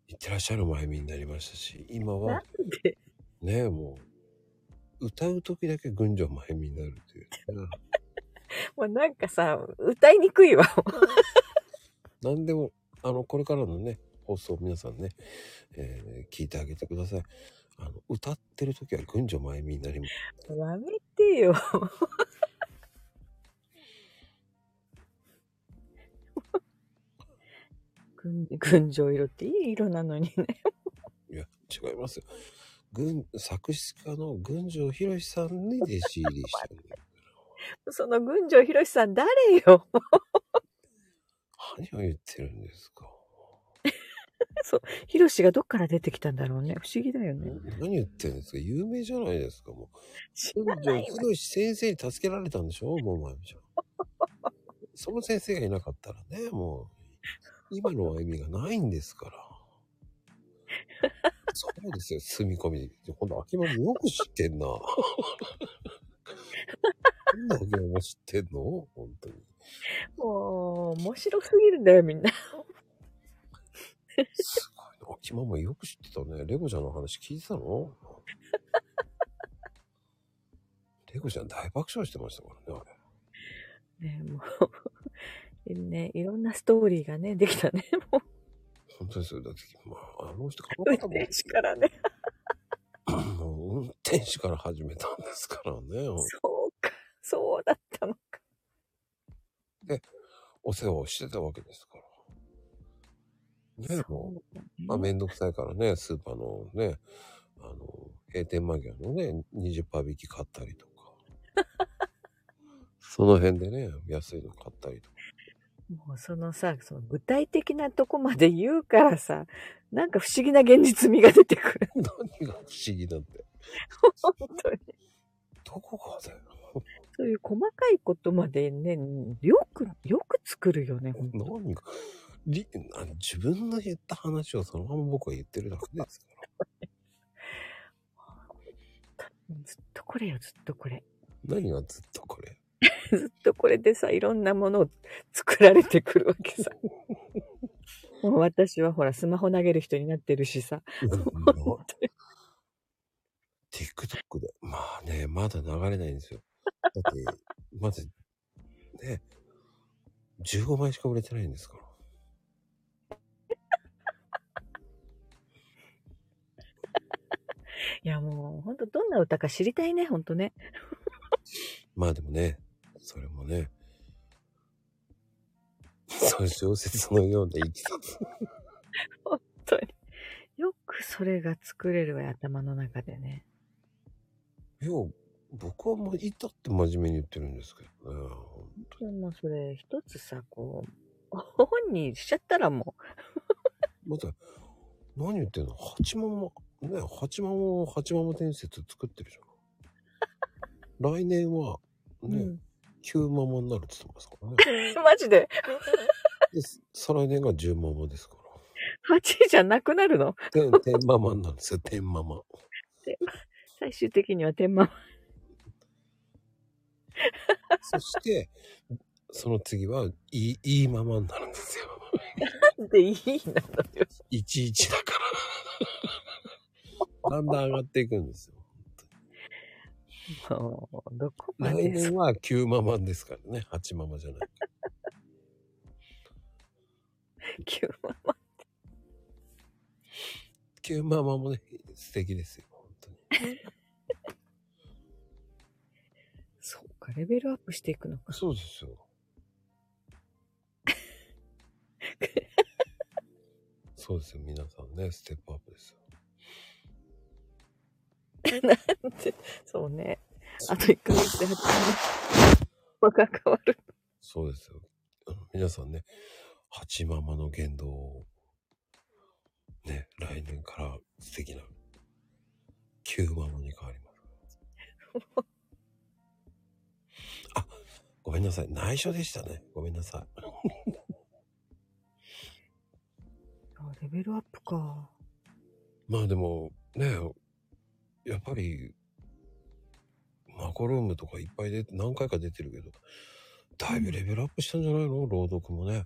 いってらっしゃいのまゆみになりましたし、今は、で、ねもう、歌う時だけ群青まゆみになるという、ね。もうなんかさ、歌いにくいわ。何でも、あの、これからのね、放送皆さんね、えー聞いてあげてください。あの、歌ってる時は群青まゆみになります。やめてよ。群群青色っていい色なのにね。いや、違いますよ。群、作詞家の群青博さんに弟子入りしたんだよ。その群青博さん誰よ？何を言ってるんですか？博がどっから出てきたんだろうね。不思議だよね。何言ってるんですか？有名じゃないですか、もう。知群青らないわ。博先生に助けられたんでしょ？もう、まゆみちゃん。その先生がいなかったらね、もう、今の歩みがないんですから。そうですよ、住み込み。今度、秋葉もよく知ってんな。なんで秋葉も知ってんの？本当に。もう、面白すぎるんだよ、みんな。すごいな。秋葉もよく知ってたね。レゴちゃんの話聞いてたの？レゴちゃん大爆笑してましたからね、あれ。ね、もう、ね、いろんなストーリーがね、できたね。も本当ですよ。だって、まあ、あの人、こう、の方も運転手からね。もう運転手から始めたんですからね。そうか、そうだったのか。お世話をしてたわけですから。ねもう、まあ、めんどくさいからね、スーパーのね、あの、閉店間際のね、20%引き買ったりとか。その辺でね、安いの買ったりとか。もうそのさ、その具体的なとこまで言うからさ、なんか不思議な現実味が出てくる。何が不思議なんて。本当に。どこがだよ。そういう細かいことまでね、よく、よく作るよね、本当何が、りあの自分の言った話をそのまま僕は言ってるだけですから。ずっとこれよ、ずっとこれ。何がずっとこれ？ずっとこれでさ、いろんなものを作られてくるわけさ。もう私はほら、スマホ投げる人になってるしさ。な TikTok で。まあね、まだ流れないんですよ。だって、まず、ね、15枚しか売れてないんですから。いやもう、ほんとどんな歌か知りたいね、ほんとね。まあでもね、それもね、そう小説のような生き方。本当に。よくそれが作れるわよ、頭の中でね。いや、僕はもういたって真面目に言ってるんですけどね。でもそれ一つさ、こう、本にしちゃったらもまた、何言ってんの？八幡も、ね、八幡も八幡も伝説作ってるじゃん。来年は、う、ね、うん。九ママになるって言ってますからね。マジで？で、再来年が10ママですから。8じゃなくなるの？天、天ママなんですよ、天ママ。最終的には天満。そして、その次は、いい、いいママになるんですよ。なんでいいなのよ。11だから。だんだん上がっていくんですよ。もう、どこま来でです年は9ママですからね。8ママじゃない。急ママ。9ママもね、素敵ですよ。本当に。か、レベルアップしていくのか。そうですよ。そうですよ。皆さんね、ステップアップですよ。そうね。あと1ヶ月で8年。輪が変わる。そうですよ。皆さんね、8ママの言動を、ね、来年から素敵な9ママに変わります。あ、ごめんなさい。内緒でしたね。ごめんなさい。あレベルアップか。まあでも、ね、やっぱり、マコルームとかいっぱいで何回か出てるけど、だいぶレベルアップしたんじゃないの？朗読もね。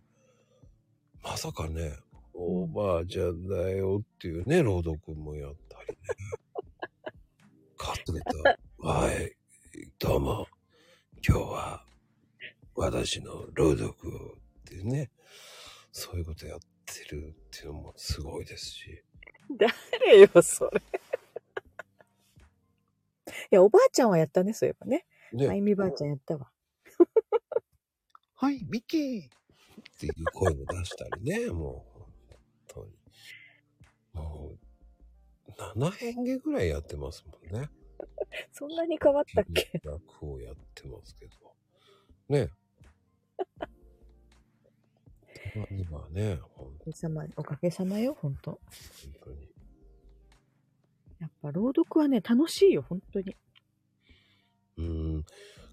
まさかね、おばあちゃんだよっていうね、朗読もやったりね。カットレタはい、どうも、今日は私の朗読をっていうね、そういうことやってるっていうのもすごいですし。誰よ、それ。いや、おばあちゃんはやったね、そういえばね。ねあゆみばあちゃんやったわ。はい、ミッキーっていう声を出したりね、もう、本当に。もう、7変化ぐらいやってますもんね。そんなに変わったっけ？役をやってますけど。ね。今はね、ほんおかげさま、おかげさまよ、ほんと。本当に。やっぱ朗読はね、楽しいよ、本当に。うーん、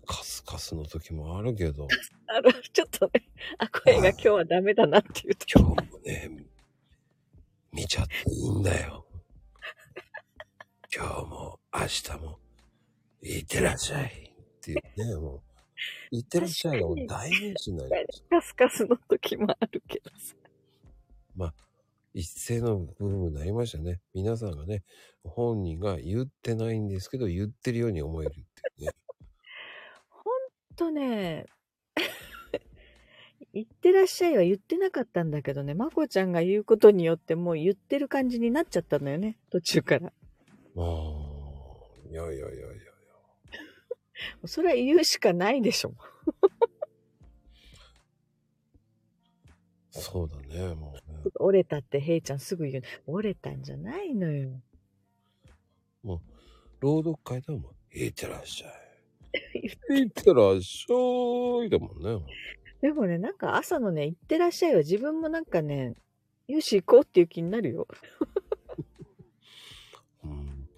カスカスの時もあるけど、あの、ちょっとね、あ、声が今日はダメだなっていうと。今日もね、見ちゃっていいんだよ。今日も明日も、いってらっしゃいっていうね、もう、いってらっしゃいがもう代名詞になりました。カスカスの時もあるけどさ。まあ、一斉のブームになりましたね。皆さんがね、本人が言ってないんですけど、言ってるように思えるっていうね。ほんとね、言ってらっしゃいは言ってなかったんだけどね、まこちゃんが言うことによってもう言ってる感じになっちゃったのよね、途中から。ああ、いやいやいや。それは言うしかないでしょ。そうだね、もうね。折れたってヘイちゃんすぐ言う。折れたんじゃないのよ。もう、朗読会ではもう、いってらっしゃい。いってらっしゃい。だもんね。でもね、なんか朝のね、行ってらっしゃいは自分もなんかね、よし行こうっていう気になるよ。うん。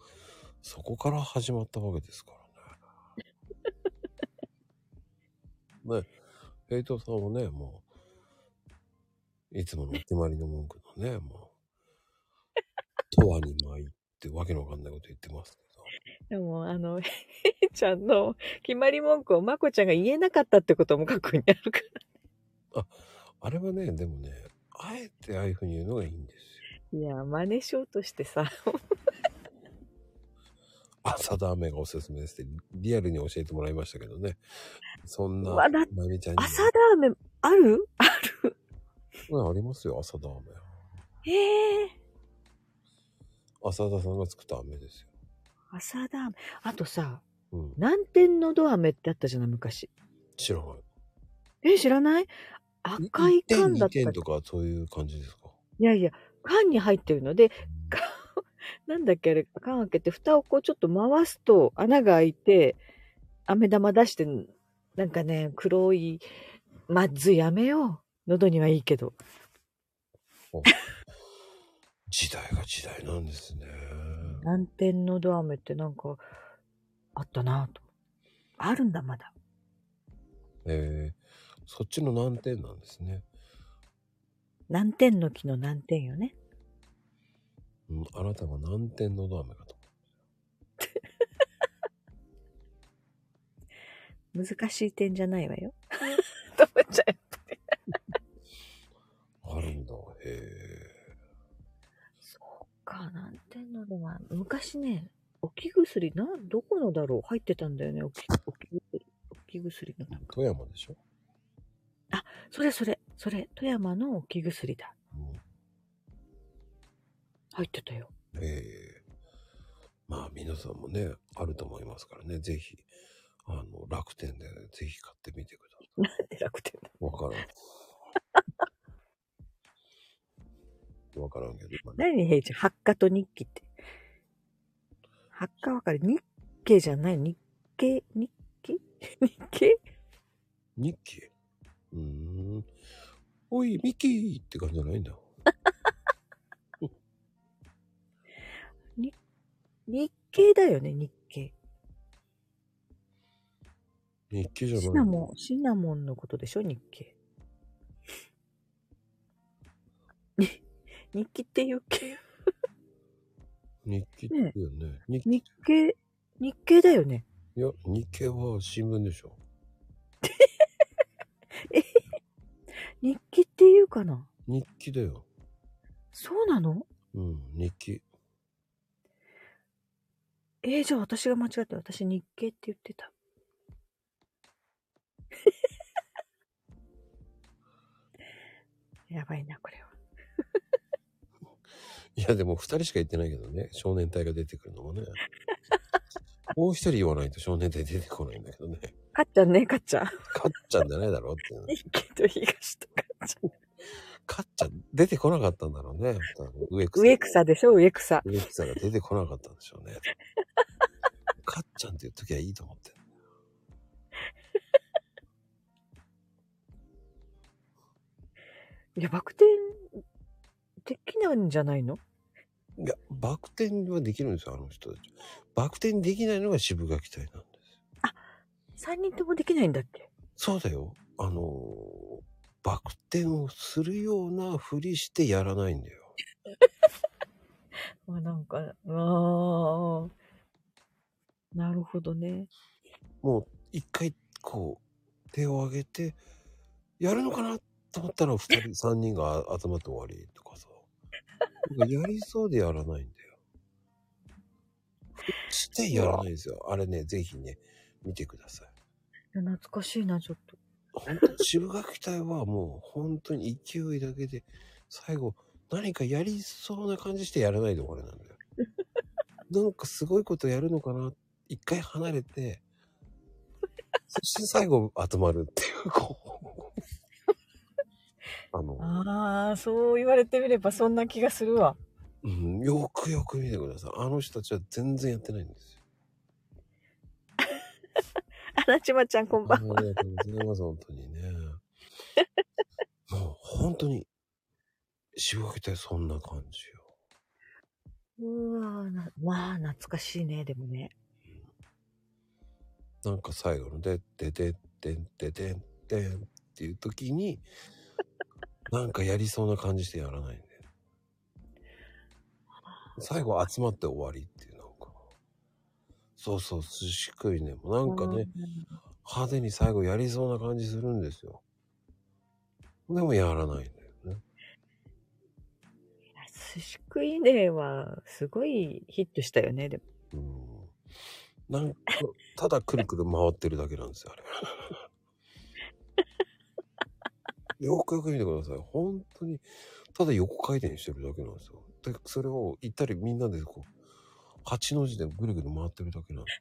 そこから始まったわけですからね。ね、ヘイトさんもね、もう、いつもの決まりの文句のね、もう、とわに巻いてわけのわかんないこと言ってますけど。でも、あの、ヘイちゃんの決まり文句をまこちゃんが言えなかったってことも過去にあるから。あれはね、でもね、あえてああいう風に言うのがいいんですよ。いや、真似しようとしてさ。朝ダーメンがおすすめですって、リアルに教えてもらいましたけどね。そんな、わだまゆみちゃんにも。朝ラーメンある？ある。うんありますよ、朝ダーメン。へえ。浅田さんが作った飴ですよ。朝ラーメン。あとさ、うん。南天のど飴ってあったじゃない、昔。知らない。え、知らない？赤い缶だ1った点2点とかそういう感じですか？いやいや、缶に入ってるので、缶 なんだっけあれ、缶開けて、蓋をこうちょっと回すと穴が開いて、飴玉出して、なんかね、黒い、まずいやめよう。喉にはいいけど。時代が時代なんですね。南天のど飴ってなんか、あったなぁと。あるんだ、まだ。えー、そっちの難点なんですね。難点の木の難点よね。うん、あなたが何点のど飴かと。難しい点じゃないわよ。と思っちゃう。あるんだ。へえ。そうか、難点のでは、昔ね、置き薬、な、どこのだろう入ってたんだよね、置き置き薬。置き薬のなんか。富山でしょ？それそれ、それ、富山の置き薬だ。うん。入ってたよ。ええまあ皆さんもね、あると思いますからね、ぜひ、あの、楽天でぜひ買ってみてくださなんで楽天だ。い。わからん。わからんけど、まあね何平ちゃん、発火と日記って。発火わかる？日経じゃない？日経？日記日経？日記うーん。おい、ミッキーって感じじゃないんだ。日経だよね、日経。日記じゃない。シナモン、シナモンのことでしょ、日経。に 日記って言うっけ日記ってよね。日記。日経、日経だよね。いや、日経は新聞でしょ。日記って言うかな？日記だよ。そうなの？うん、日記。えー、じゃあ私が間違って、私日経って言ってた。やばいな、これは。いや、でも二人しか言ってないけどね。少年隊が出てくるのもね。もう一人言わないと少年隊出てこないんだけどね。かっちゃんね、かっちゃん。かっちゃんじゃないだろうってと東とかっちゃん。かっちゃん出てこなかったんだろうね。植草。植草でしょ、植草。植草が出てこなかったんでしょうね。かっちゃんっていう時はいいと思ってる。いや、バク転できないんじゃないの？いや、バク転はできるんですよ、あの人たち。バク転できないのが渋垣隊なんです。三人ともできないんだっけ？そうだよ。あのー、バク転をするようなふりしてやらないんだよ。あ、なんか、ああ。なるほどね。もう一回こう手を挙げてやるのかなと思ったら二人三人が集まって終わりとかさなんかやりそうでやらないんだよしてやらないんですよあれねぜひね見てくださいいや懐かしいな、ちょっと。本当に渋垣隊はもう本当に勢いだけで最後何かやりそうな感じしてやらないで終わりなんだよ なんかすごいことやるのかな一回離れてそして最後集まるっていうこう あの、ああ、そう言われてみればそんな気がするわ。うん、よくよく見てくださいあの人たちは全然やってないんですよあらちまちゃんこんばんは。ありがとうございます本当にね もう本当に渋垣隊そんな感じようわーな、まあ、懐かしいね、でもね。なんか最後ので、でででんででんでんっていう時に、なんかやりそうな感じしてやらないんで。最後集まって終わりっていう。そうそう、寿司食いね。もうなんかね、派手に最後やりそうな感じするんですよ。でもやらないんだよね。寿司食いねは、すごいヒットしたよね、でも。うん。なんか、ただくるくる回ってるだけなんですよ、あれ。よくよく見てください。本当に、ただ横回転してるだけなんですよ。で、それを行ったりみんなでこう、八の字でぐるぐる回ってるだけなんです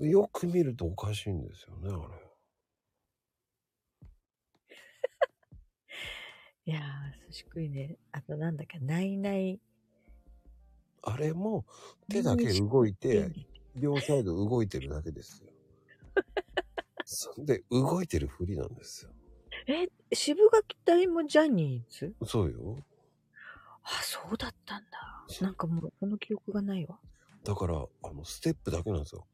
よ。よく見るとおかしいんですよね、あれ。いやー、寿司食いね。あとなんだっけ、ないない。あれも手だけ動いて、両サイド動いてるだけですよ。そんで、動いてるふりなんですよ。え、渋垣隊もジャニーズ？そうよ。あ、そうだったんだ。なんかもう、その記憶がないわ。だから、あの、ステップだけなんですよ。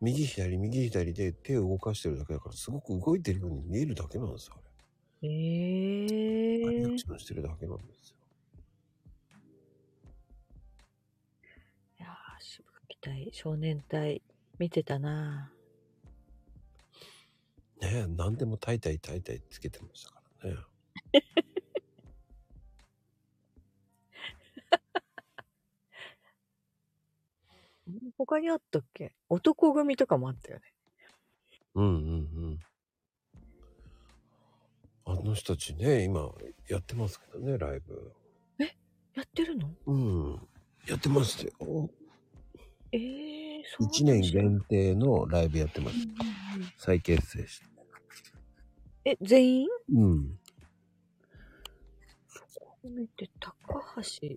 右左、右左で手を動かしてるだけだから、すごく動いてるように見えるだけなんですよ、あれ。えリアクー、いションしてるだけなんですよ。やー、渋垣隊、少年隊、見てたなねえ、何でもタイタイタイタイつけてましたからね。他にあったっけ？男組とかもあったよね。うんうんうん。あの人たちね、今やってますけどね、ライブ。やってるの？うん。やってますよ。えー、そう1年限定のライブやってます。再結成して。え、全員？うん。見て、高橋、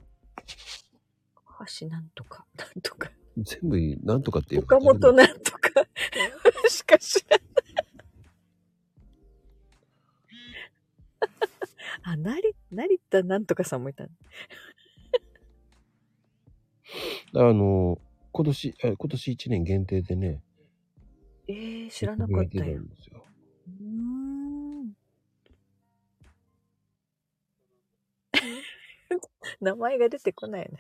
高橋なんとか、なんとか、全部なんとかっていう岡本なんとか、しか知らない。あ、なり、成田なんとかさんもいたの？あの、今年、あ今年1年限定でね、えー、知らなかったよ。んですよ。うーん。名前が出てこないね。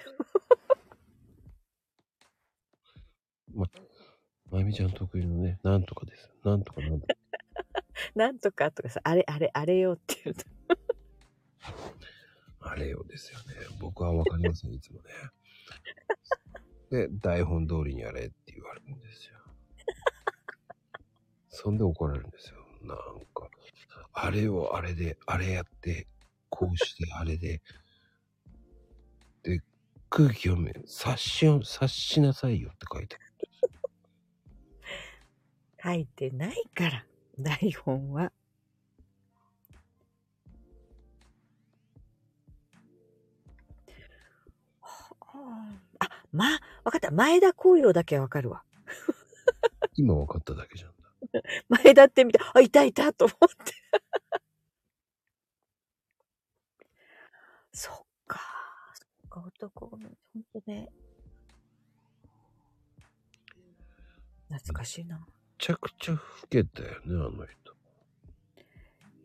まゆみちゃん得意のね、なんとかです。なんとかなんとか。なんとかとかさ、あれ、あれ、あれよって言うと。あれよですよね。僕はわかりません、いつもね。で、台本通りにやれって言われるんですよ。そんで怒られるんですよ。なんか、あれをあれで、あれやって、こうしてあれで、で、空気読め、察しよ、察しなさいよって書いてある。書いてないから、台本は。あ、ま、わかった。前田光陽だけはわかるわ。今分かっただけじゃん。前田って見て、あ、いたいたと思って。そっか。そっか、男ごめん。ほんとね。懐かしいな。めちゃくちゃ老けたよね、あの人。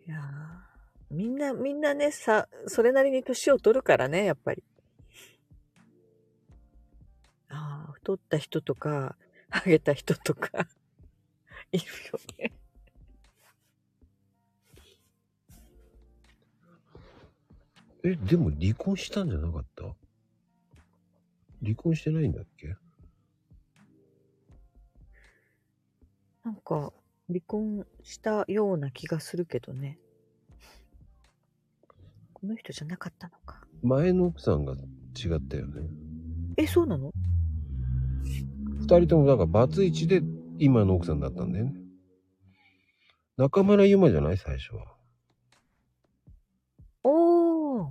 いやーみんな、みんなね、さ、それなりに年を取るからね、やっぱり。ああ、太った人とか、ハゲた人とか、いるよね。え、でも離婚したんじゃなかった？離婚してないんだっけ？なんか、離婚したような気がするけどね。この人じゃなかったのか。前の奥さんが違ったよね。え、そうなの？二人ともだからバツイチで今の奥さんだったんだよね。中村ゆまじゃない？最初は。おー。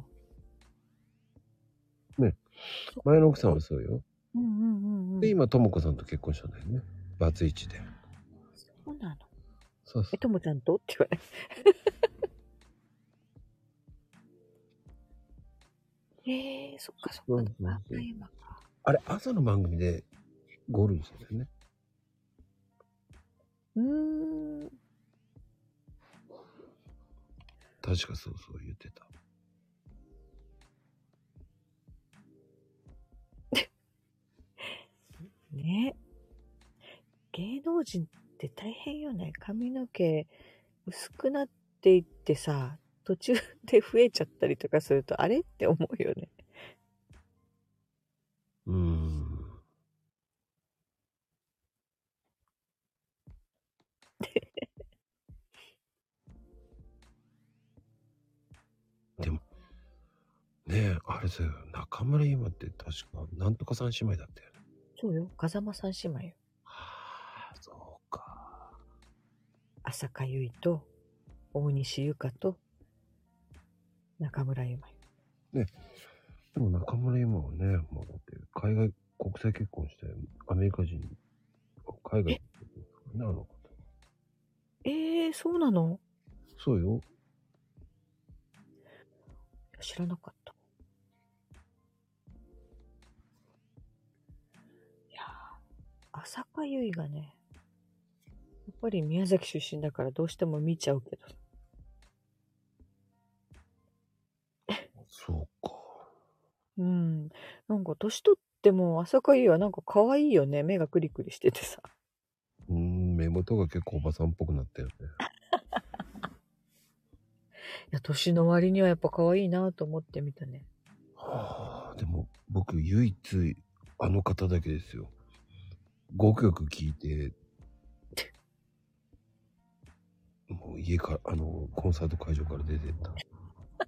前の奥さんはそうよ。うんうんうんうん。で、今、ともこさんと結婚したんだよね。バツイチで。そうなの？そうそえ、ともちゃんと？って言われ えー、そっかそっか。うんうんう今か。う。あれ、朝の番組でゴールドしたよね。うーん。確かそうそう言ってた。ね。芸能人って大変よね。髪の毛薄くなっていってさ、途中で増えちゃったりとかすると、あれって思うよね。うーん。でも、ねえ、あれさ、中村ゆまって確か、なんとかさん姉妹だったよね。そうよ。風間さん姉妹よ。はあ、そうか。浅香唯と、大西ゆかと、中村ゆまよ。でも中村ゆまはね、もうだって海外、国際結婚して、アメリカ人、海外、ね、あの方。えー、そうなの？そうよ。知らなかった。いやー、浅香唯がね、ぱり宮崎出身だからどうしても見ちゃうけど。そうか。うん。なんか年取っても朝香ゆいはなんか可愛いよね。目がクリクリしててさ。うーん、目元が結構おばさんっぽくなったよね。いや、年の割にはやっぱ可愛いなと思ってみたね。はあ、でも僕唯一あの方だけですよ。5曲聴いて、もう家から、あの、コンサート会場から出てった。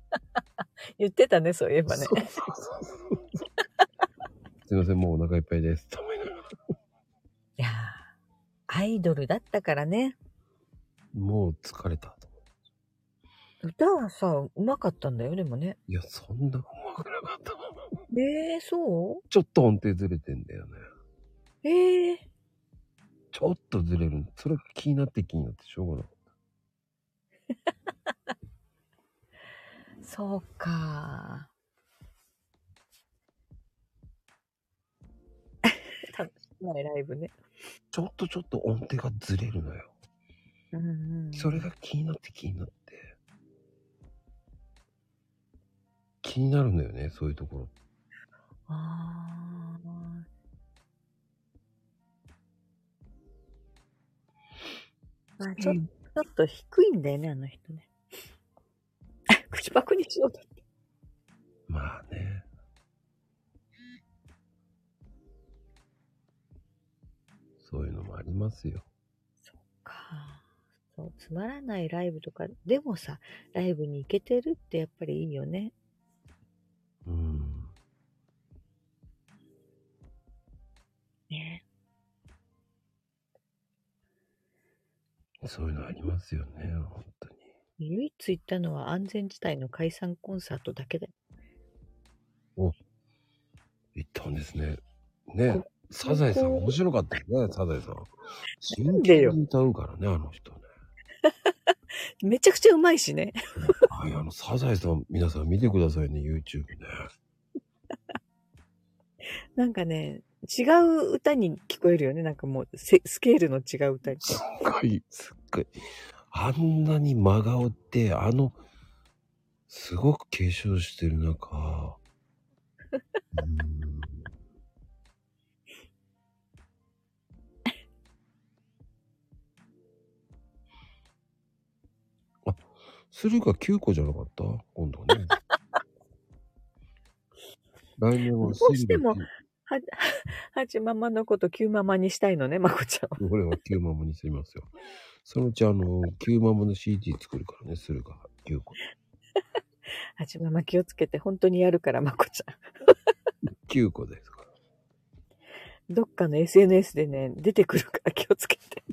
言ってたね、そういえばね。そうそうそう すいません、もうお腹いっぱいです。いやー、アイドルだったからね。もう疲れたと。歌はさ、うまかったんだよ、でもね。いや、そんなうまくなかった。えー、そちょっと音程ずれてんだよね。うえー、ちょっとずれる。それが気になって気になってしょうがない。そうか。楽しくないライブね。ちょっとちょっと音程がずれるのよ。うんうん。それが気になって気になって。気になるんだよね、そういうところ。あーまあ、ちょちょっと低いんだよね、あの人ね。口パクにしようと。まあね。そういうのもありますよ。か。そう、つまらないライブとか、でもさ、ライブに行けてるってやっぱりいいよね。うん。ね。そういうのありますよね、本当に。唯一行ったのは安全地帯の解散コンサートだけだよ。行ったんですね。ねサザエさん面白かったよね、サザエさん。なんでよ歌うからね、あの人ね。めちゃくちゃうまいしね。はい、あの、サザエさん、皆さん見てくださいね、YouTube ね。なんかね、違う歌に聞こえるよね。なんかもうススケールの違う歌に。すっごい、すっごい。あんなに真顔って、あの、すごく化粧してる中、うーんあ、駿河9個じゃなかった？今度はね。来年はどうしてもは、はちママのことキューママにしたいのね、まこちゃんは。俺は9ママにすりますよ。そのうちあの、9ママの CD 作るからね、駿河9個。はちママ気をつけて、本当にやるから、まこちゃん。9個ですから。どっかの SNS でね、出てくるから気をつけて。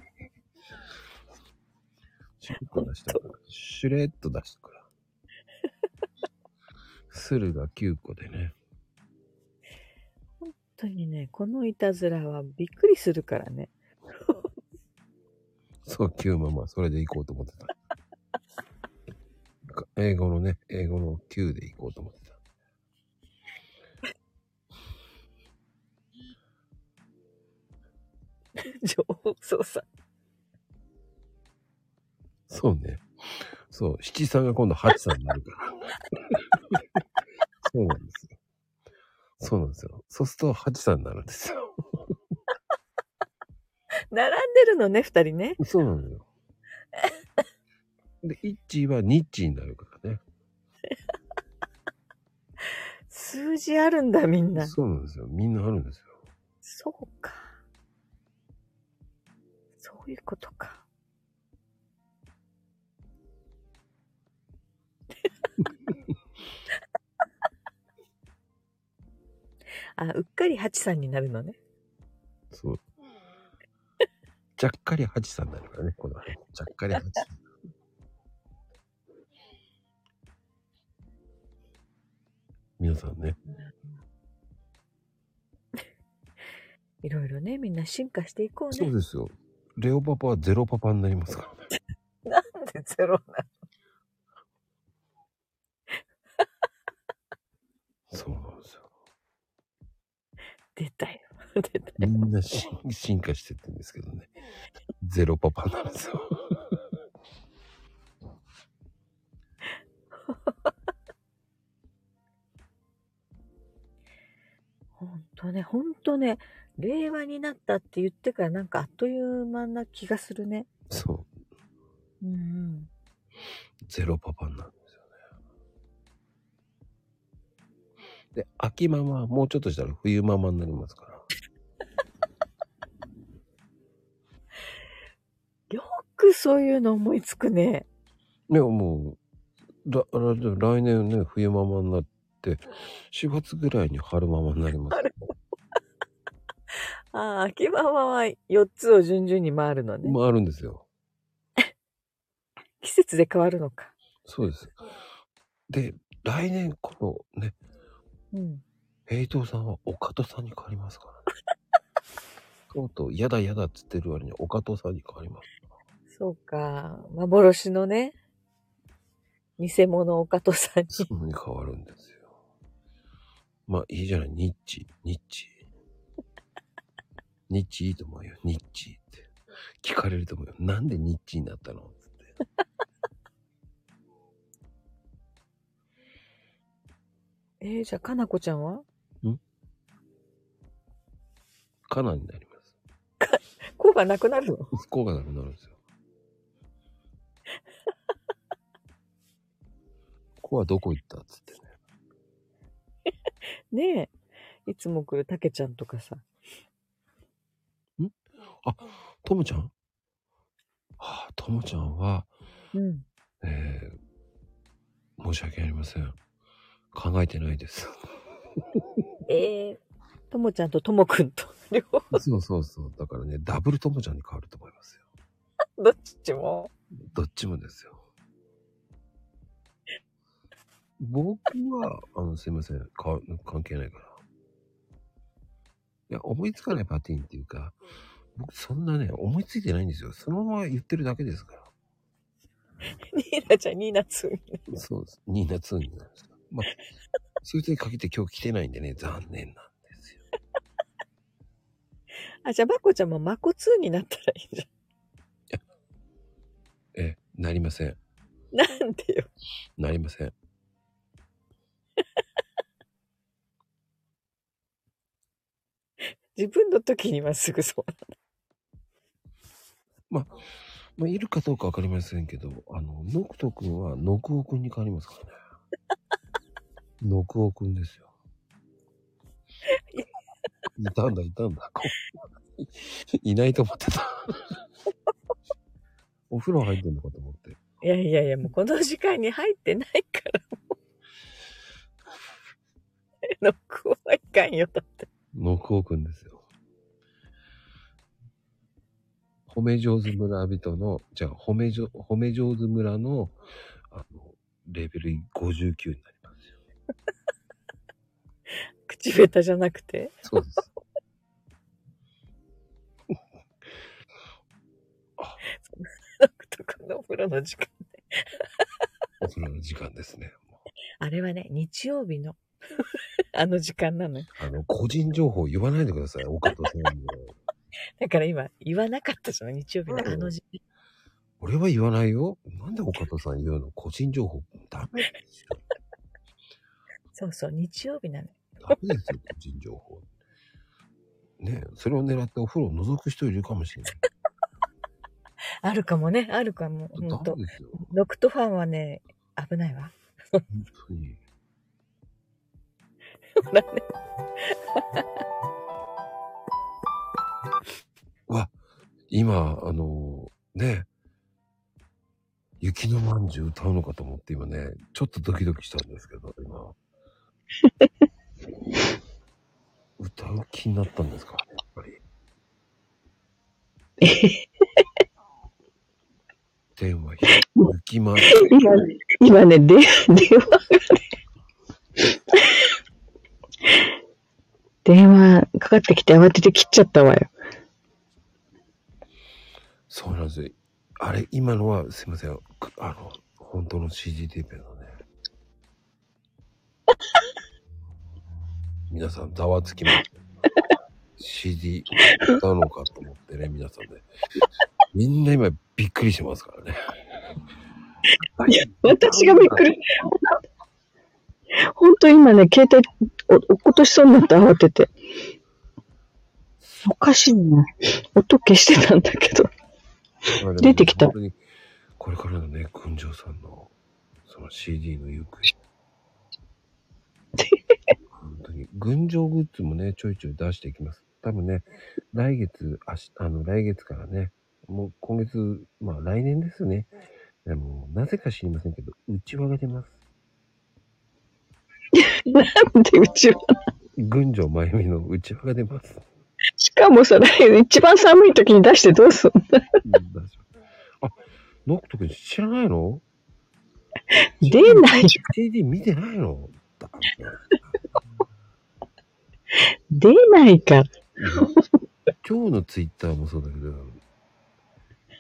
シュレッと出したから。シュレッと出したから。駿河9個でね。本当にね、このいたずらはびっくりするからね。そう、9ママ、それで行こうと思ってた。か英語のね、英語の9で行こうと思ってた。情報操作。そうね。そう、七さんが今度八さんになるから。そうなんですよ。そうなんですよ。そうすると八さんになるんですよ。並んでるのね、二人ね。そうなのよ。で、イッチーはニッチーになるからね。数字あるんだ、みんな。そうなんですよ。みんなあるんですよ。そうか。そういうことか。あ、うっかりハチさんになるのね。そう。ちゃっかり八さんになるからね、このね。ちゃっかり八さん。皆さんね。いろいろね、みんな進化していこうね。そうですよ。レオパパはゼロパパになりますからね。なんでゼロな そうなんですよ。出たよ。出たよ。みんな進化してってんですけどね。ゼロパパなんですよ。本当ね、本当ね、令和になったって言ってからなんかあっという間な気がするね。そう。うん、うん。ゼロパパになる。で秋ママはもうちょっとしたら冬ママになりますから。よくそういうの思いつくね。いや、もう、らら来年ね、冬ママになって、4月ぐらいに春ママになります。ああ、秋ママは4つを順々に回るのね。回るんですよ。季節で変わるのか。そうです。で、来年このね、うん。平等さんは岡戸さんに変わりますか？らね。とうとう、やだやだっつってる割に岡戸さんに変わります。そうか。幻のね、偽物岡戸さんに。そんなに変わるんですよ。まあいいじゃない、ニッチ、ニッチ。ニッチいいと思うよ、ニッチって。聞かれると思うよ。なんでニッチになったの？つって。えー、じゃあ、かなこちゃんは？カナになります。子がなくなるの？不幸がなくなるんですよ。子はどこ行ったっつってね。ねえ。いつも来るたけちゃんとかさ。あ、ともちゃん？はあ、ともちゃんは、うん。えー、申し訳ありません。考えてないです。ええともちゃんとともくんと、両方、そうそうそう。だからね、ダブルともちゃんに変わると思いますよ。どっちも。どっちもですよ。僕は、あの、すいません。か関係ないから。いや、思いつかないパティーンっていうか、僕そんなね、思いついてないんですよ。そのまま言ってるだけですから。ニーナちゃん、ニーナツー。そうです。ニーナ2になりました。まあ、そいつに限って今日来てないんでね、残念なんですよ。あ、じゃあ、まこちゃんもまこツーになったらいいじえ、なりません。ゃん。なんでよ。なりません。自分の時にはすぐそう。まあ、いるかどうかわかりませんけど、あの、ノクト君はノクオ君に変わりますからね。ノクオ君ですよ。いたんだ、いたんだ。こいないと思ってた。お風呂入ってんのかと思って。いやいやいや、もうこの時間に入ってないから、もう。ノックはいかんよ、だって。ノクオ君ですよ。褒め上手村人の、じゃあ、褒め上褒め上手村の、あの、レベル59になりますよ。口下手じゃなくて？そうです。ノックとかのお風呂の時間。お風呂の時間ですね。あれはね、日曜日の あの時間なのよ。あの、個人情報言わないでください、岡戸さんに。だから今言わなかったじゃん、日曜日のあの時間。俺は言わないよ。なんで岡戸さん言うの？個人情報。ダメですよ。そうそう、日曜日なのよ。ダメですよ、個人情報。ねえ、それを狙ってお風呂を覗く人いるかもしれない。あるかもね、あるかも。ほんとダメ。ですよ。ノクトファンはね、危ないわ。本当に。ほらねわ、今、あの、ね、雪のまんじゅう歌うのかと思って今ね、ちょっとドキドキしたんですけど、今。歌う気になったんですか？やっぱり。電話、雪まんじゅう。今、今ね、で、電話がね、電話かかってきて慌てて切っちゃったわよ。そうなんですよ。あれ、今のは、すいません。くあの、本当の CD テープのね。皆さん、ざわつきます。CD 歌うのかと思ってね、皆さんね。みんな今、びっくりしてますからね。いや、私がびっくり。本当今ね、携帯お落っことしそうになって慌てて。おかしいね。音消してたんだけど。出てきたこれからのね、群青さんの、その CD の行方。群青グッズもね、ちょいちょい出していきます。多分ね、来月、あし、あの、来月からね、もう今月、まあ来年ですね。でも、なぜか知りませんけど、うちわが出ます。なんでうちは。群青まゆみのうちわが出ます。しかもさ、一番寒い時に出してどうすんの？あ、ノクト君知らないの？出ない。CD 見てないの？出ないから。今日のツイッターもそうだけど、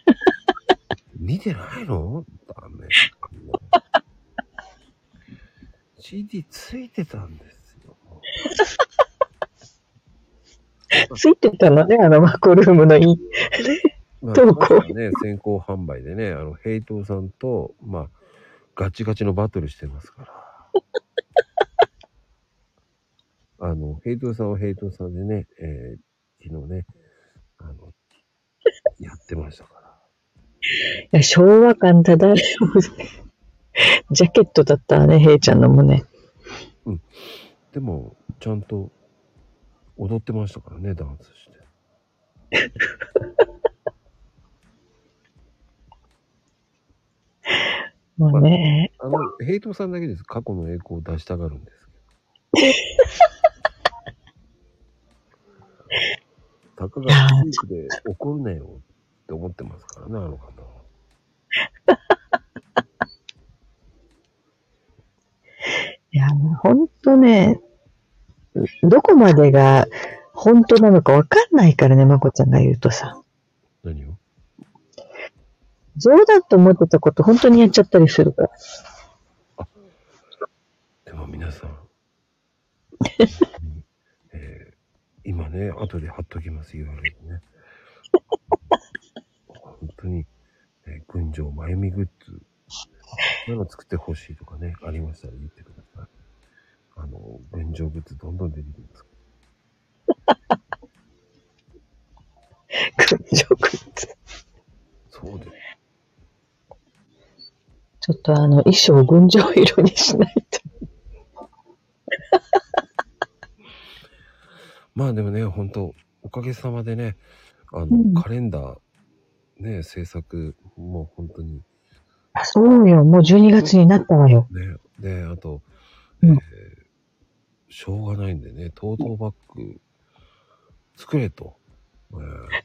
見てないの？ダメ。CD ついてたんですよ。ついてたのね、あのマコルームのいい。まあ、どうこう確かね、先行販売でね、あの、ヘイトーさんと、まあ、ガチガチのバトルしてますから。あの、ヘイトーさんはヘイトーさんでね、えー、昨日ね、あの、やってましたから。いや昭和感漂う。ジャケットだったわね、ヘイちゃんの胸。でも、ちゃんと踊ってましたからね、ダンスして。もうね、あの、ヘイトさんだけです。過去の栄光を出したがるんですけど。たかがピークで怒るなよって思ってますからね、あの方は。いや、ほんとね、どこまでが本当なのかわかんないからね、まこちゃんが言うとさ。何を？冗談と思ってたこと本当にやっちゃったりするから。でも皆さん、え ー今ね、後で貼っときます、URL ね。本当に、えー、群青まゆみグッズ、何の作ってほしいとかね、ありましたら言ってください。あの、群青グッズどんどん出てきます。群青グッズ。そうです。ちょっとあの、衣装群青色にしないと。まあでもね、本当おかげさまでね、あの、うんカレンダー、ね、制作、もう本当に、あそうよ、もう12月になったわよ。ね、で、あと、うんえーしょうがないんでね、トートバッグ作れと。えー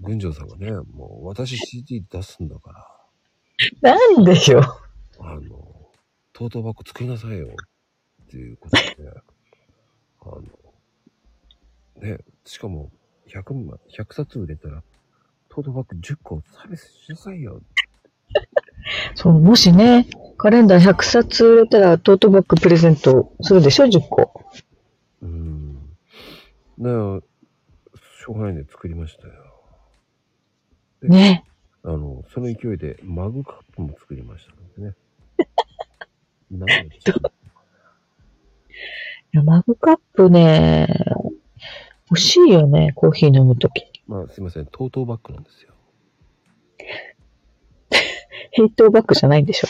群青さんがね、もう私 CD 出すんだから、なんでよ。あの、トートバッグ作りなさいよっていうことで、あの、ね、しかも100万、100冊売れたら、トートバッグ10個サービスしなさいよ。そう、もしね、カレンダー100冊売れたらトートバッグプレゼントするでしょ、10個。うん。ねしょうがないんで作りましたよ。ね。あの、その勢いでマグカップも作りましたのでね。何でしたいやマグカップね、欲しいよね、コーヒー飲むとき。まあすいません、トートバッグなんですよ。ヘイトバッグじゃないんでしょ。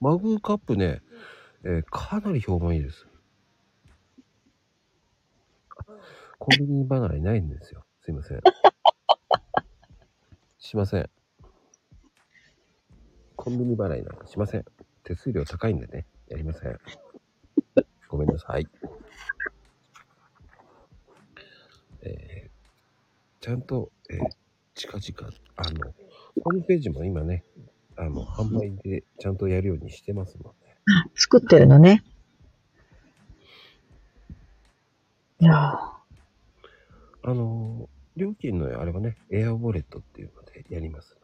マグカップね、えーかなり評判いいです。コンビニ離れないんですよ。すいません。しません。コンビニ払いなんかしません。手数料高いんでね、やりません。ごめんなさい。えーちゃんと、えー近々、あの、ホームページも今ね、あの、販売でちゃんとやるようにしてますので。作ってるのね。いやーあの、料金のあれはね、エアウォレットっていうのでやります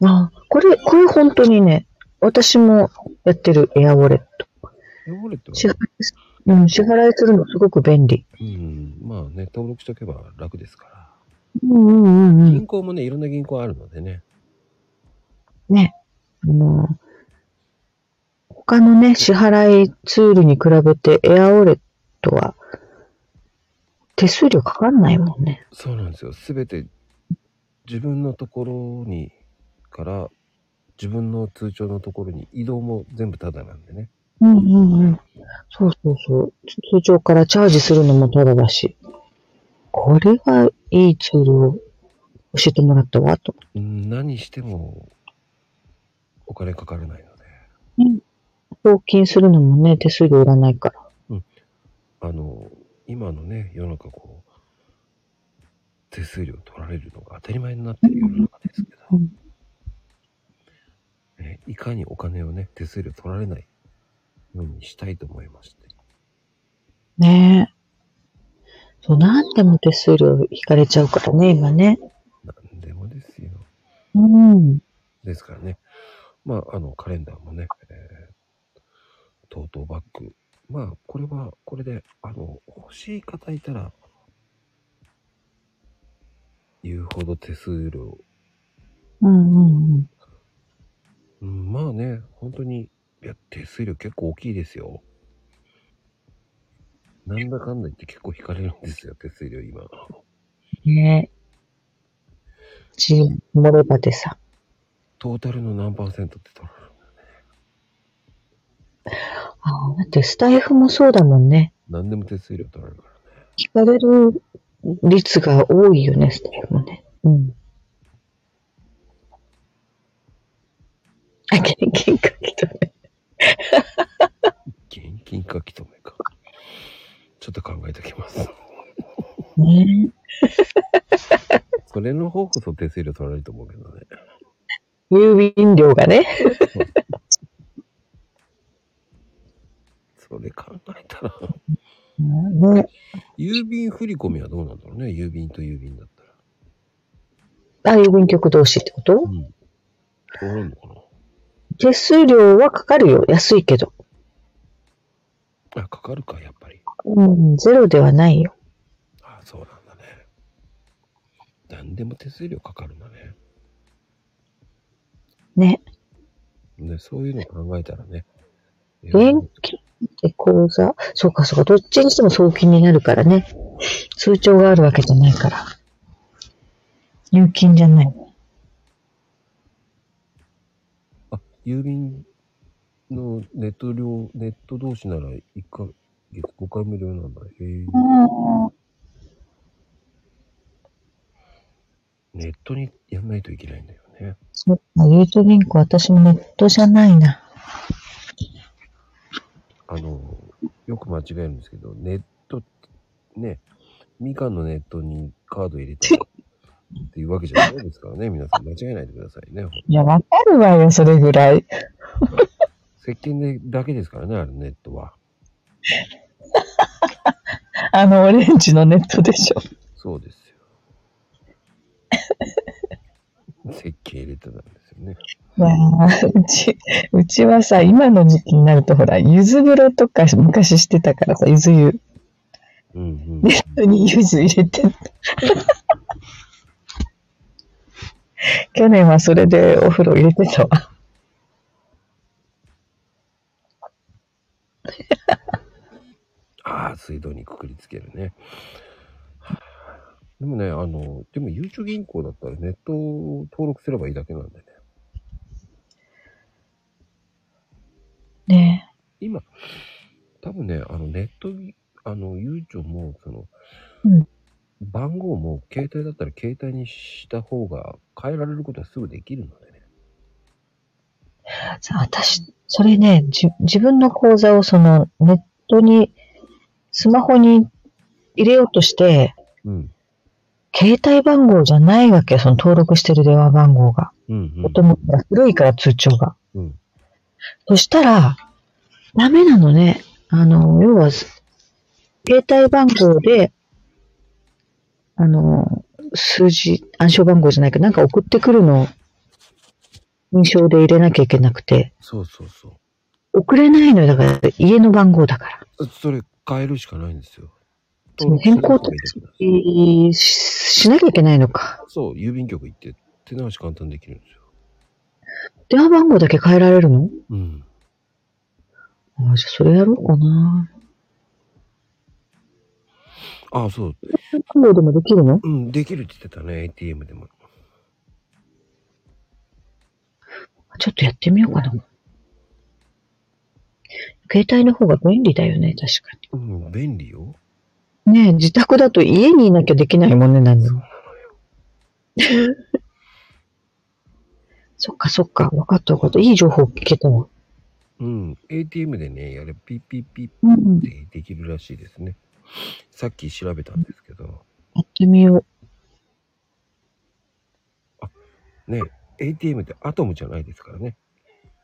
ので。あ、これ、これ本当にね、私もやってるエアウォレット。ウォレット支払は、いす、うん、支払いするのすごく便利。うん、まあね、登録しとけば楽ですから。うんうんうんうん。銀行もね、いろんな銀行あるのでね。ね。あの、他のね、支払いツールに比べてエアウォレットは手数料かかんないもんね。そうなんですよ。すべて自分のところにから自分の通帳のところに移動も全部タダなんでね。うんうんうん。そうそうそう。通帳からチャージするのもタダだし。これはいいツールを教えてもらったわ、と。うん何してもお金かからないので。送金するのもね、手数料いらないから。あの、今のね、世の中こう、手数料取られるのが当たり前になっている世の中ですけど、うんねいかにお金をね、手数料取られないようにしたいと思いまして。ねえ。そう、なん。でも手数料引かれちゃうからね、今ね。なん。でもですよ。うん。ですからね。まあ、あの、カレンダーもね、えー、トートバッグ。まあ、これは、これで、あの、欲しい方いたら、言うほど手数料。うん。うん。うん、まあね、本当に、いや、手数料結構大きいですよ。なんだかんだ言って結構引かれるんですよ、手数料今。ねえ。ち、もればでさ。トータルの何パーセントって取られるああ、だってスタイフもそうだもんね。何でも手数料取られるからね。引かれる率が多いよね、スタイフもね。うん。あ、現金書き留め。現金書き留めか。ちょっと考えておきます。ねそれの方こそ手数料取られると思うけどね。え。郵便料がね。それ考えたら、ね郵便振り込みはどうなんだろうね。郵便と郵便だったら。あ、郵便局同士ってこと？うん。取られるのか手数料はかかるよ。安いけど。なあ、かかるか、やっぱり。うん、ゼロではないよ。あそうなんだね。何でも手数料かかるんだね。ね。で、そういうの考えたらね。現金で口座そうかそうか。どっちにしても送金になるからね。通帳があるわけじゃないから。入金じゃない。あ、郵便のネット料、ネット同士なら1ヶ月5回無料なんだ。へえ。ネットにやんないといけないんだよね。そっか、ゆうと銀行私もネットじゃないな。あの、よく間違えるんですけど、ネットね、みかんのネットにカード入れてっていうわけじゃないですからね、皆さん間違えないでくださいね。いや、わかるわよ、それぐらい。石鹸でだけですからね、あれネットは。あの、オレンジのネットでしょ。そうですよ。石鹸入れてたんですよね。いやーうち、うちはさ、今の時期になるとほら、柚子風呂とか昔してたからさ、柚子湯。うんうん。ネットに柚子入れて。去年はそれでお風呂入れてたわ。ああ、水道にくくりつけるね。でもね、あの、でも、ゆうちょ銀行だったらネットを登録すればいいだけなんでね。ね今、多分ね、あの、ネット、あの、ゆうちょも、その、うん番号も携帯だったら携帯にした方が変えられることはすぐできるのでね。さあ、私、それね、じ、自分の口座をそのネットに、スマホに入れようとして、うん。携帯番号じゃないわけ、その登録してる電話番号が。うん、うん。もともと古いから通帳が。うん。そしたら、ダメなのね。あの、要は、携帯番号で、あの、数字、暗証番号じゃないけど、なんか送ってくるのを印象で入れなきゃいけなくて、そうそうそう。送れないのよ。だから、家の番号だから。それ変えるしかないんですよ。変更とししなきゃいけないのか。そう、郵便局行って手直し簡単にできるんですよ。電話番号だけ変えられるの？うん。あじゃあそれやろうかな。ああ、そう。番号でもできるの？うん、できるって言ってたね、ATM でも。ちょっとやってみようかな。携帯の方が便利だよね、確かうん、便利よ。に。ねえ、自宅だと家にいなきゃできないもんね、なんでも。そっかそっか、わかったわかった。いい情報聞けたわ。うん、ATM でね、やれ、ピッピッピッうん。ってできるらしいですね。さっき調べたんですけど、やってみよう。ね、ATM ってアトムじゃないですからね。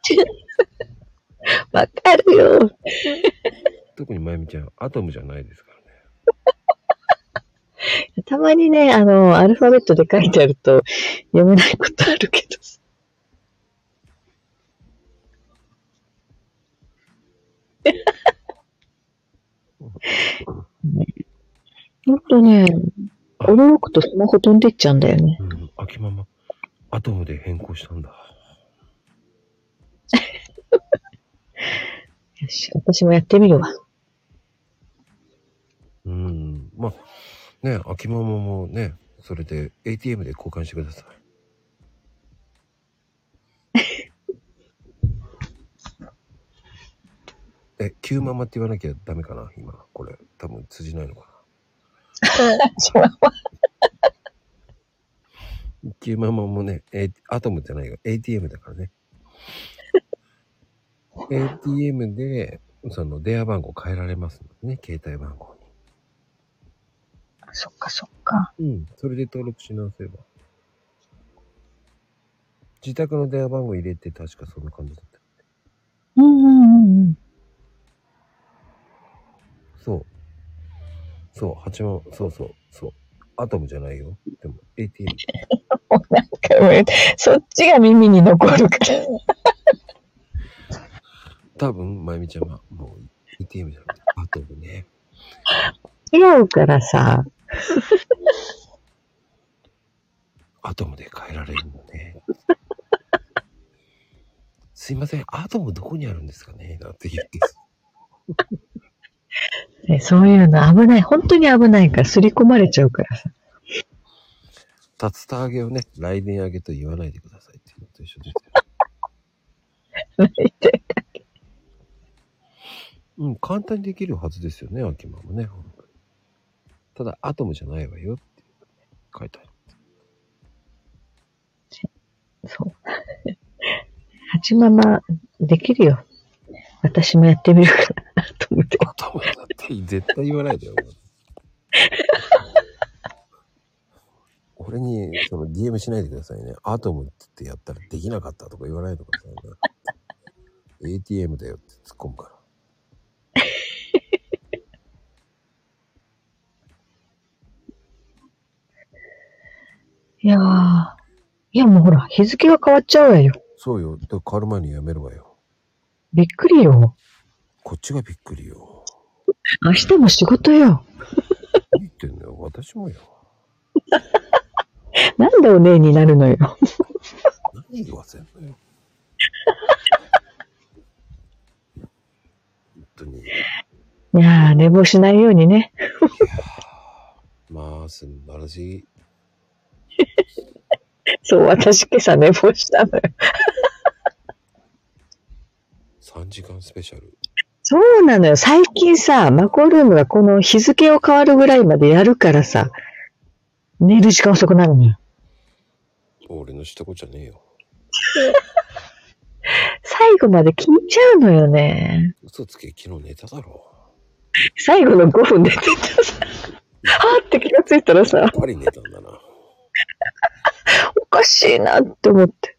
わかるよ。特にまゆみちゃん、アトムじゃないですからね。たまにね、あの、アルファベットで書いてあると読めないことあるけどさ。ほんとね、驚くとスマホ飛んでっちゃうんだよね。うん、秋ママ、アトムで変更したんだ。よし、私もやってみるわ。うん、まあ、ね、秋ママもね、それで ATM で交換してください。え、Q ママって言わなきゃダメかな今、これ。多分通じないのかな Q ママもね、えアトムじゃないよ。ATM だからね。ATM で、その電話番号変えられますのでね、携帯番号そっかそっか。に。うん。それで登録し直せば。自宅の電話番号入れて確かそんな感じだった。うんうんうんうん。そう。そう、八万、そうそう、そう。アトムじゃないよ。でも ATM。もうなんかもう、そっちが耳に残るから。多分、まゆみちゃんはもう ATM じゃなくてアトムね。違うからさ。アトムで変えられるのね。すいません、アトムどこにあるんですかね？なんて言って。ねそういうの危ない。本当に危ないから、すり込まれちゃうからさ。竜田揚げをね、来年揚げと言わないでくださいっていうのと一緒ですよ。うん、簡単にできるはずですよね、秋間もね。ただ、アトムじゃないわよって書いてある。そう。八ママ、できるよ。私もやってみるから、と思って。アトムだって絶対言わないでよ。俺にその DM しないでくださいね。アトムってやったらできなかったとか言わないでくださいね。ATM だよって突っ込むから。いやー。いや、もうほら、日付が変わっちゃうわよ。そうよ。で変わる前にやめるわよ。びっくりよ。こっちがびっくりよ。明日も仕事よ。何言ってんだよ。私もよ。なんでお姉になるのよ。何言わせんのよ。本当に。いやー、寝坊しないようにね。まあ、素晴らしい。そう、私今朝寝坊したのよ。3時間スペシャル。そうなのよ。最近さ、マコルームがこの日付を変わるぐらいまでやるからさ、寝る時間遅くなるのよ。俺のしたことじゃねえよ。最後まで聞いちゃうのよね。嘘つけ、昨日寝ただろ。最後の5分で寝てたさ、はーって気がついたらさやっ、ぱり寝たんだな。おかしいなって思って。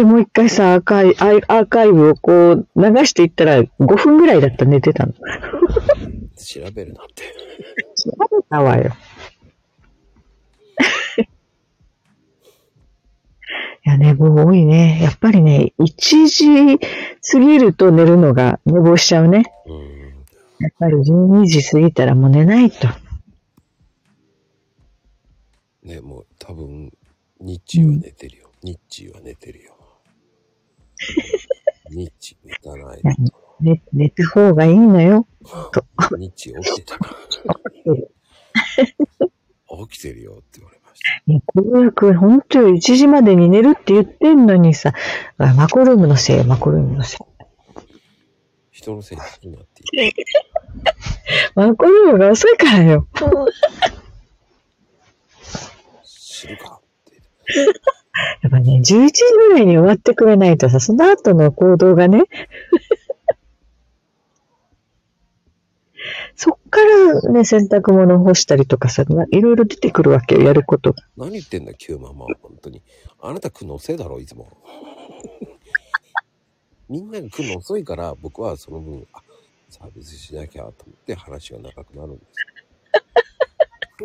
で、もう一回さ、アーカイアーアーカイブをこう流していったら5分ぐらいだったら寝てたの。調べるなって。調べたわよ。いや、寝坊多いね。やっぱりね、1時過ぎると寝るのが寝坊しちゃうね。うん。やっぱり12時過ぎたらもう寝ないと。ね、もう多分、日中は寝てるよ。ニッチーは寝てるよ。ニッチー寝たない。寝、寝た方がいいのよ。と。ニッチー起きてたな。起きてるよって言われました。いや、こう役、本当よ、1時までに寝るって言ってんのにさ、あマコルームのせいよ、マコルームのせい。人のせいにするなって言って。マコルームが遅いからよ。知るかって。やっぱね、11時ぐらいに終わってくれないとさ、その後の行動がね、そっからね、洗濯物干したりとかさ、いろいろ出てくるわけよ、やること。何言ってんだ、キューママ。本当に。あなた来るの遅いだろ、いつも。みんなが来るの遅いから、僕はその分、サービスしなきゃと思って話が長くなるんです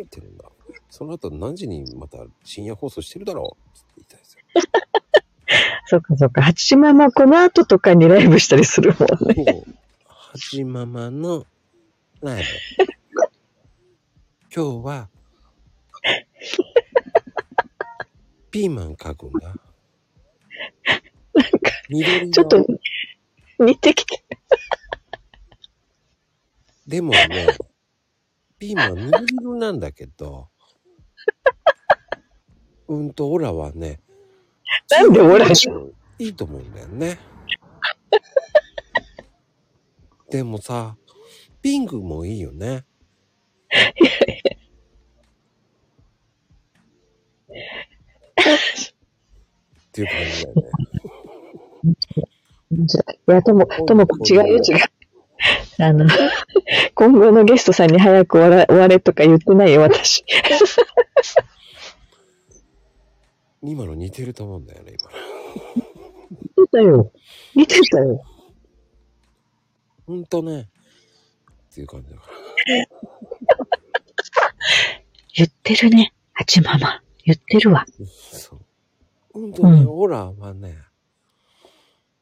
よ。何言ってるんだ。その後何時にまた深夜放送してるだろう？って言いたいですよ。そっかそっか、八ママこの後とかにライブしたりするもんね。そう。はじママのライブ。今日は、ピーマン描くんだ。緑ちょっとの、似てきて。でもね、ピーマン緑色なんだけど、うんと、オラはね、なんでオラにいいと思うんだよね。でもさ、ピンクもいいよね。っていう感じだよね。いや、とも、とも、違うよ、違う。あの、今後のゲストさんに早く終われとか言ってないよ、私。今の似てると思うんだよね、今の。似てたよ。似てたよ。ほんとね。っていう感じだから。言ってるね、八ママ。言ってるわ。そう。ほんとね、うんオラはね、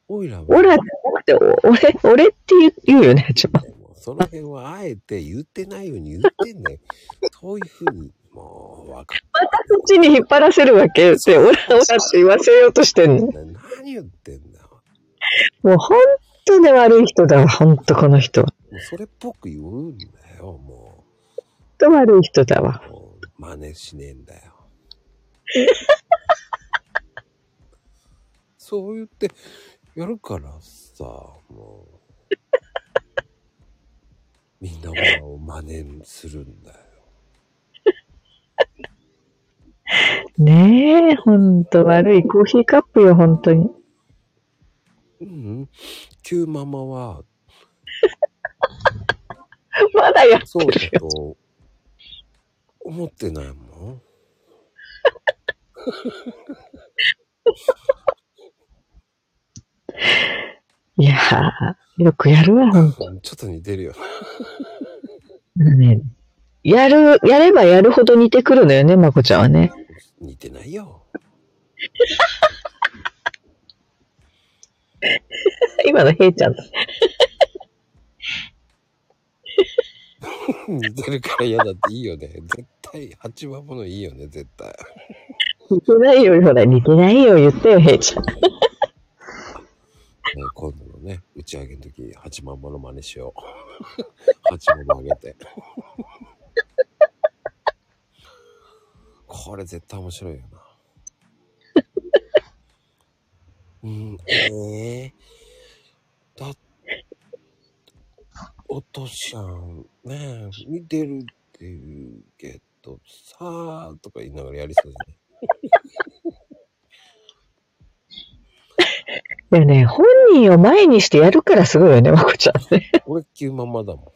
オイラは、オラじゃなくて、お俺、俺って言う言うよね、八ママ。その辺はあえて言ってないように言ってんね。そういうふうに、もう、わかそっちに引っ張らせるわけで、オラオラって言わせようとしてんの。る。何言ってんだよ。もうほんとね、悪い人だわ、ほんとこの人は。もうそれっぽく言うんだよ、もほんと悪い人だわ。う。もう真似しねえんだよ。そう言って、やるからさ、もう。みんなオラを真似するんだよ。ねえ、ほんと悪いコーヒーカップよ、ほんとに。うん。キューママは、まだやっそうてるよ。だと、思ってないもん。いやー、よくやるわ。ちょっと似てるよ。ね、やる、やればやるほど似てくるのよね、まこちゃんはね。似てないよ。今のへいちゃん。似てるから嫌だっていいよね。絶対、八番ものいいよね、絶対。似てないよ、ほら、似てないよ、言ってよ、へいちゃん。ね、今度のね、打ち上げの時、八幡もの真似しよう。八幡もあげて。これ絶対面白いよな。うん、ええだおとしゃん、ねえ、見てるって言うけど、さあ、とか言いながらやりそうじゃない？いやね、本人を前にしてやるからすごいよね、まこちゃんね。俺急まんまだもん。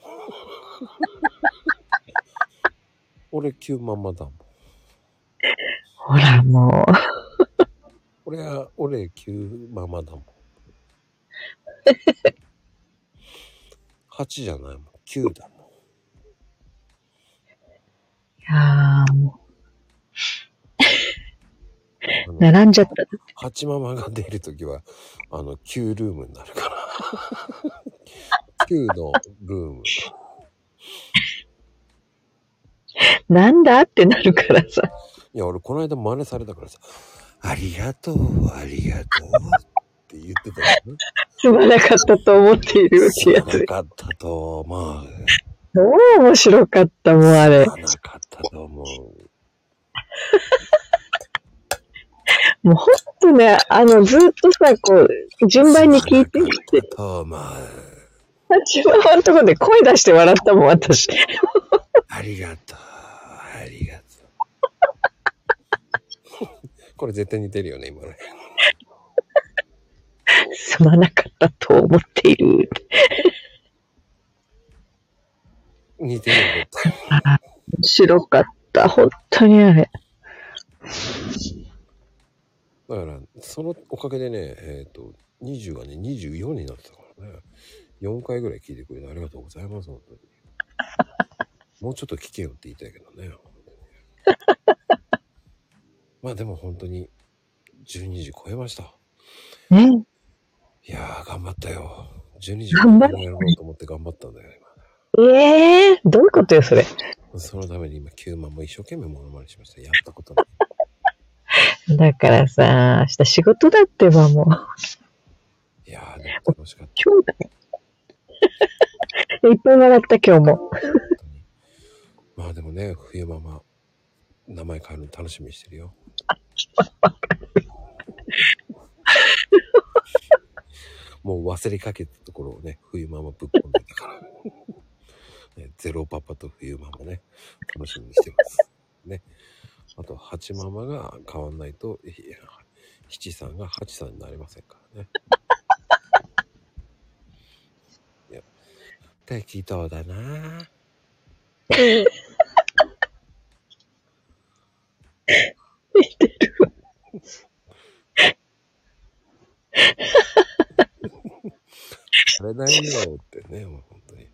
俺急まんまだもん。ほら、もう。俺は、俺急ままだもん。8じゃないもん。9だもん。いやーもう、並んじゃった。8ママが出るときは、あの、9ルームになるから。9のルーム。なんだってなるからさ。いや、俺この間真似されたからさ、ありがとう、ありがとうって言ってたよね。すまなかったと思っているってやつ。なかったと思う。どう面白かったもん、あれ。なかったと思う。もうほんとね、あの、ずっとさ、こう、順番に聞いてきて、と思う。一番のとこで声出して笑ったもん、私。ありがとう、ありがとう。これ絶対似てるよね、今ね。すまなかったと思っている。似てるよ、絶対。面白かった、本当にあれ。だから、そのおかげでね、えっ、と、20がね、24になってたからね。4回ぐらい聞いてくれてありがとうございます、本当に。もうちょっと聞けよって言いたいけどね。まあでも本当に、12時超えました。ね。いやー、頑張ったよ。12時頑張っやろうと思って頑張ったんだよ、今。ええどういうことよ、それ。そのために今、9万も一生懸命モノマネしました。やったことない。だからさ、明日仕事だってばもう。いやー、でも楽しかった。今日だよ。いっぱい笑った今日も。まあでもね、冬ママ、名前変えるの楽しみにしてるよ。もう忘れかけたところをね、冬ママぶっ込んでたから。ね、ゼロパパと冬ママね、楽しみにしてます。ね。あと、ハチママが変わんないと、いや七さんがハチさんになりませんからね。いや、適当だなぁ。さ れないよってね、もう本当に。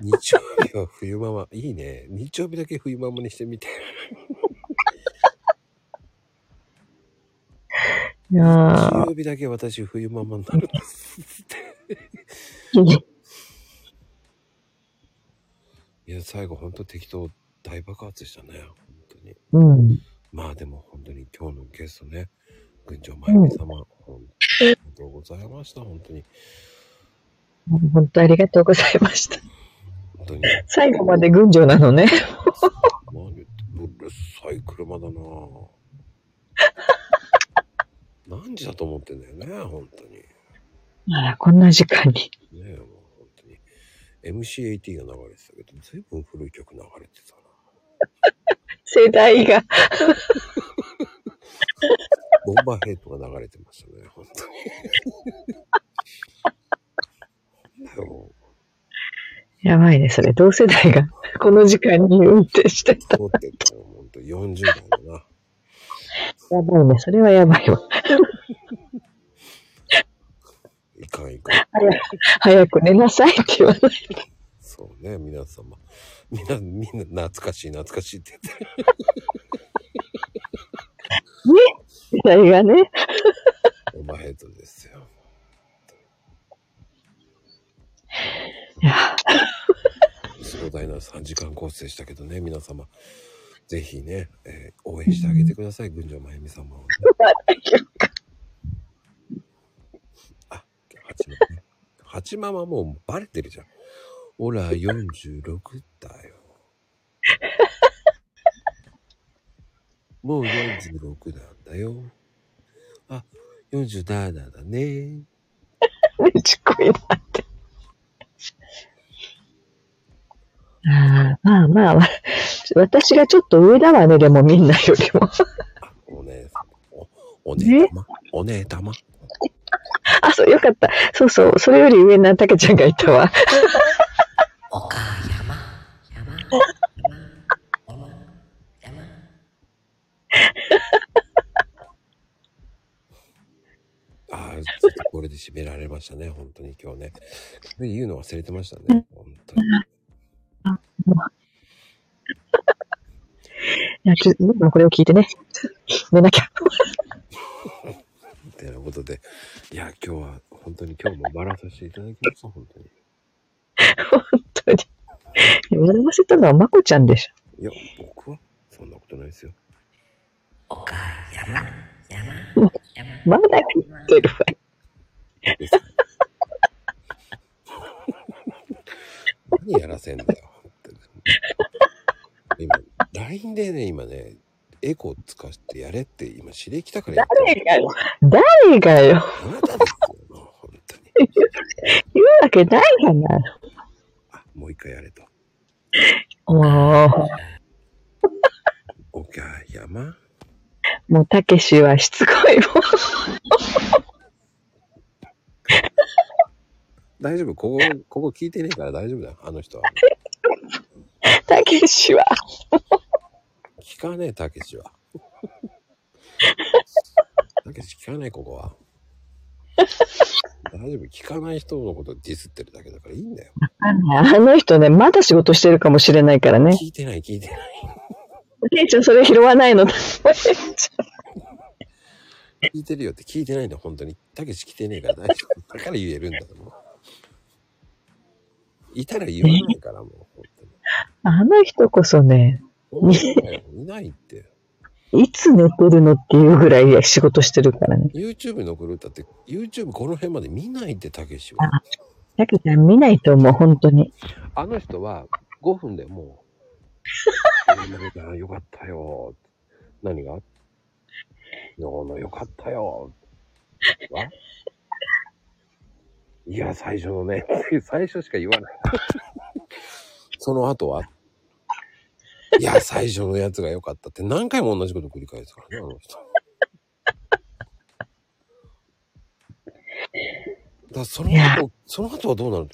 あ日曜日は冬ママ、いいね。日曜日だけ冬ママにしてみて。いや日ー曜日だけ私冬ママになるんですって。いや、最後本当適当大爆発したね。本当に。うん。まあでも本当に今日のゲストね、群青まゆみ様、本当にありがとうございました。本当に。本当ありがとうございました。本当に。最後まで群青なのね。何言って、うるさい車だなぁ。何時だと思ってんだよね、本当に。あら、こんな時間に。ねえ、もう本当に。MC80 が流れてたけど、随分古い曲流れてたな。世代が。ボンバーヘッドが流れてましたね、本当に。やばいね、それ。同世代が この時間に運転してた。通ってたよ、本当40代だな。やばいね、それはやばいわ。いかんいかん。早く寝なさいって言わない。そうね、皆様。みんな、みんな懐かしい懐かしいって言ってる。世代がね。ボンバーヘッドですよ。壮大な3時間コースでしたけどね、皆様。ぜひね、えー応援してあげてください、群青まゆみ様をね。あ、八ママね。八ママもうバレてるじゃん。ほら、46だよ。もう46なんだよ。あ、47だね。めっちゃ濃いなって。ああまあまあ、わ 私がちょっと上だわね、でもみんなよりも。あ、お姉さん。お、お姉玉お姉玉 あ、そう、よかった。そうそう、それより上なたけちゃんがいたわ。岡山山山山山ああ、ちょっとこれで締められましたね、本当に今日ね。で言うの忘れてましたね、本当に。いや、ちょっと、僕もこれを聞いてね。寝なきゃ。てなことで、いや、今日は本当に今日も笑わさせていただきました、本当に。本当に。笑わせたのはまこちゃんでしょ。いや、僕はそんなことないですよ。岡山、山、山。まだ言ってるわ。何やらせんだよ。今、LINE でね、今ね、エコー使ってやれって今指令来たから誰がよ。誰がよ。あなたですよ、もう本当に。言うわけないじゃない。あ、もう一回やれと。も岡山う、もうたけしはしつこいもん。大丈夫？ここ、ここ聞いてねえから大丈夫だよ、あの人は。たけしは。聞かねえ、たけしは。たけし聞かない、ここは。大丈夫聞かない人のことディスってるだけだからいいんだよ。あの人ね、まだ仕事してるかもしれないからね。聞いてない、聞いてない。ケイちゃんそれ拾わないの。聞いてるよって聞いてないんだよ、本当に。たけし来てねえから大丈夫。だから言えるんだと思う。いたら言わないから、もう。あの人こそね、いないって。いつ寝てるのっていうぐらい仕事してるからね。YouTube に残る？歌って、YouTube この辺まで見ないって、たけしは。たけちゃん見ないと思う、本当に。あの人は5分でもう、よかったよ。何がののよかったよ。はいや、最初のね、最初しか言わない。その後は？いや、最初のやつが良かったって何回も同じこと繰り返すからね、あの人。だその後、その後はどうなる？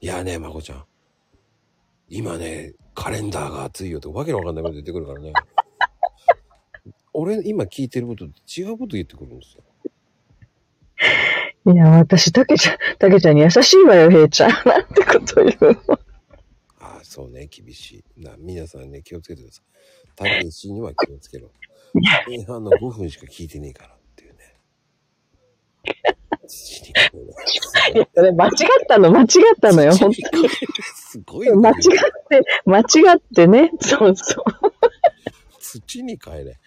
いやね、まこちゃん。今ね、カレンダーが熱いよとかわけのわかんないこと言ってくるからね。俺、今聞いてることと違うこと言ってくるんですよ。いや、私、たけちゃん、たけちゃんに優しいわよ、へいちゃん。なんてこと言うの。そうね、厳しい。な皆さんね、気をつけてください。たけしには気をつけろ。前半の5分しか聞いてねえからっていうね。土に間違ったの、間違ったのよ、本土にすごいね。間違って、間違ってね。そうそう。土に帰れ。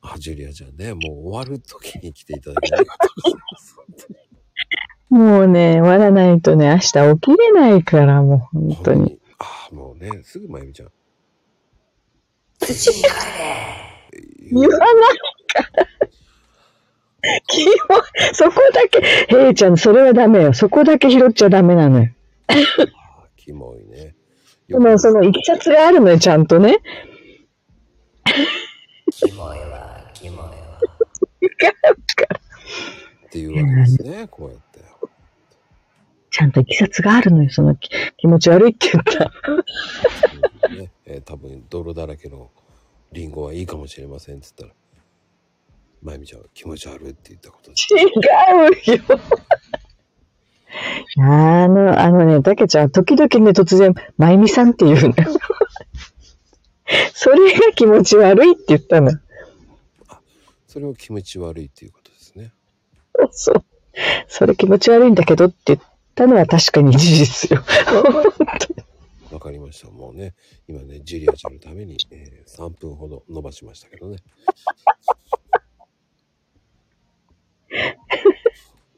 あ、ジュリアちゃんね、もう終わる時に来ていただきありがとうございます。もうね、終わらないとね、明日起きれないから、もう本当に。。ああ、もうね、すぐまゆみちゃん。言わないから。キモい。そこだけ、へいちゃん、それはダメよ。そこだけ拾っちゃダメなのよ。キモいね。でも、その、いきさつがあるのよ、ちゃんとね。キモいわ、キモいわ。っていうわけですね、こうやって。ちゃんといきさつがあるのよ、そのき気持ち悪いって言った。うんねえー多分泥だらけのリンゴはいいかもしれませんって言ったら、まゆみちゃんは気持ち悪いって言ったこと。違うよ。あの、あのね、たけちゃん、時々ね、突然、まゆみさんって言うのよ。それが気持ち悪いって言ったの。それを気持ち悪いっていうことですね。そう。それ気持ち悪いんだけどって言ったのは確かに事実よ。わかりました。もうね、今ね、ジュリアちゃんのために、えー3分ほど伸ばしましたけどね。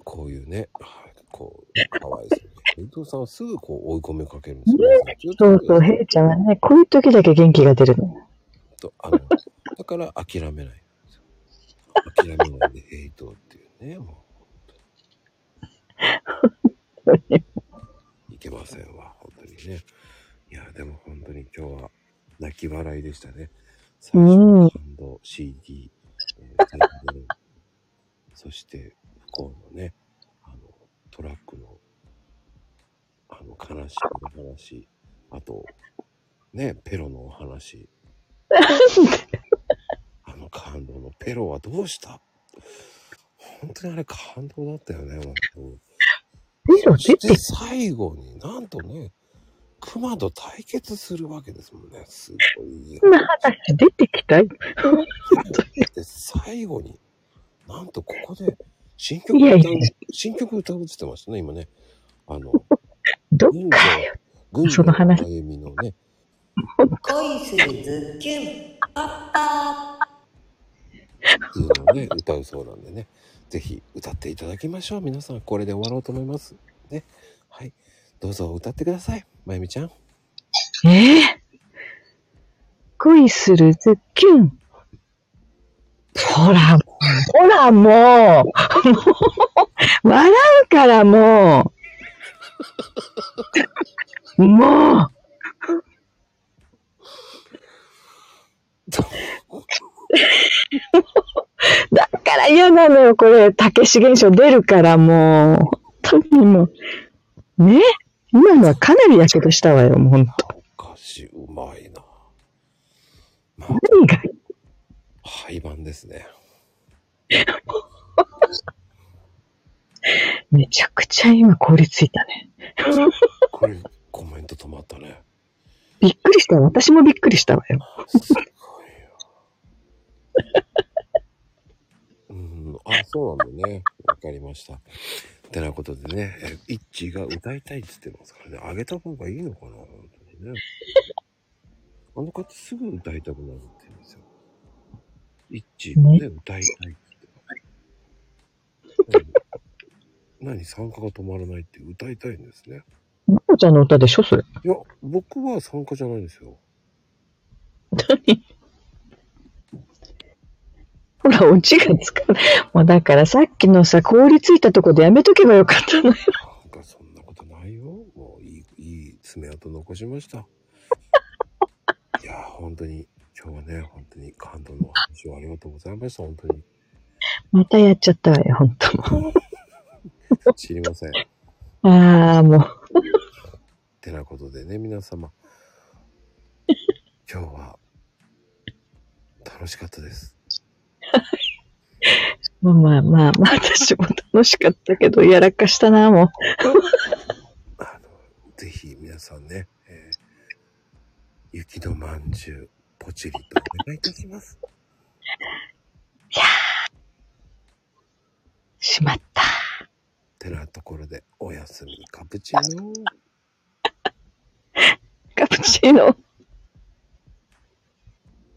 こういうね、はいこう、かわいそうに。伊藤さんはすぐこう追い込みをかけるんですよね。そうそう、へいちゃんはね、こういう時だけ元気が出るのよ。とあのだから諦めない。諦めないでヘイトっていうね、もう。いけませんわ、本当にね。いや、でも本当に今日は泣き笑いでしたね。最初の感動、CD、えー、そして不幸のね、あの、トラックの、あの、悲しいお話、あと、ね、ペロのお話。あの感動のペロはどうした？本当にあれ感動だったよね、本当そして最後になんとね、熊と対決するわけですもんね。すごい。そんな話出てきたで、最後に、なんとここで新曲歌ういやいや、新曲歌うって言ってましたね、今ね。あの、どっか青よ。、群その話青あゆみのね、恋するズッキュン、パッパ普通のをね、歌うそうなんでね。ぜひ歌っていただきましょう。皆さん、これで終わろうと思います。ね。はい。どうぞ歌ってください。まゆみちゃん。ええ恋するズッキュン。ほら、ほら、もう。も う笑うから、もう。もう。だから嫌なのよ、これ。たけし現象出るから、もう。本当にもう。ね？今のはかなりやけどしたわよ、もう本当。歌詞うまいな。まあ、何が？廃盤ですね。めちゃくちゃ今凍りついたね。これ、コメント止まったね。びっくりした。私もびっくりしたわよ。うん、あ、そうなんだね。わかりました。てなことでね、えイッチーが歌いたいって言ってますからね、あげた方がいいのかな？本当にね。あの方すぐ歌いたくなるって言うんですよ。イッチーがね、歌いたいって言ってます。何何？参加が止まらないって歌いたいんですね。まこちゃんの歌でしょそれ。いや、僕は参加じゃないんですよ。何？ほら、オチがつかない。もうだからさっきのさ、凍りついたとこでやめとけばよかったのよ。なんかそんなことないよ。もういい、いい爪痕残しました。いやー、本当に、今日はね、本当に感動のお話をありがとうございました。本当に。またやっちゃったわよ、ほんとも知りません。う。ああ、もう。てなことでね、皆様。今日は、楽しかったです。まあまあまあ、まあ私も楽しかったけど、やらかしたな、もう。あの、ぜひ皆さんね、えー雪のまんじゅう、ポチリとお願いいたします。しまった。てなところで、おやすみカプチーノ。カプチーノ。